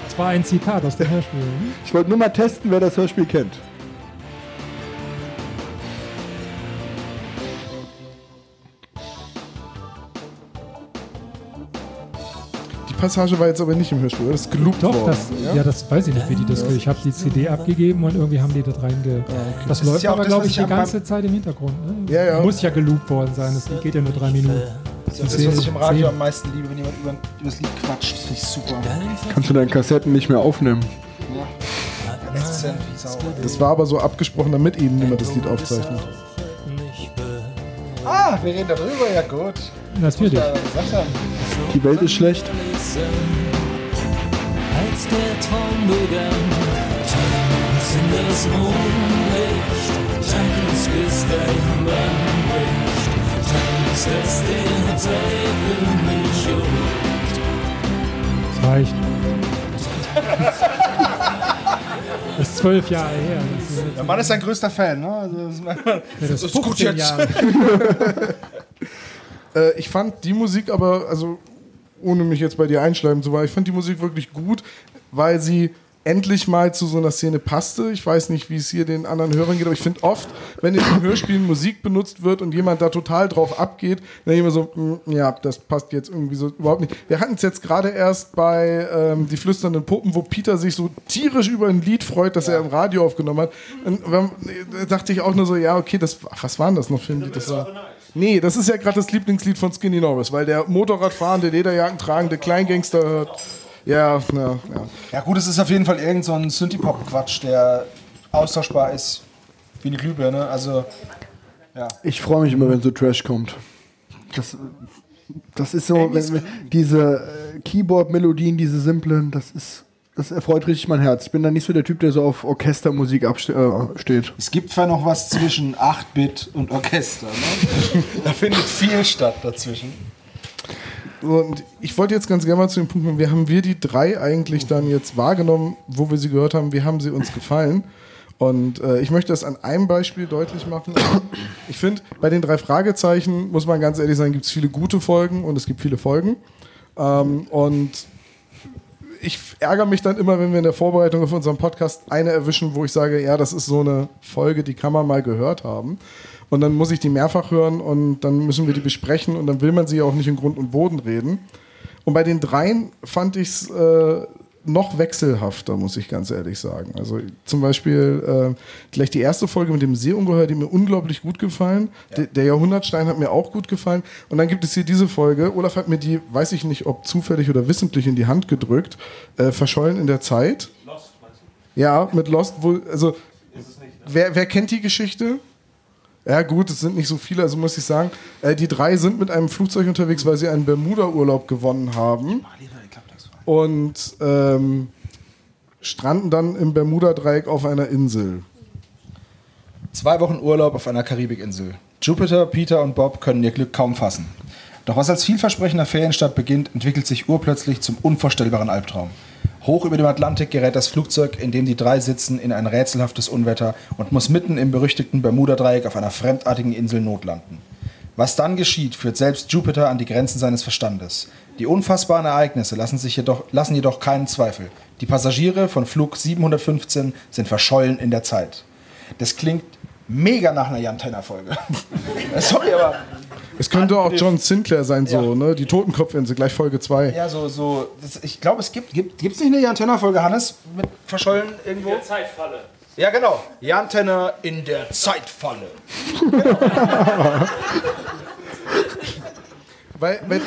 Das war ein Zitat aus dem Hörspiel. hm? Ich wollte nur mal testen, wer das Hörspiel kennt. Passage war jetzt aber nicht im Hörspiel? Das ist geloopt Doch, worden. das, ja? das weiß ich nicht, wie die das. Ich habe die CD abgegeben und irgendwie haben die das reinge. Das, läuft ist ja aber, das, glaube ich, die ganze Zeit im Hintergrund. Ne? Ja, ja. Muss ja geloopt worden sein. Das geht ja nur drei Minuten. Das ist das, was ich im Radio am meisten liebe, wenn jemand über, über das Lied quatscht. Das finde ich super. Kannst du deine Kassetten nicht mehr aufnehmen? Sau. Das war aber so abgesprochen, damit eben niemand das Lied aufzeichnet. Ah, wir reden darüber, ja gut. Natürlich. Die Welt ist schlecht. als der Traum begann. Tanz in das Mondlicht, tanz bis dein Bann bricht. Tanz, dass der Teufel mich holt. Das reicht. Das ist zwölf Jahre her. Der Mann ist sein größter Fan, ne? Also, das ist manchmal- ja, das ist ist gut 15 jetzt. [LAUGHS] Äh, ich fand die Musik aber, also ohne mich jetzt bei dir einschleimen zu wollen, ich fand die Musik wirklich gut, weil sie endlich mal zu so einer Szene passte. Ich weiß nicht, wie es hier den anderen Hörern geht, aber ich finde oft, wenn in den Hörspielen Musik benutzt wird und jemand da total drauf abgeht, dann immer so, mm, ja, das passt jetzt irgendwie so überhaupt nicht. Wir hatten es jetzt gerade erst bei ähm, Die flüsternden Puppen, wo Peter sich so tierisch über ein Lied freut, das er im Radio aufgenommen hat. Und dann dachte ich auch nur so, ja, okay, das, was waren das noch für ein Lied? Das war, nee, das ist ja gerade das Lieblingslied von Skinny Norris, weil der Motorradfahrende, Lederjacken tragende Kleingangster hört. Ja, ja, ja. Ja gut, es ist auf jeden Fall irgend so ein Synthie-Pop-Quatsch, der austauschbar ist wie eine Glühbirne. Also, ja. Ich freue mich immer, wenn so Trash kommt. Das, das ist so, wenn, wenn diese äh, Keyboard-Melodien, diese simplen, das ist, das erfreut richtig mein Herz. Ich bin da nicht so der Typ, der so auf Orchestermusik abste- äh, steht. Es gibt zwar noch was zwischen 8-Bit und Orchester. Ne? [LAUGHS] da findet viel statt dazwischen. Und ich wollte jetzt ganz gerne mal zu dem Punkt kommen, wie haben wir die drei eigentlich dann jetzt wahrgenommen, wo wir sie gehört haben, wie haben sie uns gefallen? Und äh, ich möchte das an einem Beispiel deutlich machen. Ich finde, bei den drei Fragezeichen, muss man ganz ehrlich sagen, gibt es viele gute Folgen und es gibt viele Folgen. Ähm, und ich ärgere mich dann immer, wenn wir in der Vorbereitung auf unseren Podcast eine erwischen, wo ich sage, ja, das ist so eine Folge, die kann man mal gehört haben. Und dann muss ich die mehrfach hören und dann müssen wir die besprechen und dann will man sie auch nicht in Grund und Boden reden. Und bei den dreien fand ich es äh, noch wechselhafter, muss ich ganz ehrlich sagen. Also zum Beispiel äh, gleich die erste Folge mit dem Seeungeheuer, die mir unglaublich gut gefallen. Der, der Jahrhundertstein hat mir auch gut gefallen. Und dann gibt es hier diese Folge. Olaf hat mir die, weiß ich nicht, ob zufällig oder wissentlich in die Hand gedrückt. Äh, Verschollen in der Zeit. Lost, meinst du? Ja, mit Lost, wo, also wer, wer kennt die Geschichte? Ja gut, es sind nicht so viele, also muss ich sagen, äh, die drei sind mit einem Flugzeug unterwegs, weil sie einen Bermuda-Urlaub gewonnen haben und ähm, stranden dann im Bermuda-Dreieck auf einer Insel. Zwei Wochen Urlaub auf einer Karibikinsel. Jupiter, Peter und Bob können ihr Glück kaum fassen. Doch was als vielversprechender Ferienstart beginnt, entwickelt sich urplötzlich zum unvorstellbaren Albtraum. Hoch über dem Atlantik gerät das Flugzeug, in dem die drei sitzen, in ein rätselhaftes Unwetter und muss mitten im berüchtigten Bermuda-Dreieck auf einer fremdartigen Insel notlanden. Was dann geschieht, führt selbst Jupiter an die Grenzen seines Verstandes. Die unfassbaren Ereignisse lassen, sich jedoch, lassen jedoch keinen Zweifel. Die Passagiere von Flug 715 sind verschollen in der Zeit. Das klingt mega nach einer Jan Tenner-Folge. [LAUGHS] Sorry, aber Es könnte auch John Sinclair sein, so, Ja. ne? Die Totenkopfinsel, gleich Folge 2. ja, so, so das, ich glaube, es gibt, gibt gibt's nicht eine Jan Tenner-Folge, Hannes, mit verschollen irgendwo? In der Zeitfalle. Ja, genau. Jan Tenner in der Zeitfalle. Bei, bei,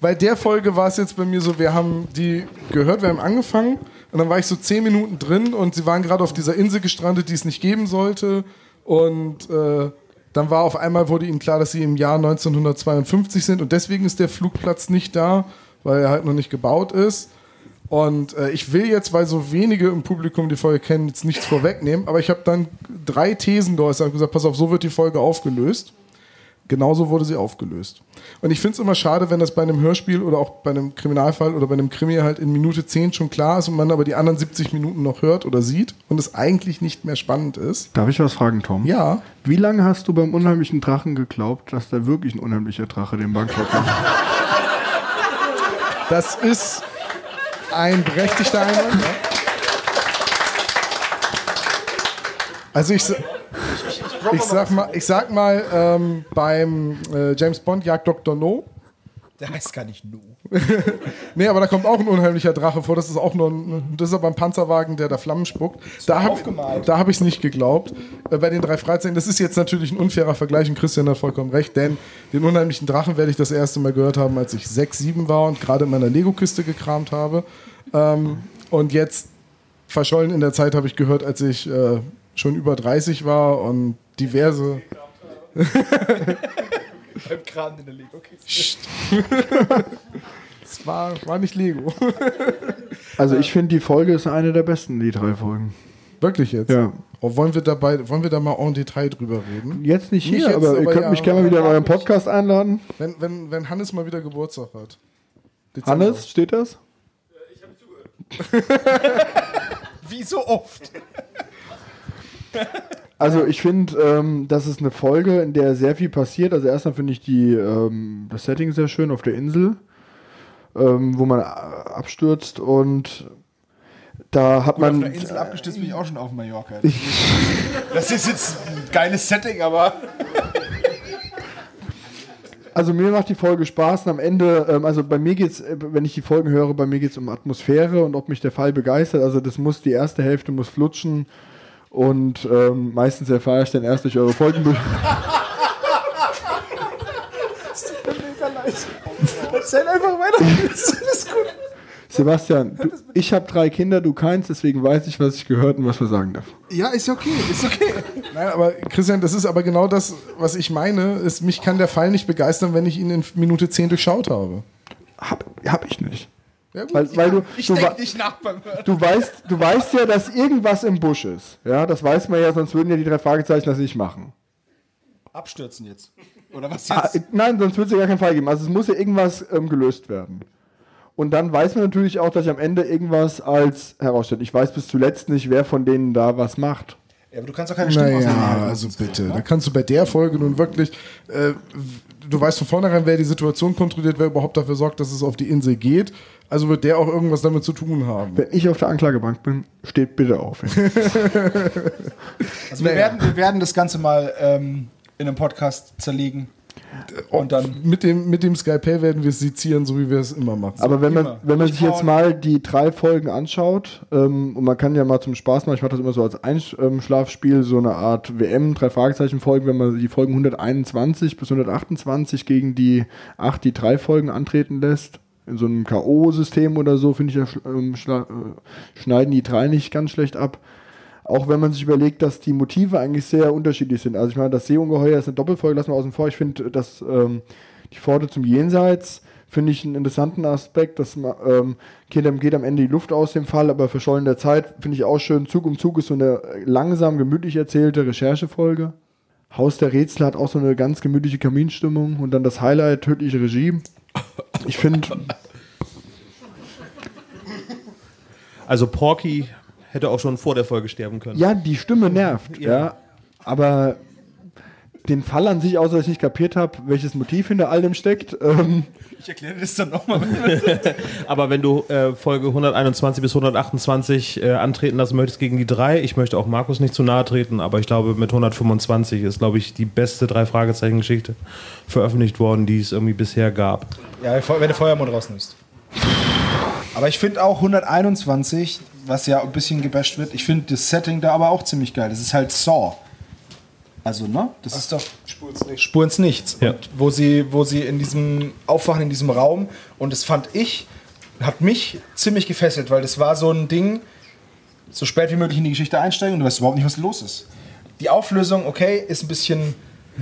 bei der Folge war es jetzt bei mir so, wir haben die gehört, wir haben angefangen und dann war ich so zehn Minuten drin und sie waren gerade auf dieser Insel gestrandet, die es nicht geben sollte. Und äh, dann war auf einmal, wurde ihnen klar, dass sie im Jahr 1952 sind und deswegen ist der Flugplatz nicht da, weil er halt noch nicht gebaut ist. Und äh, ich will jetzt, weil so wenige im Publikum die Folge kennen, jetzt nichts vorwegnehmen, aber ich habe dann drei Thesen geäußert und gesagt, pass auf, so wird die Folge aufgelöst. Genauso wurde sie aufgelöst. Und ich finde es immer schade, wenn das bei einem Hörspiel oder auch bei einem Kriminalfall oder bei einem Krimi halt in Minute 10 schon klar ist und man aber die anderen 70 Minuten noch hört oder sieht und es eigentlich nicht mehr spannend ist. Darf ich was fragen, Tom? Ja, Wie lange hast du beim unheimlichen Drachen geglaubt, dass da wirklich ein unheimlicher Drache den Bankrott macht? das ist ein berechtigter Einwand. Also ich, ich sag mal, ich sag mal ähm, beim äh, James Bond Jagd Dr. No, Der heißt gar nicht Nu. [LAUGHS] Nee, aber da kommt auch ein unheimlicher Drache vor. Das ist auch nur ein, das ist aber ein Panzerwagen, der da Flammen spuckt. Da habe aufgemalt. da hab ich es nicht geglaubt. Äh, bei den drei Freizeichen, das ist jetzt natürlich ein unfairer Vergleich und Christian hat vollkommen recht, denn den unheimlichen Drachen werde ich das erste Mal gehört haben, als ich sechs, sieben war und gerade in meiner Lego-Kiste gekramt habe. Ähm, und jetzt verschollen in der Zeit habe ich gehört, als ich äh, schon über 30 war und diverse. [LAUGHS] Beim Kran in der Lego. Okay. [LAUGHS] Es war, war nicht Lego. [LAUGHS] Also ich finde, die Folge ist eine der besten, die drei Folgen. Wirklich jetzt? Ja. Oh, wollen, wir dabei, wollen wir da mal en Detail drüber reden? Jetzt nicht hier, Nicht jetzt, aber ihr aber könnt ja, mich gerne mal wieder in euren Podcast einladen. Wenn, wenn, wenn Hannes mal wieder Geburtstag hat. Dezember. Hannes, steht das? [LAUGHS] Wie so oft. Also ich finde, ähm, das ist eine Folge, in der sehr viel passiert. Also erstmal finde ich die, ähm, das Setting sehr schön auf der Insel, ähm, wo man a- abstürzt und Da hat Gut, auf man. einer Insel abgestürzt bin ich auch schon auf Mallorca. [LAUGHS] Das ist jetzt ein geiles Setting, aber. [LAUGHS] Also mir macht die Folge Spaß und am Ende, ähm, also bei mir geht's, äh, wenn ich die Folgen höre, bei mir geht's um Atmosphäre und ob mich der Fall begeistert. Also das muss, die erste Hälfte muss flutschen und ähm, meistens erfahre ich dann erst durch eure Folgen. [LAUGHS] Erzähl einfach weiter. Ist gut. Sebastian, du, ich habe drei Kinder, du keins, deswegen weiß ich, was ich gehört und was man sagen darf. Ja, ist okay, ist okay. Nein, aber Christian, das ist aber genau das, was ich meine. Ist, mich kann der Fall nicht begeistern, wenn ich ihn in Minute 10 durchschaut habe. Hab, hab ich nicht. Ja, gut. Weil, weil du, Ich du, denke nicht nach beim Hören. du, weißt, du weißt ja, dass irgendwas im Busch ist. Ja, das weiß man ja, sonst würden ja die drei Fragezeichen das nicht machen. Abstürzen jetzt. Oder was Ah, jetzt? äh, nein, sonst würde es ja gar keinen Fall geben. Also es muss ja irgendwas ähm, gelöst werden. Und dann weiß man natürlich auch, dass sich am Ende irgendwas als herausstellt. Ich weiß bis zuletzt nicht, wer von denen da was macht. Ja, aber du kannst doch keine Stimme Naja, auseinanderhalten. also bitte. Da kannst du bei der Folge nun wirklich. Äh, du weißt von vornherein, wer die Situation kontrolliert, wer überhaupt dafür sorgt, dass es auf die Insel geht. Also wird der auch irgendwas damit zu tun haben. Wenn ich auf der Anklagebank bin, steht bitte auf. [LAUGHS] Also wir, werden, wir werden das Ganze mal ähm, in einem Podcast zerlegen. Und dann. Mit dem, mit dem Skype werden wir es sezieren, so wie wir es immer machen. Aber wenn man, immer. wenn man sich jetzt mal die drei Folgen anschaut, ähm, und man kann ja mal zum Spaß machen, ich mache das immer so als Einschlafspiel, so eine Art WM, drei Fragezeichen-Folgen, wenn man die Folgen 121 bis 128 gegen die acht, die drei Folgen antreten lässt, in so einem K.O.-System oder so, finde ich, ja, ähm, äh, schneiden die drei nicht ganz schlecht ab. Auch wenn man sich überlegt, dass die Motive eigentlich sehr unterschiedlich sind. Also ich meine, das Seeungeheuer ist eine Doppelfolge, lassen wir außen vor. Ich finde, dass ähm, die Pforte zum Jenseits finde ich einen interessanten Aspekt, dass ähm, geht, am- Ende die Luft aus dem Fall, aber verschollen der Zeit finde ich auch schön. Zug um Zug ist so eine langsam, gemütlich erzählte Recherchefolge. Haus der Rätsel hat auch so eine ganz gemütliche Kaminstimmung und dann das Highlight, tödliche Regie. Ich finde, Also Porky hätte auch schon vor der Folge sterben können. ja, die Stimme nervt, ja, Ja. aber den Fall an sich, außer dass ich nicht kapiert habe, welches Motiv hinter all dem steckt, ähm, Ich erkläre das dann nochmal. [LAUGHS] Aber wenn du äh, Folge 121 bis 128 äh, antreten lassen möchtest gegen die drei, ich möchte auch Markus nicht zu nahe treten, aber ich glaube, mit 125 ist, glaube ich, die beste Drei-Fragezeichen-Geschichte veröffentlicht worden, die es irgendwie bisher gab. Ja, wenn du Feuermond rausnimmst. Aber ich finde auch 121, was ja ein bisschen gebasht wird, ich finde das Setting da aber auch ziemlich geil. Das ist halt Saw. Also, ne? Das ist doch. Spur ins Nichts. Spur ins Nichts. Ja. Und wo sie, wo sie in diesem Aufwachen in diesem Raum und das fand ich, hat mich ziemlich gefesselt, weil das war so ein Ding, so spät wie möglich in die Geschichte einsteigen und du weißt überhaupt nicht, was los ist. Die Auflösung, okay, ist ein bisschen,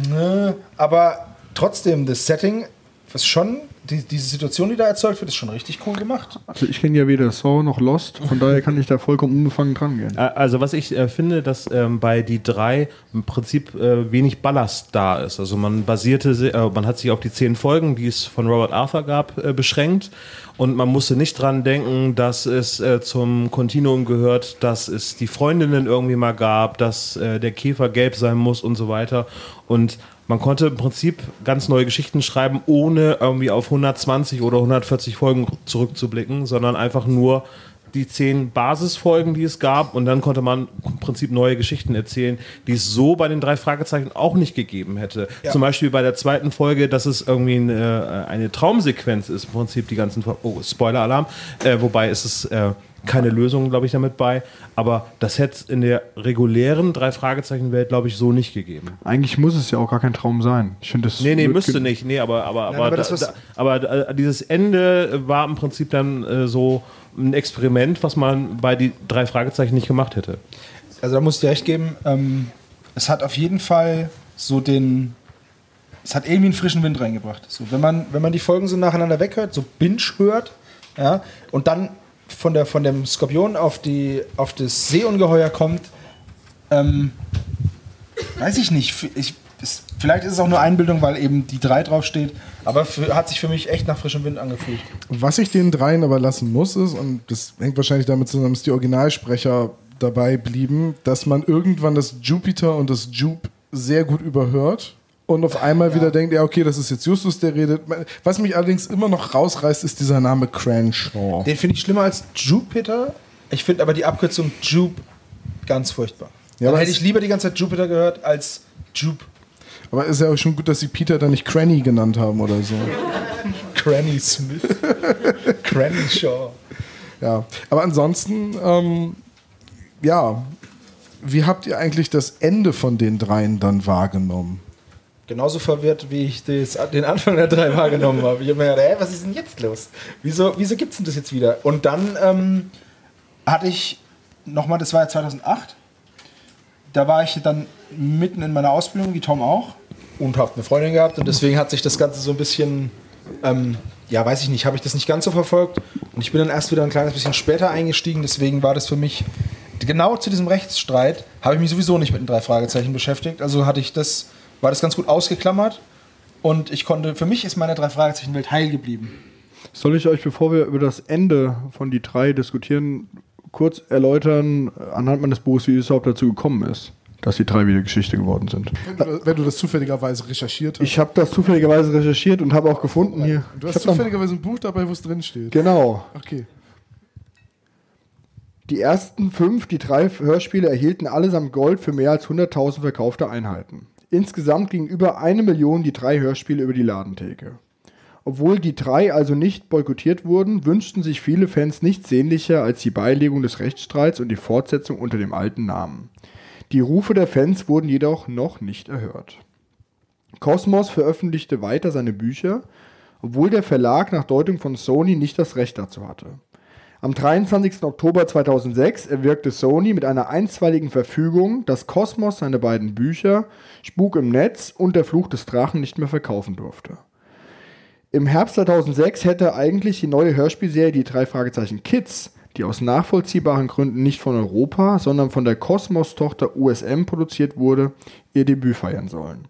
ne, aber trotzdem, das Setting ist schon, die, diese Situation, die da erzeugt wird, ist schon richtig cool gemacht. also ich kenne ja weder Saw noch Lost, von daher kann ich da vollkommen unbefangen dran gehen. Also was ich äh, finde, dass ähm, bei die drei im Prinzip äh, wenig Ballast da ist. Also man basierte, äh, man hat sich auf die zehn Folgen, die es von Robert Arthur gab, äh, beschränkt und man musste nicht dran denken, dass es äh, zum Kontinuum gehört, dass es die Freundinnen irgendwie mal gab, dass äh, der Käfer gelb sein muss und so weiter. Und man konnte im Prinzip ganz neue Geschichten schreiben, ohne irgendwie auf 120 oder 140 Folgen zurückzublicken, sondern einfach nur die zehn Basisfolgen, die es gab, und dann konnte man im Prinzip neue Geschichten erzählen, die es so bei den drei Fragezeichen auch nicht gegeben hätte. Zum Beispiel bei der zweiten Folge, dass es irgendwie eine, äh, eine Traumsequenz ist, im Prinzip die ganzen, oh, Spoiler-Alarm, äh, wobei es ist äh, keine Lösung, glaube ich, damit bei, aber das hätte es in der regulären drei Fragezeichen-Welt, glaube ich, so nicht gegeben. Eigentlich muss es ja auch gar kein Traum sein. Ich finde das Nee, nee, müsste nicht. Nee, aber, aber, aber, aber da, da, aber äh, dieses Ende war im Prinzip dann äh, so ein Experiment, was man bei die drei Fragezeichen nicht gemacht hätte. Also da muss ich dir recht geben, ähm, es hat auf jeden Fall so den, es hat irgendwie einen frischen Wind reingebracht. So, wenn, man, wenn man die Folgen so nacheinander weghört, so binge hört, ja, und dann von, der, von dem Skorpion auf, die, auf das Seeungeheuer kommt, ähm, weiß ich nicht. Ich, es, vielleicht ist es auch nur Einbildung, weil eben die 3 draufsteht, aber für, hat sich für mich echt nach frischem Wind angefühlt. Was ich den dreien aber lassen muss, ist, und das hängt wahrscheinlich damit zusammen, dass die Originalsprecher dabei blieben, dass man irgendwann das Jupiter und das Jupe sehr gut überhört und auf einmal wieder denkt, ja, okay, das ist jetzt Justus, der redet. Was mich allerdings immer noch rausreißt, ist dieser Name Cranshaw. Den finde ich schlimmer als Jupiter. Ich finde aber die Abkürzung Jupe ganz furchtbar. Ja, Dann hätte ich lieber die ganze Zeit Jupiter gehört als Jupe. Aber ist ja auch schon gut, dass sie Peter dann nicht Cranny genannt haben oder so. Cranny Smith. [LAUGHS] Cranny Shaw. Ja, aber ansonsten, ähm, ja, wie habt ihr eigentlich das Ende von den dreien dann wahrgenommen? Genauso verwirrt, wie ich das, den Anfang der drei wahrgenommen habe. Ich habe mir gedacht, hä, was ist denn jetzt los? Wieso, wieso gibt es denn das jetzt wieder? Und dann ähm, hatte ich nochmal, das war ja 2008, da war ich dann mitten in meiner Ausbildung, wie Tom auch, und habe eine Freundin gehabt und deswegen hat sich das Ganze so ein bisschen, ähm, ja, weiß ich nicht, habe ich das nicht ganz so verfolgt und ich bin dann erst wieder ein kleines bisschen später eingestiegen, deswegen war das für mich, genau zu diesem Rechtsstreit, habe ich mich sowieso nicht mit den drei Fragezeichen beschäftigt, also hatte ich das, war das ganz gut ausgeklammert und ich konnte, für mich ist meine drei Fragezeichen Welt heil geblieben. Soll ich euch, bevor wir über das Ende von die drei diskutieren, kurz erläutern, anhand meines Buchs, wie es überhaupt dazu gekommen ist, dass die drei wieder Geschichte geworden sind? Wenn du, das- wenn du das zufälligerweise recherchiert hast. Ich habe das zufälligerweise recherchiert und habe auch gefunden hier. du hast zufälligerweise ein Buch dabei, wo es drin steht. Genau. Okay. Die ersten fünf, die drei Hörspiele erhielten allesamt Gold für mehr als 100.000 verkaufte Einheiten. Insgesamt gingen über eine Million die drei Hörspiele über die Ladentheke. Obwohl die drei also nicht boykottiert wurden, wünschten sich viele Fans nichts sehnlicher als die Beilegung des Rechtsstreits und die Fortsetzung unter dem alten Namen. Die Rufe der Fans wurden jedoch noch nicht erhört. Cosmos veröffentlichte weiter seine Bücher, obwohl der Verlag nach Deutung von Sony nicht das Recht dazu hatte. Am 23. Oktober 2006 erwirkte Sony mit einer einstweiligen Verfügung, dass Cosmos seine beiden Bücher Spuk im Netz und Der Fluch des Drachen nicht mehr verkaufen durfte. Im Herbst 2006 hätte eigentlich die neue Hörspielserie Die drei Fragezeichen Kids, die aus nachvollziehbaren Gründen nicht von Europa, sondern von der Cosmos-Tochter USM produziert wurde, ihr Debüt feiern sollen.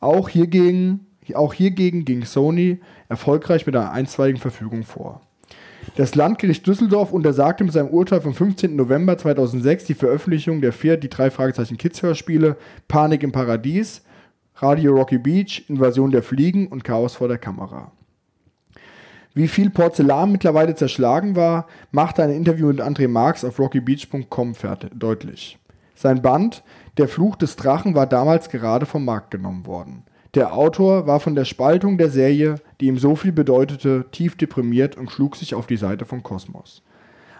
Auch hiergegen, auch hiergegen ging Sony erfolgreich mit einer einstweiligen Verfügung vor. Das Landgericht Düsseldorf untersagte mit seinem Urteil vom 15. November 2006 die Veröffentlichung der vier Die drei Fragezeichen Kids Hörspiele Panik im Paradies, Radio Rocky Beach, Invasion der Fliegen und Chaos vor der Kamera. Wie viel Porzellan mittlerweile zerschlagen war, machte ein Interview mit André Marx auf rockybeach.com deutlich. Sein Band Der Fluch des Drachen war damals gerade vom Markt genommen worden. Der Autor war von der Spaltung der Serie, die ihm so viel bedeutete, tief deprimiert und schlug sich auf die Seite von Kosmos.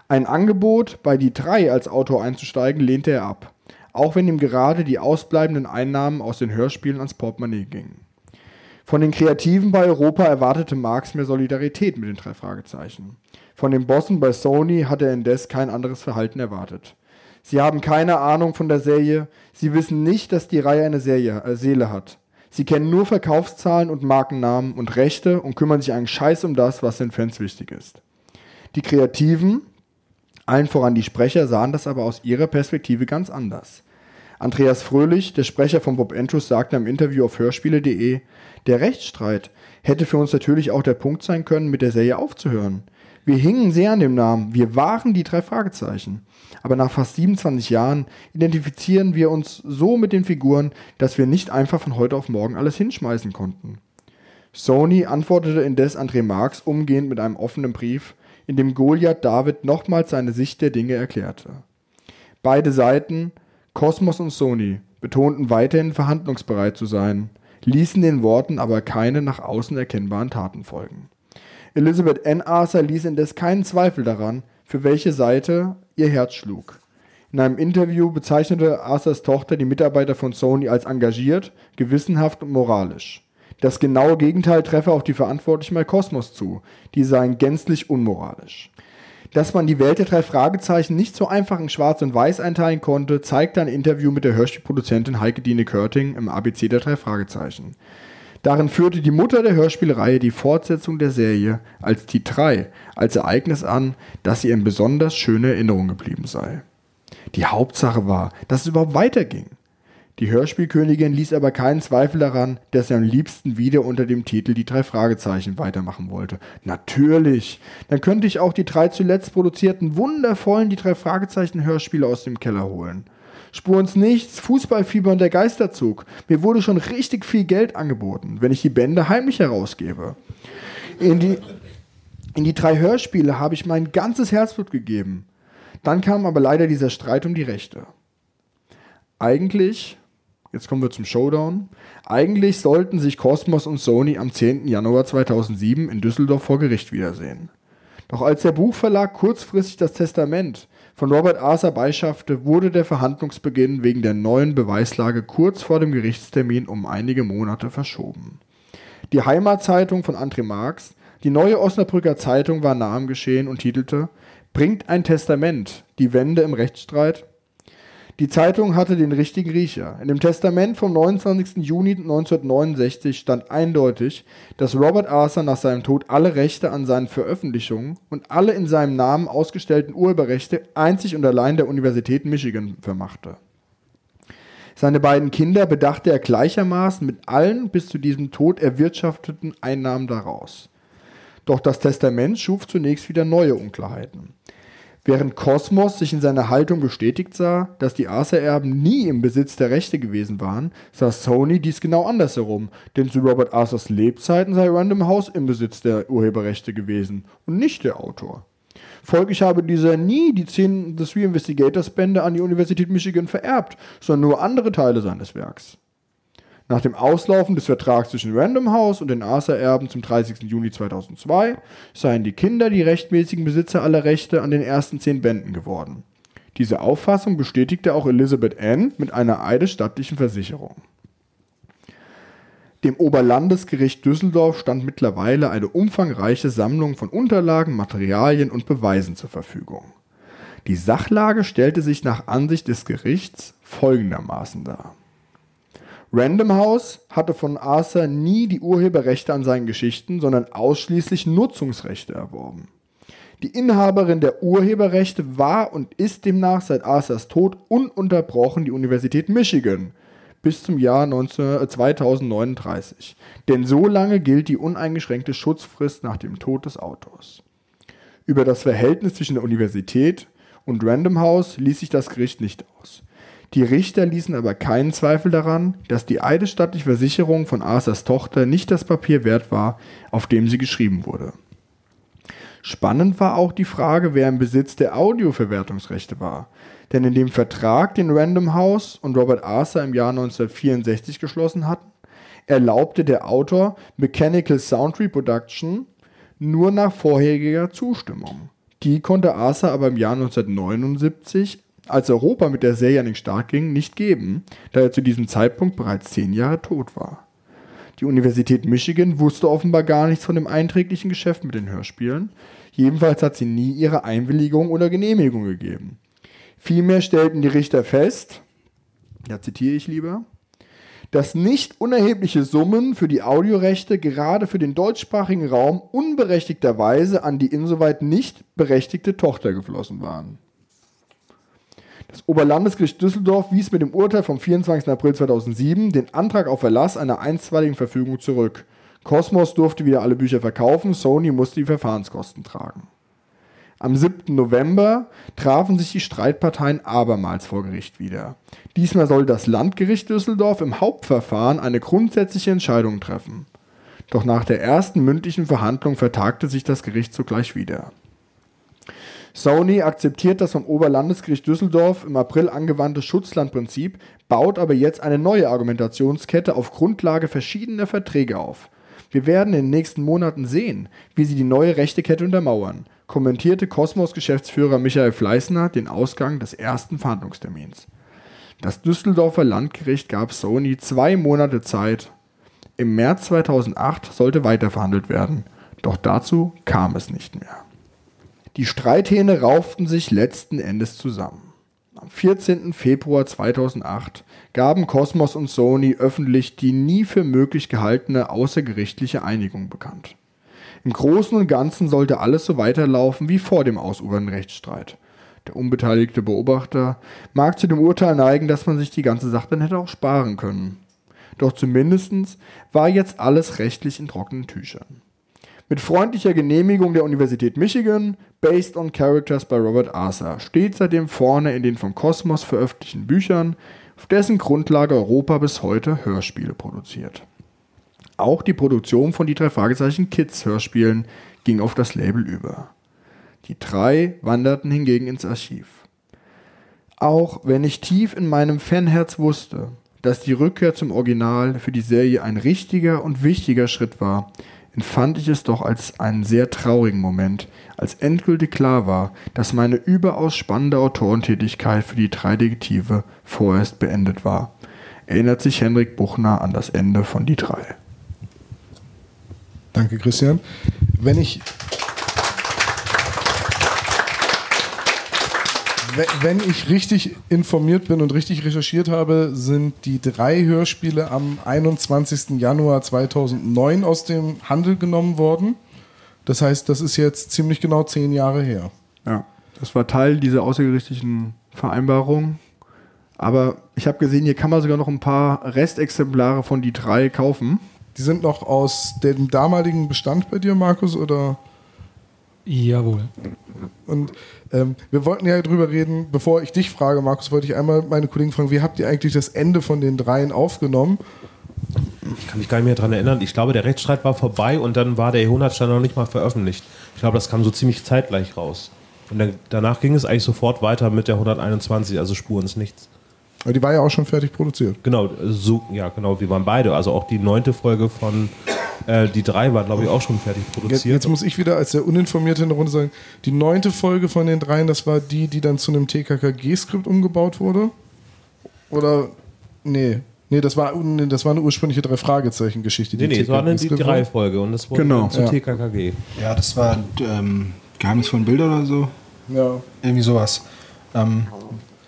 Ein Angebot, bei die drei als Autor einzusteigen, lehnte er ab, auch wenn ihm gerade die ausbleibenden Einnahmen aus den Hörspielen ans Portemonnaie gingen. Von den Kreativen bei Europa erwartete Marx mehr Solidarität mit den drei Fragezeichen. Von den Bossen bei Sony hatte er indes kein anderes Verhalten erwartet. Sie haben keine Ahnung von der Serie, sie wissen nicht, dass die Reihe eine Serie, äh, Seele hat. Sie kennen nur Verkaufszahlen und Markennamen und Rechte und kümmern sich einen Scheiß um das, was den Fans wichtig ist. Die Kreativen, allen voran die Sprecher, sahen das aber aus ihrer Perspektive ganz anders. Andreas Fröhlich, der Sprecher von Bob Andrews, sagte im Interview auf hörspiele.de, der Rechtsstreit hätte für uns natürlich auch der Punkt sein können, mit der Serie aufzuhören. Wir hingen sehr an dem Namen, wir waren die drei Fragezeichen. Aber nach fast 27 Jahren identifizieren wir uns so mit den Figuren, dass wir nicht einfach von heute auf morgen alles hinschmeißen konnten. Sony antwortete indes André Marx umgehend mit einem offenen Brief, in dem Goliath David nochmals seine Sicht der Dinge erklärte. Beide Seiten, Cosmos und Sony, betonten weiterhin verhandlungsbereit zu sein, ließen den Worten aber keine nach außen erkennbaren Taten folgen. Elizabeth N. Arthur ließ indes keinen Zweifel daran, für welche Seite ihr Herz schlug. In einem Interview bezeichnete Arthurs Tochter die Mitarbeiter von Sony als engagiert, gewissenhaft und moralisch. Das genaue Gegenteil treffe auf die Verantwortlichen bei Cosmos zu, die seien gänzlich unmoralisch. Dass man die Welt der drei Fragezeichen nicht so einfach in Schwarz und Weiß einteilen konnte, zeigte ein Interview mit der Hörspielproduzentin Heike Dine Körting im ABC der drei Fragezeichen. Darin führte die Mutter der Hörspielreihe die Fortsetzung der Serie als die drei als Ereignis an, das ihr in besonders schöne Erinnerung geblieben sei. Die Hauptsache war, dass es überhaupt weiterging. Die Hörspielkönigin ließ aber keinen Zweifel daran, dass sie am liebsten wieder unter dem Titel Die drei Fragezeichen weitermachen wollte. Natürlich, dann könnte ich auch die drei zuletzt produzierten wundervollen Die drei Fragezeichen Hörspiele aus dem Keller holen. Spur uns nichts, Fußballfieber und der Geisterzug. Mir wurde schon richtig viel Geld angeboten, wenn ich die Bände heimlich herausgebe. In die, in die drei Hörspiele habe ich mein ganzes Herzblut gegeben. Dann kam aber leider dieser Streit um die Rechte. Eigentlich, jetzt kommen wir zum Showdown, eigentlich sollten sich Cosmos und Sony am 10. Januar 2007 in Düsseldorf vor Gericht wiedersehen. Doch als der Buchverlag kurzfristig das Testament von Robert Arthur beischaffte, wurde der Verhandlungsbeginn wegen der neuen Beweislage kurz vor dem Gerichtstermin um einige Monate verschoben. Die Heimatzeitung von André Marx, die neue Osnabrücker Zeitung, war nah am Geschehen und titelte Bringt ein Testament die Wende im Rechtsstreit? Die Zeitung hatte den richtigen Riecher. In dem Testament vom 29. Juni 1969 stand eindeutig, dass Robert Arthur nach seinem Tod alle Rechte an seinen Veröffentlichungen und alle in seinem Namen ausgestellten Urheberrechte einzig und allein der Universität Michigan vermachte. Seine beiden Kinder bedachte er gleichermaßen mit allen bis zu diesem Tod erwirtschafteten Einnahmen daraus. Doch das Testament schuf zunächst wieder neue Unklarheiten. Während Kosmos sich in seiner Haltung bestätigt sah, dass die Arthur-Erben nie im Besitz der Rechte gewesen waren, sah Sony dies genau andersherum, denn zu Robert Arthurs Lebzeiten sei Random House im Besitz der Urheberrechte gewesen und nicht der Autor. Folglich habe dieser nie die 10 The Three Investigators Bände an die Universität Michigan vererbt, sondern nur andere Teile seines Werks. Nach dem Auslaufen des Vertrags zwischen Random House und den Arthur-Erben zum 30. Juni 2002 seien die Kinder die rechtmäßigen Besitzer aller Rechte an den ersten zehn Bänden geworden. Diese Auffassung bestätigte auch Elizabeth Ann mit einer eidesstattlichen Versicherung. Dem Oberlandesgericht Düsseldorf stand mittlerweile eine umfangreiche Sammlung von Unterlagen, Materialien und Beweisen zur Verfügung. Die Sachlage stellte sich nach Ansicht des Gerichts folgendermaßen dar. Random House hatte von Arthur nie die Urheberrechte an seinen Geschichten, sondern ausschließlich Nutzungsrechte erworben. Die Inhaberin der Urheberrechte war und ist demnach seit Arthurs Tod ununterbrochen die Universität Michigan bis zum Jahr 19, 2039. Denn so lange gilt die uneingeschränkte Schutzfrist nach dem Tod des Autors. Über das Verhältnis zwischen der Universität und Random House ließ sich das Gericht nicht aus. Die Richter ließen aber keinen Zweifel daran, dass die eidesstattliche Versicherung von Arthurs Tochter nicht das Papier wert war, auf dem sie geschrieben wurde. Spannend war auch die Frage, wer im Besitz der Audioverwertungsrechte war. Denn in dem Vertrag, den Random House und Robert Arthur im Jahr 1964 geschlossen hatten, erlaubte der Autor Mechanical Sound Reproduction nur nach vorheriger Zustimmung. Die konnte Arthur aber im Jahr 1979 als Europa mit der Serie an den Start ging, nicht geben, da er zu diesem Zeitpunkt bereits zehn Jahre tot war. Die Universität Michigan wusste offenbar gar nichts von dem einträglichen Geschäft mit den Hörspielen. Jedenfalls hat sie nie ihre Einwilligung oder Genehmigung gegeben. Vielmehr stellten die Richter fest, da zitiere ich lieber, dass nicht unerhebliche Summen für die Audiorechte gerade für den deutschsprachigen Raum unberechtigterweise an die insoweit nicht berechtigte Tochter geflossen waren. Das Oberlandesgericht Düsseldorf wies mit dem Urteil vom 24. April 2007 den Antrag auf Erlass einer einstweiligen Verfügung zurück. Cosmos durfte wieder alle Bücher verkaufen, Sony musste die Verfahrenskosten tragen. Am 7. November trafen sich die Streitparteien abermals vor Gericht wieder. Diesmal soll das Landgericht Düsseldorf im Hauptverfahren eine grundsätzliche Entscheidung treffen. Doch nach der ersten mündlichen Verhandlung vertagte sich das Gericht sogleich wieder. Sony akzeptiert das vom Oberlandesgericht Düsseldorf im April angewandte Schutzlandprinzip, baut aber jetzt eine neue Argumentationskette auf Grundlage verschiedener Verträge auf. Wir werden in den nächsten Monaten sehen, wie sie die neue Rechtekette untermauern, kommentierte Kosmos-Geschäftsführer Michael Fleißner den Ausgang des ersten Verhandlungstermins. Das Düsseldorfer Landgericht gab Sony zwei Monate Zeit. Im März 2008 sollte weiterverhandelt werden, doch dazu kam es nicht mehr. Die Streithähne rauften sich letzten Endes zusammen. Am 14. Februar 2008 gaben Cosmos und Sony öffentlich die nie für möglich gehaltene außergerichtliche Einigung bekannt. Im Großen und Ganzen sollte alles so weiterlaufen wie vor dem ausufernden Rechtsstreit. Der unbeteiligte Beobachter mag zu dem Urteil neigen, dass man sich die ganze Sache dann hätte auch sparen können. Doch zumindest war jetzt alles rechtlich in trockenen Tüchern. Mit freundlicher Genehmigung der Universität Michigan, based on characters by Robert Arthur, steht seitdem vorne in den von Cosmos veröffentlichten Büchern, auf dessen Grundlage Europa bis heute Hörspiele produziert. Auch die Produktion von die drei Fragezeichen Kids Hörspielen ging auf das Label über. Die drei wanderten hingegen ins Archiv. Auch wenn ich tief in meinem Fanherz wusste, dass die Rückkehr zum Original für die Serie ein richtiger und wichtiger Schritt war, empfand ich es doch als einen sehr traurigen Moment, als endgültig klar war, dass meine überaus spannende Autorentätigkeit für die drei Detektive vorerst beendet war. Erinnert sich Henrik Buchner an das Ende von Die drei. Danke, Christian. Wenn ich. Wenn ich richtig informiert bin und richtig recherchiert habe, sind die drei Hörspiele am 21. Januar 2009 aus dem Handel genommen worden. Das heißt, das ist jetzt ziemlich genau zehn Jahre her. Ja, das war Teil dieser außergerichtlichen Vereinbarung. Aber ich habe gesehen, hier kann man sogar noch ein paar Restexemplare von die drei kaufen. Die sind noch aus dem damaligen Bestand bei dir, Markus, oder? Jawohl. Und ähm, wir wollten ja drüber reden, bevor ich dich frage, Markus, wollte ich einmal meine Kollegen fragen, wie habt ihr eigentlich das Ende von den dreien aufgenommen? Ich kann mich gar nicht mehr daran erinnern. Ich glaube, der Rechtsstreit war vorbei und dann war der Jahrhundertstand noch nicht mal veröffentlicht. Ich glaube, das kam so ziemlich zeitgleich raus. Und dann, danach ging es eigentlich sofort weiter mit der 121, also Spur ins Nichts. Aber die war ja auch schon fertig produziert. Genau, so, ja, genau, wir waren beide. Also auch die neunte Folge von äh, die drei war, glaube ich, auch schon fertig Jetzt, produziert. jetzt muss ich wieder als der Uninformierte in der Runde sagen, die neunte Folge von den dreien, das war die, die dann zu einem TKKG-Skript umgebaut wurde? Oder, nee, nee, das war, nee, das war eine ursprüngliche Drei-Fragezeichen-Geschichte. nee, nee, es war eine, die TKKG-Skript drei war. Folge und das wurde Genau. zu Ja. TKKG. Ja, das war ähm, Geheimnis von Bilder oder so. Ja. Irgendwie sowas. Ähm,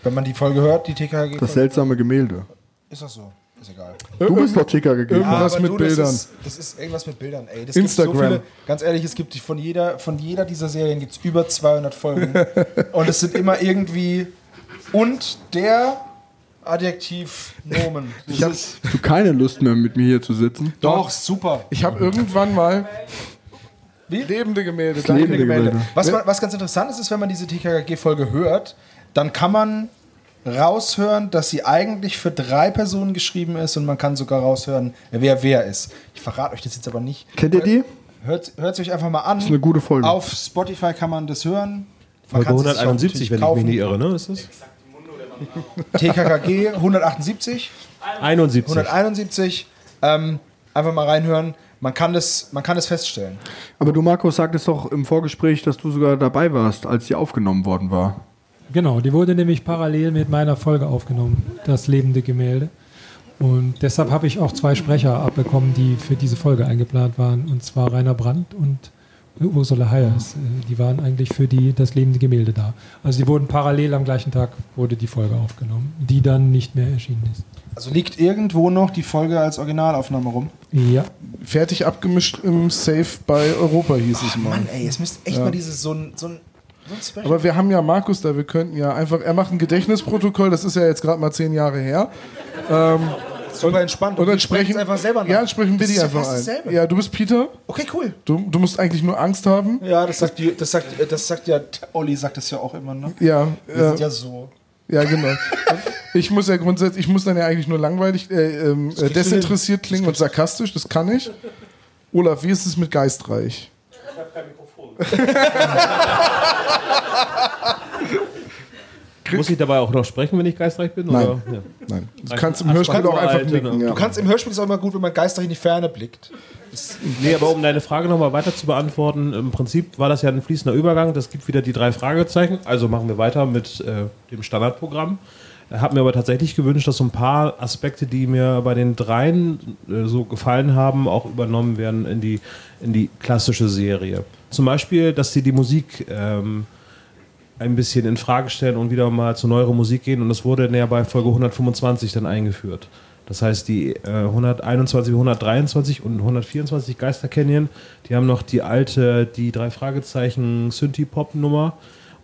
wenn man die Folge hört, die TKG. Das seltsame Gemälde. Ist das so? Ist egal. Du bist doch TKG. Irgendwas Aber mit du, Bildern. Das ist, das ist irgendwas mit Bildern, ey. Das Instagram. Gibt so viele, ganz ehrlich, es gibt von jeder, von jeder dieser Serien gibt es über 200 Folgen. [LAUGHS] und es sind immer irgendwie und der Adjektiv Nomen. Ich hab, Hast du keine Lust mehr, mit mir hier zu sitzen? Doch, super. ich hab irgendwann mal Wie? lebende Gemälde. Lebende. Gemälde. Gemälde. Was, was ganz interessant ist, ist, wenn man diese TKKG-Folge hört, dann kann man raushören, dass sie eigentlich für drei Personen geschrieben ist und man kann sogar raushören, wer wer ist. Ich verrate euch das jetzt aber nicht. Kennt ihr die? Hört es euch einfach mal an. Das ist eine gute Folge. Auf Spotify kann man das hören. Folge Man sie auch 171, wenn ich mich nicht irre, ne? Ist das? TKKG 178, 71. 171. Ähm, einfach mal reinhören. Man kann, das, man kann das feststellen. Aber du, Markus, sagtest doch im Vorgespräch, dass du sogar dabei warst, als die aufgenommen worden war. Genau, die wurde nämlich parallel mit meiner Folge aufgenommen, das lebende Gemälde. Und deshalb habe ich auch zwei Sprecher abbekommen, die für diese Folge eingeplant waren. Und zwar Rainer Brandt und Ursula Heyers. Äh, Die waren eigentlich für die, das lebende Gemälde da. Also die wurden parallel am gleichen Tag wurde die Folge aufgenommen, die dann nicht mehr erschienen ist. Also liegt irgendwo noch die Folge als Originalaufnahme rum. Ja, Fertig abgemischt im Safe bei Europa hieß es mal. Mann, ey, es müsste echt mal dieses so ein, so ein. Aber wir haben ja Markus da, wir könnten ja einfach, er macht ein Gedächtnisprotokoll, das ist ja jetzt gerade mal zehn Jahre her. super entspannt. Und dann wir sprechen einfach selber nach. Ja, dann sprechen wir die einfach ein. dasselbe. Ja, du bist Peter, Okay, cool. du, du musst eigentlich nur Angst haben. Ja, das sagt, die, das sagt, das sagt ja, Olli sagt das ja auch immer, ne? Ja, Wir äh, sind ja so. ja genau. Ich muss ja grundsätzlich, ich muss dann ja eigentlich nur langweilig, äh, ähm, äh, desinteressiert klingen und sarkastisch, das kann ich. Olaf, wie ist es mit geistreich? [LAUGHS] Muss ich dabei auch noch sprechen, wenn ich geistreich bin? Nein. Oder? Ja. Nein, du kannst im Hörspiel auch einfach Alte, nicken. ne? Ja. Du kannst im Hörspiel ist auch immer gut, wenn man geistig in die Ferne blickt. [LAUGHS] Nee, aber um deine Frage nochmal weiter zu beantworten, im Prinzip war das ja ein fließender Übergang. Das gibt wieder die drei Fragezeichen. Also machen wir weiter mit äh, dem Standardprogramm. Habe mir aber tatsächlich gewünscht, dass so ein paar Aspekte, die mir bei den dreien äh, so gefallen haben, auch übernommen werden in die, in die klassische Serie. Zum Beispiel, dass sie die Musik ähm, ein bisschen in Frage stellen und wieder mal zu neuere Musik gehen. Und das wurde näher bei Folge 125 dann eingeführt. Das heißt, die äh, 121, 123 und 124 Geister Canyon, die haben noch die alte, die drei Fragezeichen Synthie-Pop-Nummer.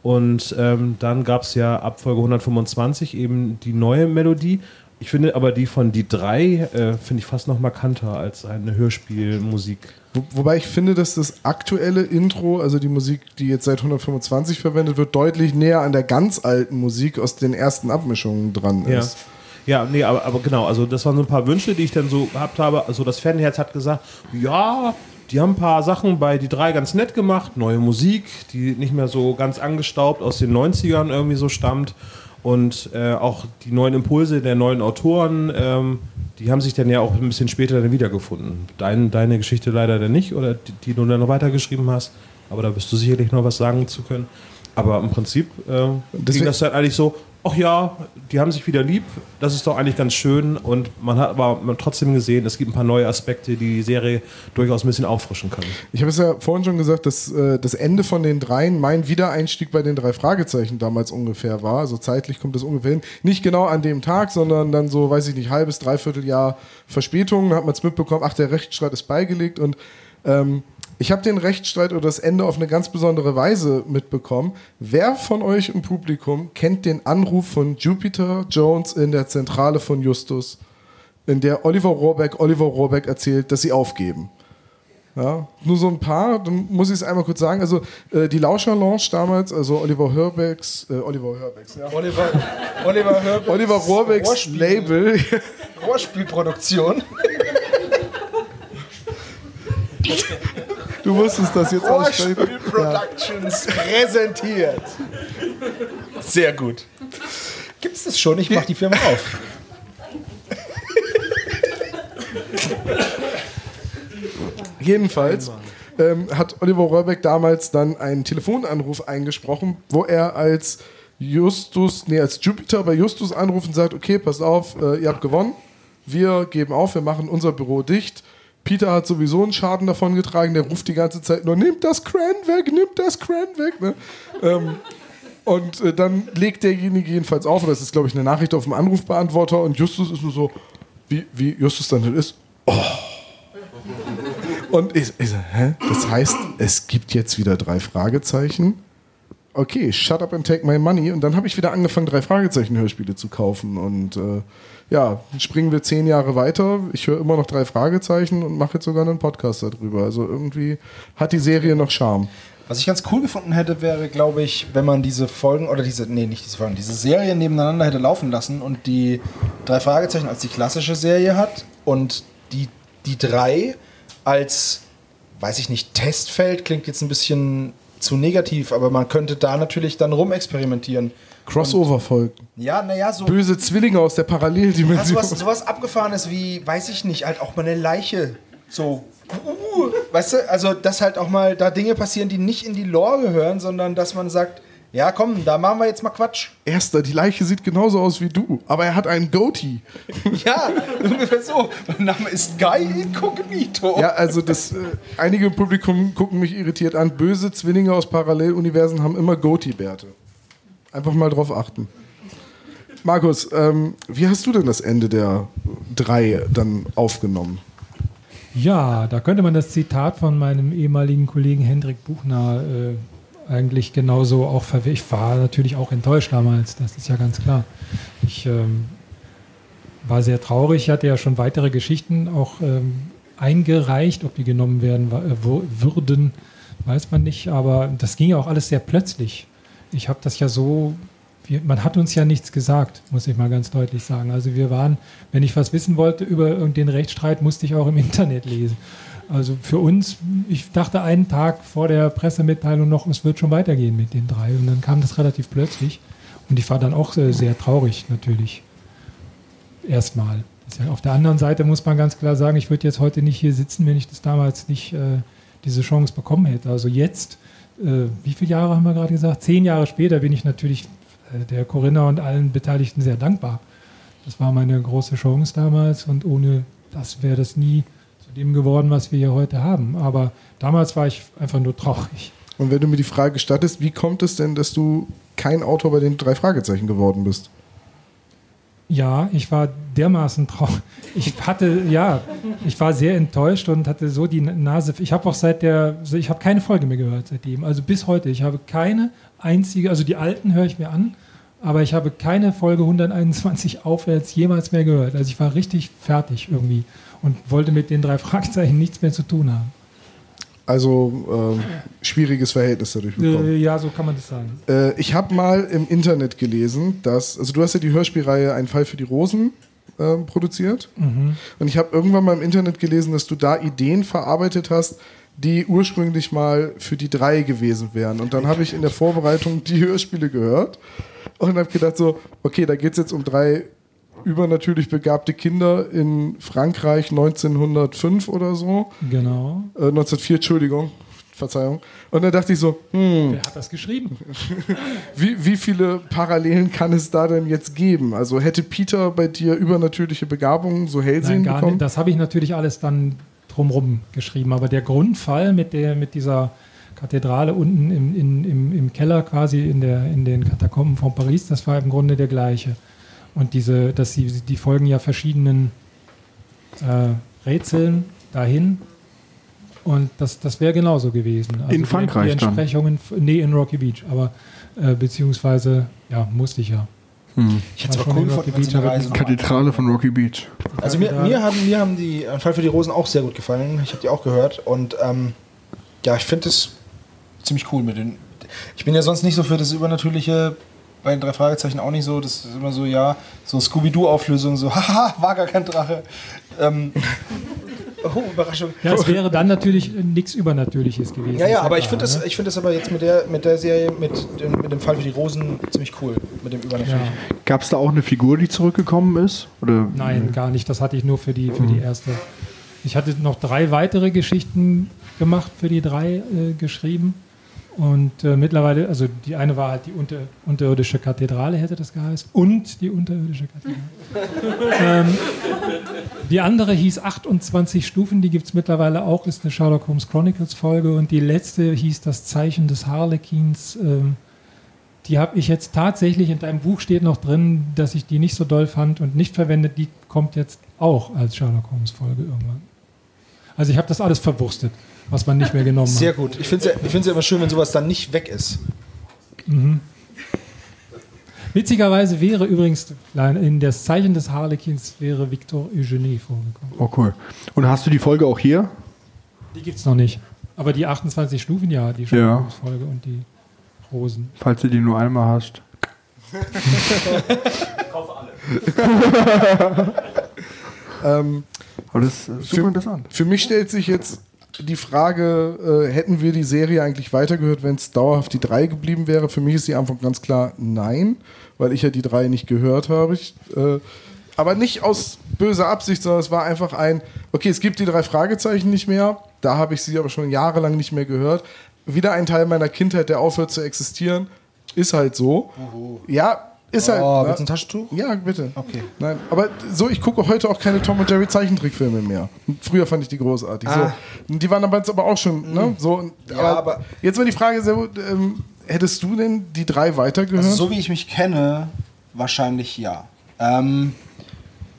Und ähm, dann gab es ja ab Folge 125 eben die neue Melodie. Ich finde aber die von die drei äh, finde ich fast noch markanter als eine Hörspielmusik. Wo, wobei ich finde, dass das aktuelle Intro, also die Musik, die jetzt seit 125 verwendet wird, deutlich näher an der ganz alten Musik aus den ersten Abmischungen dran Ja. ist. Ja, nee, aber, aber genau, also das waren so ein paar Wünsche, die ich dann so gehabt habe. Also das Fanherz hat gesagt, ja, die haben ein paar Sachen bei die drei ganz nett gemacht, neue Musik, die nicht mehr so ganz angestaubt aus den 90ern irgendwie so stammt und äh, auch die neuen Impulse der neuen Autoren, ähm, die haben sich dann ja auch ein bisschen später dann wiedergefunden. Dein, deine Geschichte leider dann nicht oder die, die du dann noch weitergeschrieben hast, aber da wirst du sicherlich noch was sagen zu können. Aber im Prinzip äh, ging das dann eigentlich so, ach ja, die haben sich wieder lieb, das ist doch eigentlich ganz schön und man hat aber trotzdem gesehen, es gibt ein paar neue Aspekte, die die Serie durchaus ein bisschen auffrischen können. Ich habe es ja vorhin schon gesagt, dass äh, das Ende von den dreien mein Wiedereinstieg bei den drei Fragezeichen damals ungefähr war. Also zeitlich kommt das ungefähr hin. Nicht genau an dem Tag, sondern dann so, weiß ich nicht, halbes, dreiviertel Jahr Verspätung. Da hat man es mitbekommen, ach, der Rechtsstreit ist beigelegt und ähm, ich habe den Rechtsstreit oder das Ende auf eine ganz besondere Weise mitbekommen. Wer von euch im Publikum kennt den Anruf von Jupiter Jones in der Zentrale von Justus, in der Oliver Rohrbeck Oliver Rohrbeck erzählt, dass sie aufgeben? Ja, nur so ein paar, dann muss ich es einmal kurz sagen. Also äh, die Lauscher-Lounge damals, also Oliver Hörbecks, äh, Oliver Hörbecks, ja. Oliver, Oliver Herbert. Oliver Rohrbecks Rohrspiel- Label. Rohrspielproduktion. Du wusstest das jetzt aussprechen. Rohrspiel Productions präsentiert. Sehr gut. Gibt's das schon? Ich mach die Firma auf. Jedenfalls ähm, hat Oliver Rohrbeck damals dann einen Telefonanruf eingesprochen, wo er als Justus, nee, als Jupiter bei Justus anruft und sagt, okay, passt auf, äh, ihr habt gewonnen, wir geben auf, wir machen unser Büro dicht. Peter hat sowieso einen Schaden davon getragen, der ruft die ganze Zeit nur, nimmt das Cran weg, nimmt das Cran weg. Ne? Ähm, und äh, dann legt derjenige jedenfalls auf, und das ist, glaube ich, eine Nachricht auf dem Anrufbeantworter und Justus ist nur so, wie, wie Justus dann halt ist, und ich, ich so, hä? Das heißt, es gibt jetzt wieder drei Fragezeichen. Okay, shut up and take my money. Und dann habe ich wieder angefangen, drei Fragezeichen-Hörspiele zu kaufen. Und äh, ja, springen wir zehn Jahre weiter. Ich höre immer noch drei Fragezeichen und mache jetzt sogar einen Podcast darüber. Also irgendwie hat die Serie noch Charme. Was ich ganz cool gefunden hätte, wäre, glaube ich, wenn man diese Folgen oder diese, nee, nicht diese Folgen, diese Serien nebeneinander hätte laufen lassen und die drei Fragezeichen als die klassische Serie hat und die, die drei als, weiß ich nicht, Testfeld klingt jetzt ein bisschen zu negativ, aber man könnte da natürlich dann rumexperimentieren. Crossover-Folgen. Ja, naja, so. Böse Zwillinge aus der Ja, Paralleldimension. sowas, sowas abgefahrenes wie, weiß ich nicht, halt auch mal eine Leiche. So, uh, weißt du, also dass halt auch mal da Dinge passieren, die nicht in die Lore gehören, sondern dass man sagt, ja komm, da machen wir jetzt mal Quatsch. Erster, die Leiche sieht genauso aus wie du, aber er hat einen Goatee. [LAUGHS] Ja, ungefähr so. Mein Name ist Guy Incognito. Ja, also das, äh, einige im Publikum gucken mich irritiert an. Böse Zwillinge aus Paralleluniversen haben immer Goatee-Bärte. Einfach mal drauf achten. Markus, ähm, wie hast du denn das Ende der drei dann aufgenommen? Ja, da könnte man das Zitat von meinem ehemaligen Kollegen Hendrik Buchner äh, eigentlich genauso auch verwirren. Ich war natürlich auch enttäuscht damals, das ist ja ganz klar. Ich ähm, war sehr traurig. Ich hatte ja schon weitere Geschichten auch ähm, eingereicht. Ob die genommen werden äh, würden, weiß man nicht. Aber das ging ja auch alles sehr plötzlich. Ich habe das ja so, wir, man hat uns ja nichts gesagt, muss ich mal ganz deutlich sagen. Also wir waren, wenn ich was wissen wollte über den Rechtsstreit, musste ich auch im [LAUGHS] Internet lesen. Also für uns, ich dachte einen Tag vor der Pressemitteilung noch, es wird schon weitergehen mit den drei. Und dann kam das relativ plötzlich. Und ich war dann auch äh, sehr traurig natürlich. Erstmal. Auf der anderen Seite muss man ganz klar sagen, ich würde jetzt heute nicht hier sitzen, wenn ich das damals nicht äh, diese Chance bekommen hätte. Also jetzt, äh, wie viele Jahre haben wir gerade gesagt? Zehn Jahre später bin ich natürlich äh, der Corinna und allen Beteiligten sehr dankbar. Das war meine große Chance damals und ohne das wäre das nie zu dem geworden, was wir hier heute haben. Aber damals war ich einfach nur traurig. Und wenn du mir die Frage gestattest, wie kommt es denn, dass du kein Autor bei den drei Fragezeichen geworden bist? Ja, ich war dermaßen traurig. [LAUGHS] Ich hatte, ja, ich war sehr enttäuscht und hatte so die Nase. Ich habe auch seit der, ich habe keine Folge mehr gehört seitdem. Also bis heute. Ich habe keine einzige, also die alten höre ich mir an, aber ich habe keine Folge 121 aufwärts jemals mehr gehört. Also ich war richtig fertig irgendwie und wollte mit den drei Fragezeichen nichts mehr zu tun haben. Also ähm, schwieriges Verhältnis dadurch bekommen. Äh, ja, so kann man das sagen. Äh, ich habe mal im Internet gelesen, dass, also du hast ja die Hörspielreihe Ein Fall für die Rosen ähm, produziert. Und ich habe irgendwann mal im Internet gelesen, dass du da Ideen verarbeitet hast, die ursprünglich mal für die drei gewesen wären. Und dann habe ich in der Vorbereitung die Hörspiele gehört und habe gedacht so, okay, da geht es jetzt um drei übernatürlich begabte Kinder in Frankreich 1905 oder so. Genau. Äh, 1904, Entschuldigung. Verzeihung. Und dann dachte ich so, hm, Wer hat das geschrieben? [LAUGHS] wie, wie viele Parallelen kann es da denn jetzt geben? Also hätte Peter bei dir übernatürliche Begabungen, so Hellsehen Nein, gar bekommen? nicht. Das habe ich natürlich alles dann drumrum geschrieben. Aber der Grundfall mit, der, mit dieser Kathedrale unten im, in, im, im Keller quasi in, der, in den Katakomben von Paris, das war im Grunde der gleiche. Und diese, dass sie, die folgen ja verschiedenen äh, Rätseln dahin. Und das, das wäre genauso gewesen. Also In die- Frankreich die dann? Entsprechungen, nee, in Rocky Beach, aber äh, beziehungsweise, ja, musste ich ja. Ich hätte es aber schon cool gefunden, Kathedrale von Rocky Beach. Also mir, mir, haben, mir haben die Ein Fall für die Rosen auch sehr gut gefallen. Ich habe die auch gehört und ähm, ja, ich finde es ziemlich cool mit den. Ich bin ja sonst nicht so für das Übernatürliche bei den drei Fragezeichen auch nicht so. Das ist immer so, ja, so Scooby-Doo-Auflösung, so, [LAUGHS] haha, war gar kein Drache. Ähm, [LAUGHS] oh, Überraschung. Ja, es wäre dann natürlich nichts Übernatürliches gewesen. Ja, ja, aber ich finde das, ne? ich find das aber jetzt mit der, mit der Serie, mit dem, mit dem Fall für die Rosen ziemlich cool. Mit dem Ja. Übernatürlichen. Gab es da auch eine Figur, die zurückgekommen ist? Oder Nein, gar nicht. Das hatte ich nur für die, für die erste. Ich hatte noch drei weitere Geschichten gemacht, für die drei äh, geschrieben. Und äh, mittlerweile, also die eine war halt die unter, unterirdische Kathedrale, hätte das geheißen. Und die unterirdische Kathedrale. [LAUGHS] ähm, die andere hieß 28 Stufen, die gibt es mittlerweile auch, ist eine Sherlock Holmes Chronicles Folge. Und die letzte hieß Das Zeichen des Harlequins. Ähm, die habe ich jetzt tatsächlich, in deinem Buch steht noch drin, dass ich die nicht so doll fand und nicht verwendet. Die kommt jetzt auch als Sherlock Holmes Folge irgendwann. Also ich habe das alles verwurstet, was man nicht mehr genommen Sehr hat. gut. Ich finde es ja, ich find's ja immer schön, wenn sowas dann nicht weg ist. Witzigerweise wäre übrigens nein, in das Zeichen des Harlequins wäre Victor Eugenie vorgekommen. Oh, cool. Und hast du die Folge auch hier? Die gibt es noch nicht. Aber die 28 Stufen, ja, die Sherlock Ja. Und die Rosen. Falls du die nur einmal hast. [LAUGHS] [LAUGHS] Ähm, Aber das ist super Für- interessant. für mich stellt sich jetzt die Frage, äh, hätten wir die Serie eigentlich weitergehört, wenn es dauerhaft die drei geblieben wäre? Für mich ist die Antwort ganz klar nein, weil ich ja die drei nicht gehört habe. Ich, äh, aber nicht aus böser Absicht, sondern es war einfach ein, okay, es gibt die drei Fragezeichen nicht mehr, da habe ich sie aber schon jahrelang nicht mehr gehört. Wieder ein Teil meiner Kindheit, der aufhört zu existieren, ist halt so. Ja, ist halt. Oh, ne? willst du ein Taschentuch? Ja, bitte. Okay. Nein, aber so, ich gucke heute auch keine Tom und Jerry Zeichentrickfilme mehr. Früher fand ich die großartig. Ah. So. Die waren aber jetzt aber auch schon, ne? So, und- Ja, aber- jetzt war die Frage, sehr gut, ähm, hättest du denn die drei weitergehört? Also so wie ich mich kenne, wahrscheinlich ja. Ähm,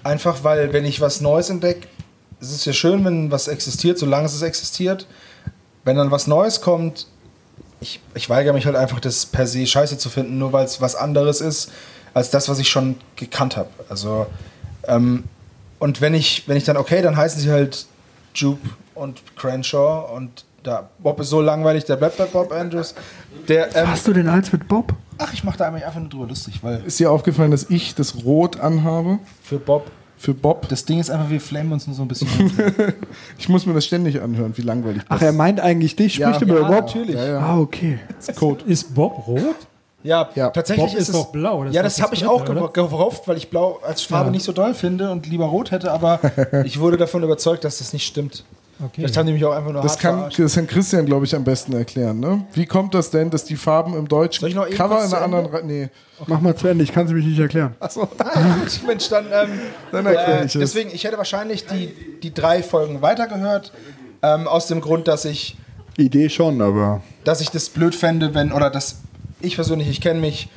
einfach weil, wenn ich was Neues entdecke, es ist ja schön, wenn was existiert, solange es existiert. Wenn dann was Neues kommt, ich, ich weigere mich halt einfach, das per se scheiße zu finden, nur weil es was anderes ist, als das, was ich schon gekannt habe. Also, ähm, und wenn ich, wenn ich dann, okay, dann heißen sie halt Jupe und Crenshaw und da, Bob ist so langweilig, der bleibt bei Bob Andrews. Der, ähm, Hast du denn eins mit Bob? Ach, ich mache da einfach nur drüber lustig, weil ist dir aufgefallen, dass ich das Rot anhabe? für Bob, Für Bob? das Ding ist einfach, wir flammen uns nur so ein bisschen. [LAUGHS] Ich muss mir das ständig anhören, wie langweilig Ach, er meint eigentlich dich. Ja, Spricht er über ja, Bob? natürlich. Ja, ja. Ah, okay. Code. Ist Bob rot? ja, Ja, tatsächlich Bob ist es, doch blau, das ja, ist das habe das ich auch ge- gehofft, weil ich blau als Farbe Ja. nicht so doll finde und lieber rot hätte, aber [LAUGHS] ich wurde davon überzeugt, dass das nicht stimmt. Okay. Haben die mich auch einfach nur Das kann, verarscht. das kann Christian, glaube ich, am besten erklären. Ne? Wie kommt das denn, dass die Farben im deutschen Soll ich noch eben Cover in einer anderen... Re- Nee. Mach mal zu Ende, ich kann es mich nicht erklären. Achso, [LAUGHS] Mensch, dann, ähm, Dann erklär äh, ich es. deswegen, ich hätte wahrscheinlich die, die drei Folgen weitergehört, ähm, aus dem Grund, dass ich Idee schon, aber dass ich das blöd fände, wenn, oder dass ich persönlich, ich kenne mich,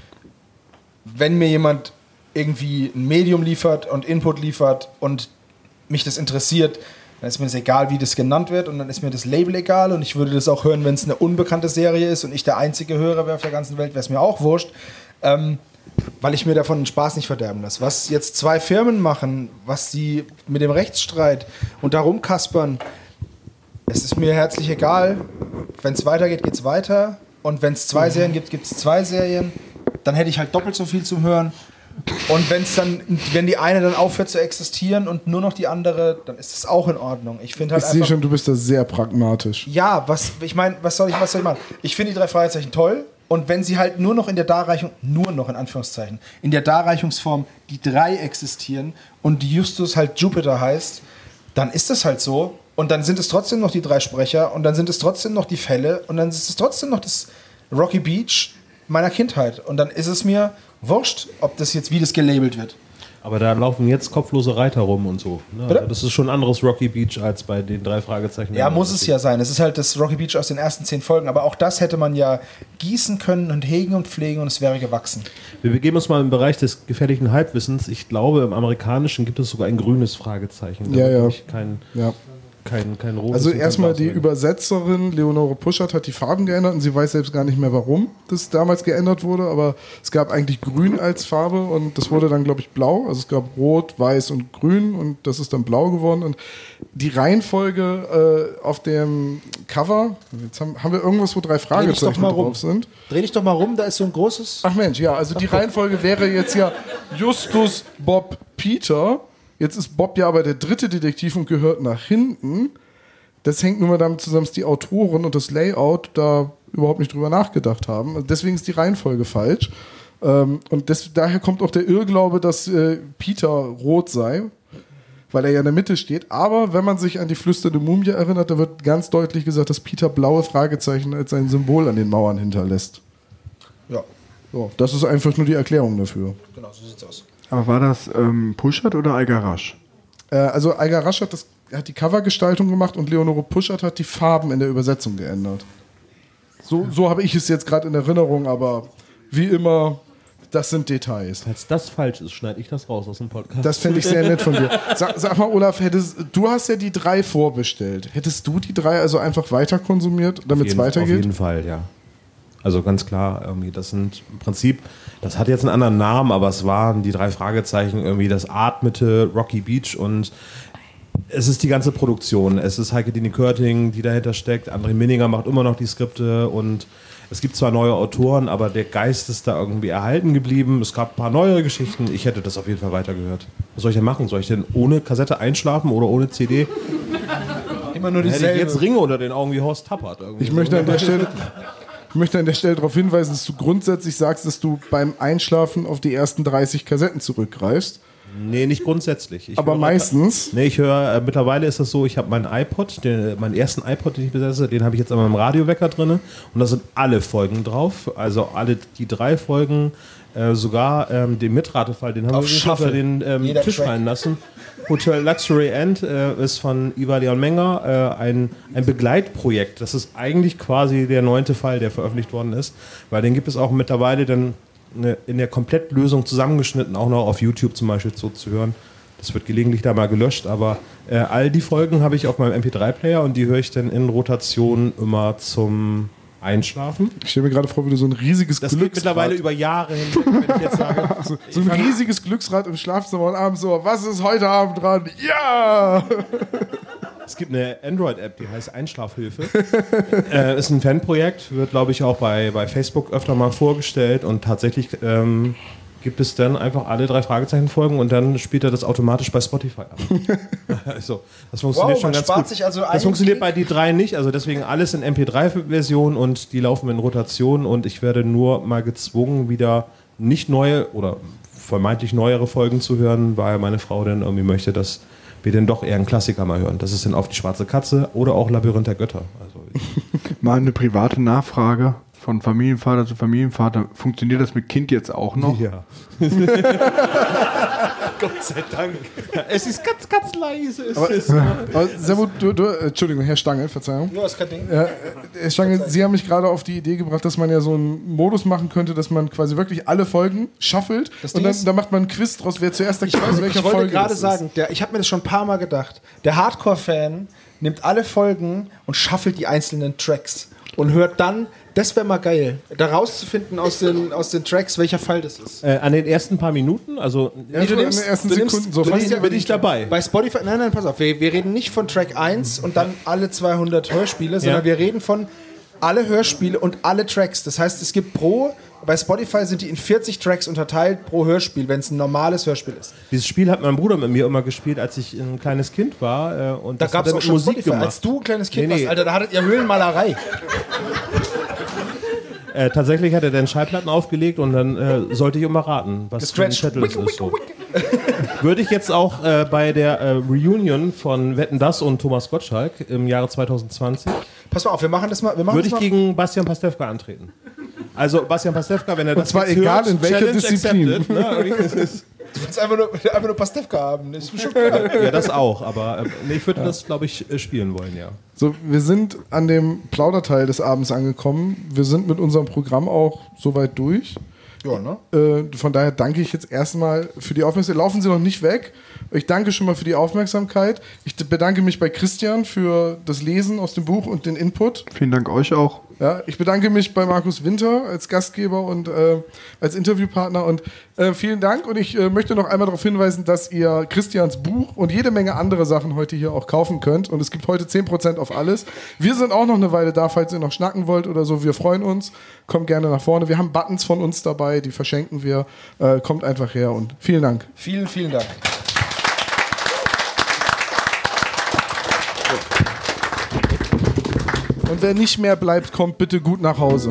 wenn mir jemand irgendwie ein Medium liefert und Input liefert und mich das interessiert, dann ist mir das egal, wie das genannt wird und dann ist mir das Label egal und ich würde das auch hören, wenn es eine unbekannte Serie ist und ich der einzige Hörer wäre auf der ganzen Welt, wäre es mir auch wurscht, ähm, weil ich mir davon den Spaß nicht verderben lasse. Was jetzt zwei Firmen machen, was sie mit dem Rechtsstreit und darum kaspern, es ist mir herzlich egal. Wenn es weitergeht, geht es weiter. Und wenn es zwei Serien gibt, gibt es zwei Serien. Dann hätte ich halt doppelt so viel zum Hören. Und wenn's dann, wenn die eine dann aufhört zu existieren und nur noch die andere, dann ist das auch in Ordnung. Ich finde halt Ich sehe schon, du bist da sehr pragmatisch. Ja, was, ich meine, was soll ich, was soll ich machen? Ich finde die drei Fragezeichen toll. Und wenn sie halt nur noch in der Darreichung, nur noch in Anführungszeichen, in der Darreichungsform die drei existieren und Justus halt Jupiter heißt, dann ist das halt so. Und dann sind es trotzdem noch die drei Sprecher und dann sind es trotzdem noch die Fälle und dann ist es trotzdem noch das Rocky Beach meiner Kindheit. Und dann ist es mir wurscht, ob das jetzt, wie das gelabelt wird. Aber da laufen jetzt kopflose Reiter rum und so. Ne? Das ist schon ein anderes Rocky Beach als bei den drei Fragezeichen. Ja, muss es ja sein. Es ist halt das Rocky Beach aus den ersten zehn Folgen. Aber auch das hätte man ja gießen können und hegen und pflegen und es wäre gewachsen. Wir begeben uns mal im Bereich des gefährlichen Halbwissens. Ich glaube, im Amerikanischen gibt es sogar ein grünes Fragezeichen. Ja, Da ja. nicht Kein, Ja. Kein, kein rotes. Also erstmal die. Übersetzerin Leonore Puschert hat die Farben geändert und sie weiß selbst gar nicht mehr, warum das damals geändert wurde, aber es gab eigentlich grün als Farbe und das wurde dann, glaube ich, blau. Also es gab rot, weiß und grün und das ist dann blau geworden und die Reihenfolge äh, auf dem Cover, jetzt haben, haben wir irgendwas, wo drei Fragezeichen drauf sind. Dreh dich doch mal rum, da ist so ein großes. Ach Mensch, ja, also die Reihenfolge wäre jetzt ja Justus, Bob, Peter. Jetzt ist Bob ja aber der dritte Detektiv und gehört nach hinten. Das hängt nur mal damit zusammen, dass die Autoren und das Layout da überhaupt nicht drüber nachgedacht haben. Also Deswegen ist die Reihenfolge falsch. Ähm, und des, daher kommt auch der Irrglaube, dass äh, Peter rot sei, weil er ja in der Mitte steht. Aber wenn man sich an die flüsternde Mumie erinnert, da wird ganz deutlich gesagt, dass Peter blaue Fragezeichen als ein Symbol an den Mauern hinterlässt. Ja, So, das ist einfach nur die Erklärung dafür. genau, so sieht's aus. Aber war das ähm, Puschert oder Algarasch? Äh, also Eiger Rasch hat, das, hat die Covergestaltung gemacht und Leonore Puschert hat die Farben in der Übersetzung geändert. So, so habe ich es jetzt gerade in Erinnerung, aber wie immer, das sind Details. Falls das falsch ist, schneide ich das raus aus dem Podcast. Das fände ich sehr nett von dir. [LAUGHS] Sag, sag mal, Olaf, hättest, du hast ja die drei vorbestellt. Hättest du die drei also einfach weiter konsumiert, damit es jeden, Auf weitergeht? jeden Fall, ja. Also ganz klar, irgendwie, das sind im Prinzip, das hat jetzt einen anderen Namen, aber es waren die drei Fragezeichen, irgendwie das atmete Rocky Beach und es ist die ganze Produktion. Es ist Heike Dini Körting, die dahinter steckt. André Minninger macht immer noch die Skripte und es gibt zwar neue Autoren, aber der Geist ist da irgendwie erhalten geblieben. Es gab ein paar neuere Geschichten. Ich hätte das auf jeden Fall weitergehört. Was soll ich denn machen? Soll ich denn ohne Kassette einschlafen oder ohne CD? Immer nur Hätte ich dieselbe. jetzt Ringe unter den Augen wie Horst Tappert. irgendwie Ich möchte an der Stelle. Ich möchte an der Stelle darauf hinweisen, dass du grundsätzlich sagst, dass du beim Einschlafen auf die ersten 30 Kassetten zurückgreifst. Nee, nicht grundsätzlich. Ich Aber höre- meistens. Nee, ich höre, äh, mittlerweile ist das so, ich habe meinen iPod, den, meinen ersten iPod, den ich besitze, den habe ich jetzt an meinem Radiowecker drin. Und da sind alle Folgen drauf. Also alle die drei Folgen, äh, sogar ähm, den Mitratefall, den haben Auf wir Shuffle. den ähm, Tisch Track. fallen lassen. Hotel Luxury End äh, ist von Iva Leon Menger äh, ein, ein Begleitprojekt. Das ist eigentlich quasi der neunte Fall, der veröffentlicht worden ist, weil den gibt es auch mittlerweile dann eine, in der Komplettlösung zusammengeschnitten, auch noch auf YouTube zum Beispiel so zu hören. Das wird gelegentlich da mal gelöscht, aber äh, all die Folgen habe ich auf meinem MP3-Player und die höre ich dann in Rotation immer zum Einschlafen. Ich stelle mir gerade vor, wie du so ein riesiges Das geht Glücksrad, mittlerweile über Jahre hinweg, wenn ich jetzt sage, [LAUGHS] so ein riesiges Glücksrad im Schlafzimmer und abends so, was ist heute Abend dran? Ja! Es gibt eine Android-App, die heißt Einschlafhilfe. [LAUGHS] äh, ist ein Fanprojekt, wird, glaube ich, auch bei, bei Facebook öfter mal vorgestellt und tatsächlich ähm, gibt es dann einfach alle drei Fragezeichen-Folgen und dann spielt er das automatisch bei Spotify ab. [LAUGHS] also, das funktioniert Wow, schon ganz spart gut. sich also das funktioniert Klick. bei die drei nicht, also deswegen alles in MP3-Version und die laufen in Rotation und ich werde nur mal gezwungen, wieder nicht neue oder vermeintlich neuere Folgen zu hören, weil meine Frau dann irgendwie möchte, dass wir dann doch eher einen Klassiker mal hören. Das ist dann auf die schwarze Katze oder auch Labyrinth der Götter. Also [LAUGHS] Mal eine private Nachfrage von Familienvater zu Familienvater. Funktioniert das mit Kind jetzt auch noch? ja. [LAUGHS] Gott sei Dank. Es ist ganz, ganz leise. Es ist Aber Servo, du, du, äh, Entschuldigung, Herr Stange, Verzeihung. Ja, ist kein Ding. Äh, Herr Stange, Sie haben mich gerade auf die Idee gebracht, dass man ja so einen Modus machen könnte, dass man quasi wirklich alle Folgen shuffelt Das und Ding dann, ist- dann macht man einen Quiz draus, wer zuerst erklärt, welche Ich wollte Folge gerade sagen, der, ich habe mir das schon ein paar Mal gedacht. Der Hardcore-Fan nimmt alle Folgen und shuffelt die einzelnen Tracks und hört dann, das wäre mal geil, da rauszufinden aus den, aus den Tracks, welcher Fall das ist. äh, an den ersten paar Minuten, also Ja, so in den ersten du nimmst- Sekunden, so du fast nimmst bin ich dabei. Bei Spotify, nein, nein, pass auf, wir, wir reden nicht von Track 1 und dann alle 200 Hörspiele, sondern Ja. wir reden von alle Hörspiele und alle Tracks. Das heißt, es gibt pro, bei Spotify sind die in 40 Tracks unterteilt pro Hörspiel, wenn es ein normales Hörspiel ist. Dieses Spiel hat mein Bruder mit mir immer gespielt, als ich ein kleines Kind war. Äh, und Da gab es auch schon Musik Spotify. gemacht. Als du ein kleines Kind Nee, nee. warst, Alter, da hattet ihr Höhlenmalerei. Äh, tatsächlich hat er dann Schallplatten aufgelegt und dann äh, sollte ich immer raten, was für ein. Zettel es ist. So. [LAUGHS] Würde ich jetzt auch äh, bei der äh, Reunion von Wetten Das und Thomas Gottschalk im Jahre 2020, Pass mal auf, wir machen das mal. Wir machen würde das ich mal. gegen Bastian Pastewka antreten. Also Bastian Pastewka, wenn er das zwar jetzt egal hört, in welcher Challenge Disziplin. accepted, ne? Das ist- Du willst einfach nur, einfach nur Pastewka haben. Das ist mir schon klar. [LAUGHS] ja, das auch, aber äh, nee, ich würde das, glaube ich, äh, spielen wollen, ja. So, wir sind an dem Plauderteil des Abends angekommen. Wir sind mit unserem Programm auch soweit durch. Ja, ne? Äh, von daher danke ich jetzt erstmal für die Aufmerksamkeit. Laufen Sie noch nicht weg. Ich danke schon mal für die Aufmerksamkeit. Ich bedanke mich bei Christian für das Lesen aus dem Buch und den Input. Vielen Dank euch auch. Ja, ich bedanke mich bei Markus Winter als Gastgeber und äh, als Interviewpartner und äh, vielen Dank. Und ich äh, möchte noch einmal darauf hinweisen, dass ihr Christians Buch und jede Menge andere Sachen heute hier auch kaufen könnt. Und es gibt heute 10% auf alles. Wir sind auch noch eine Weile da, falls ihr noch schnacken wollt oder so. Wir freuen uns. Kommt gerne nach vorne. Wir haben Buttons von uns dabei, die verschenken wir. Äh, kommt einfach her und vielen Dank. Vielen, vielen Dank. Und wer nicht mehr bleibt, kommt bitte gut nach Hause.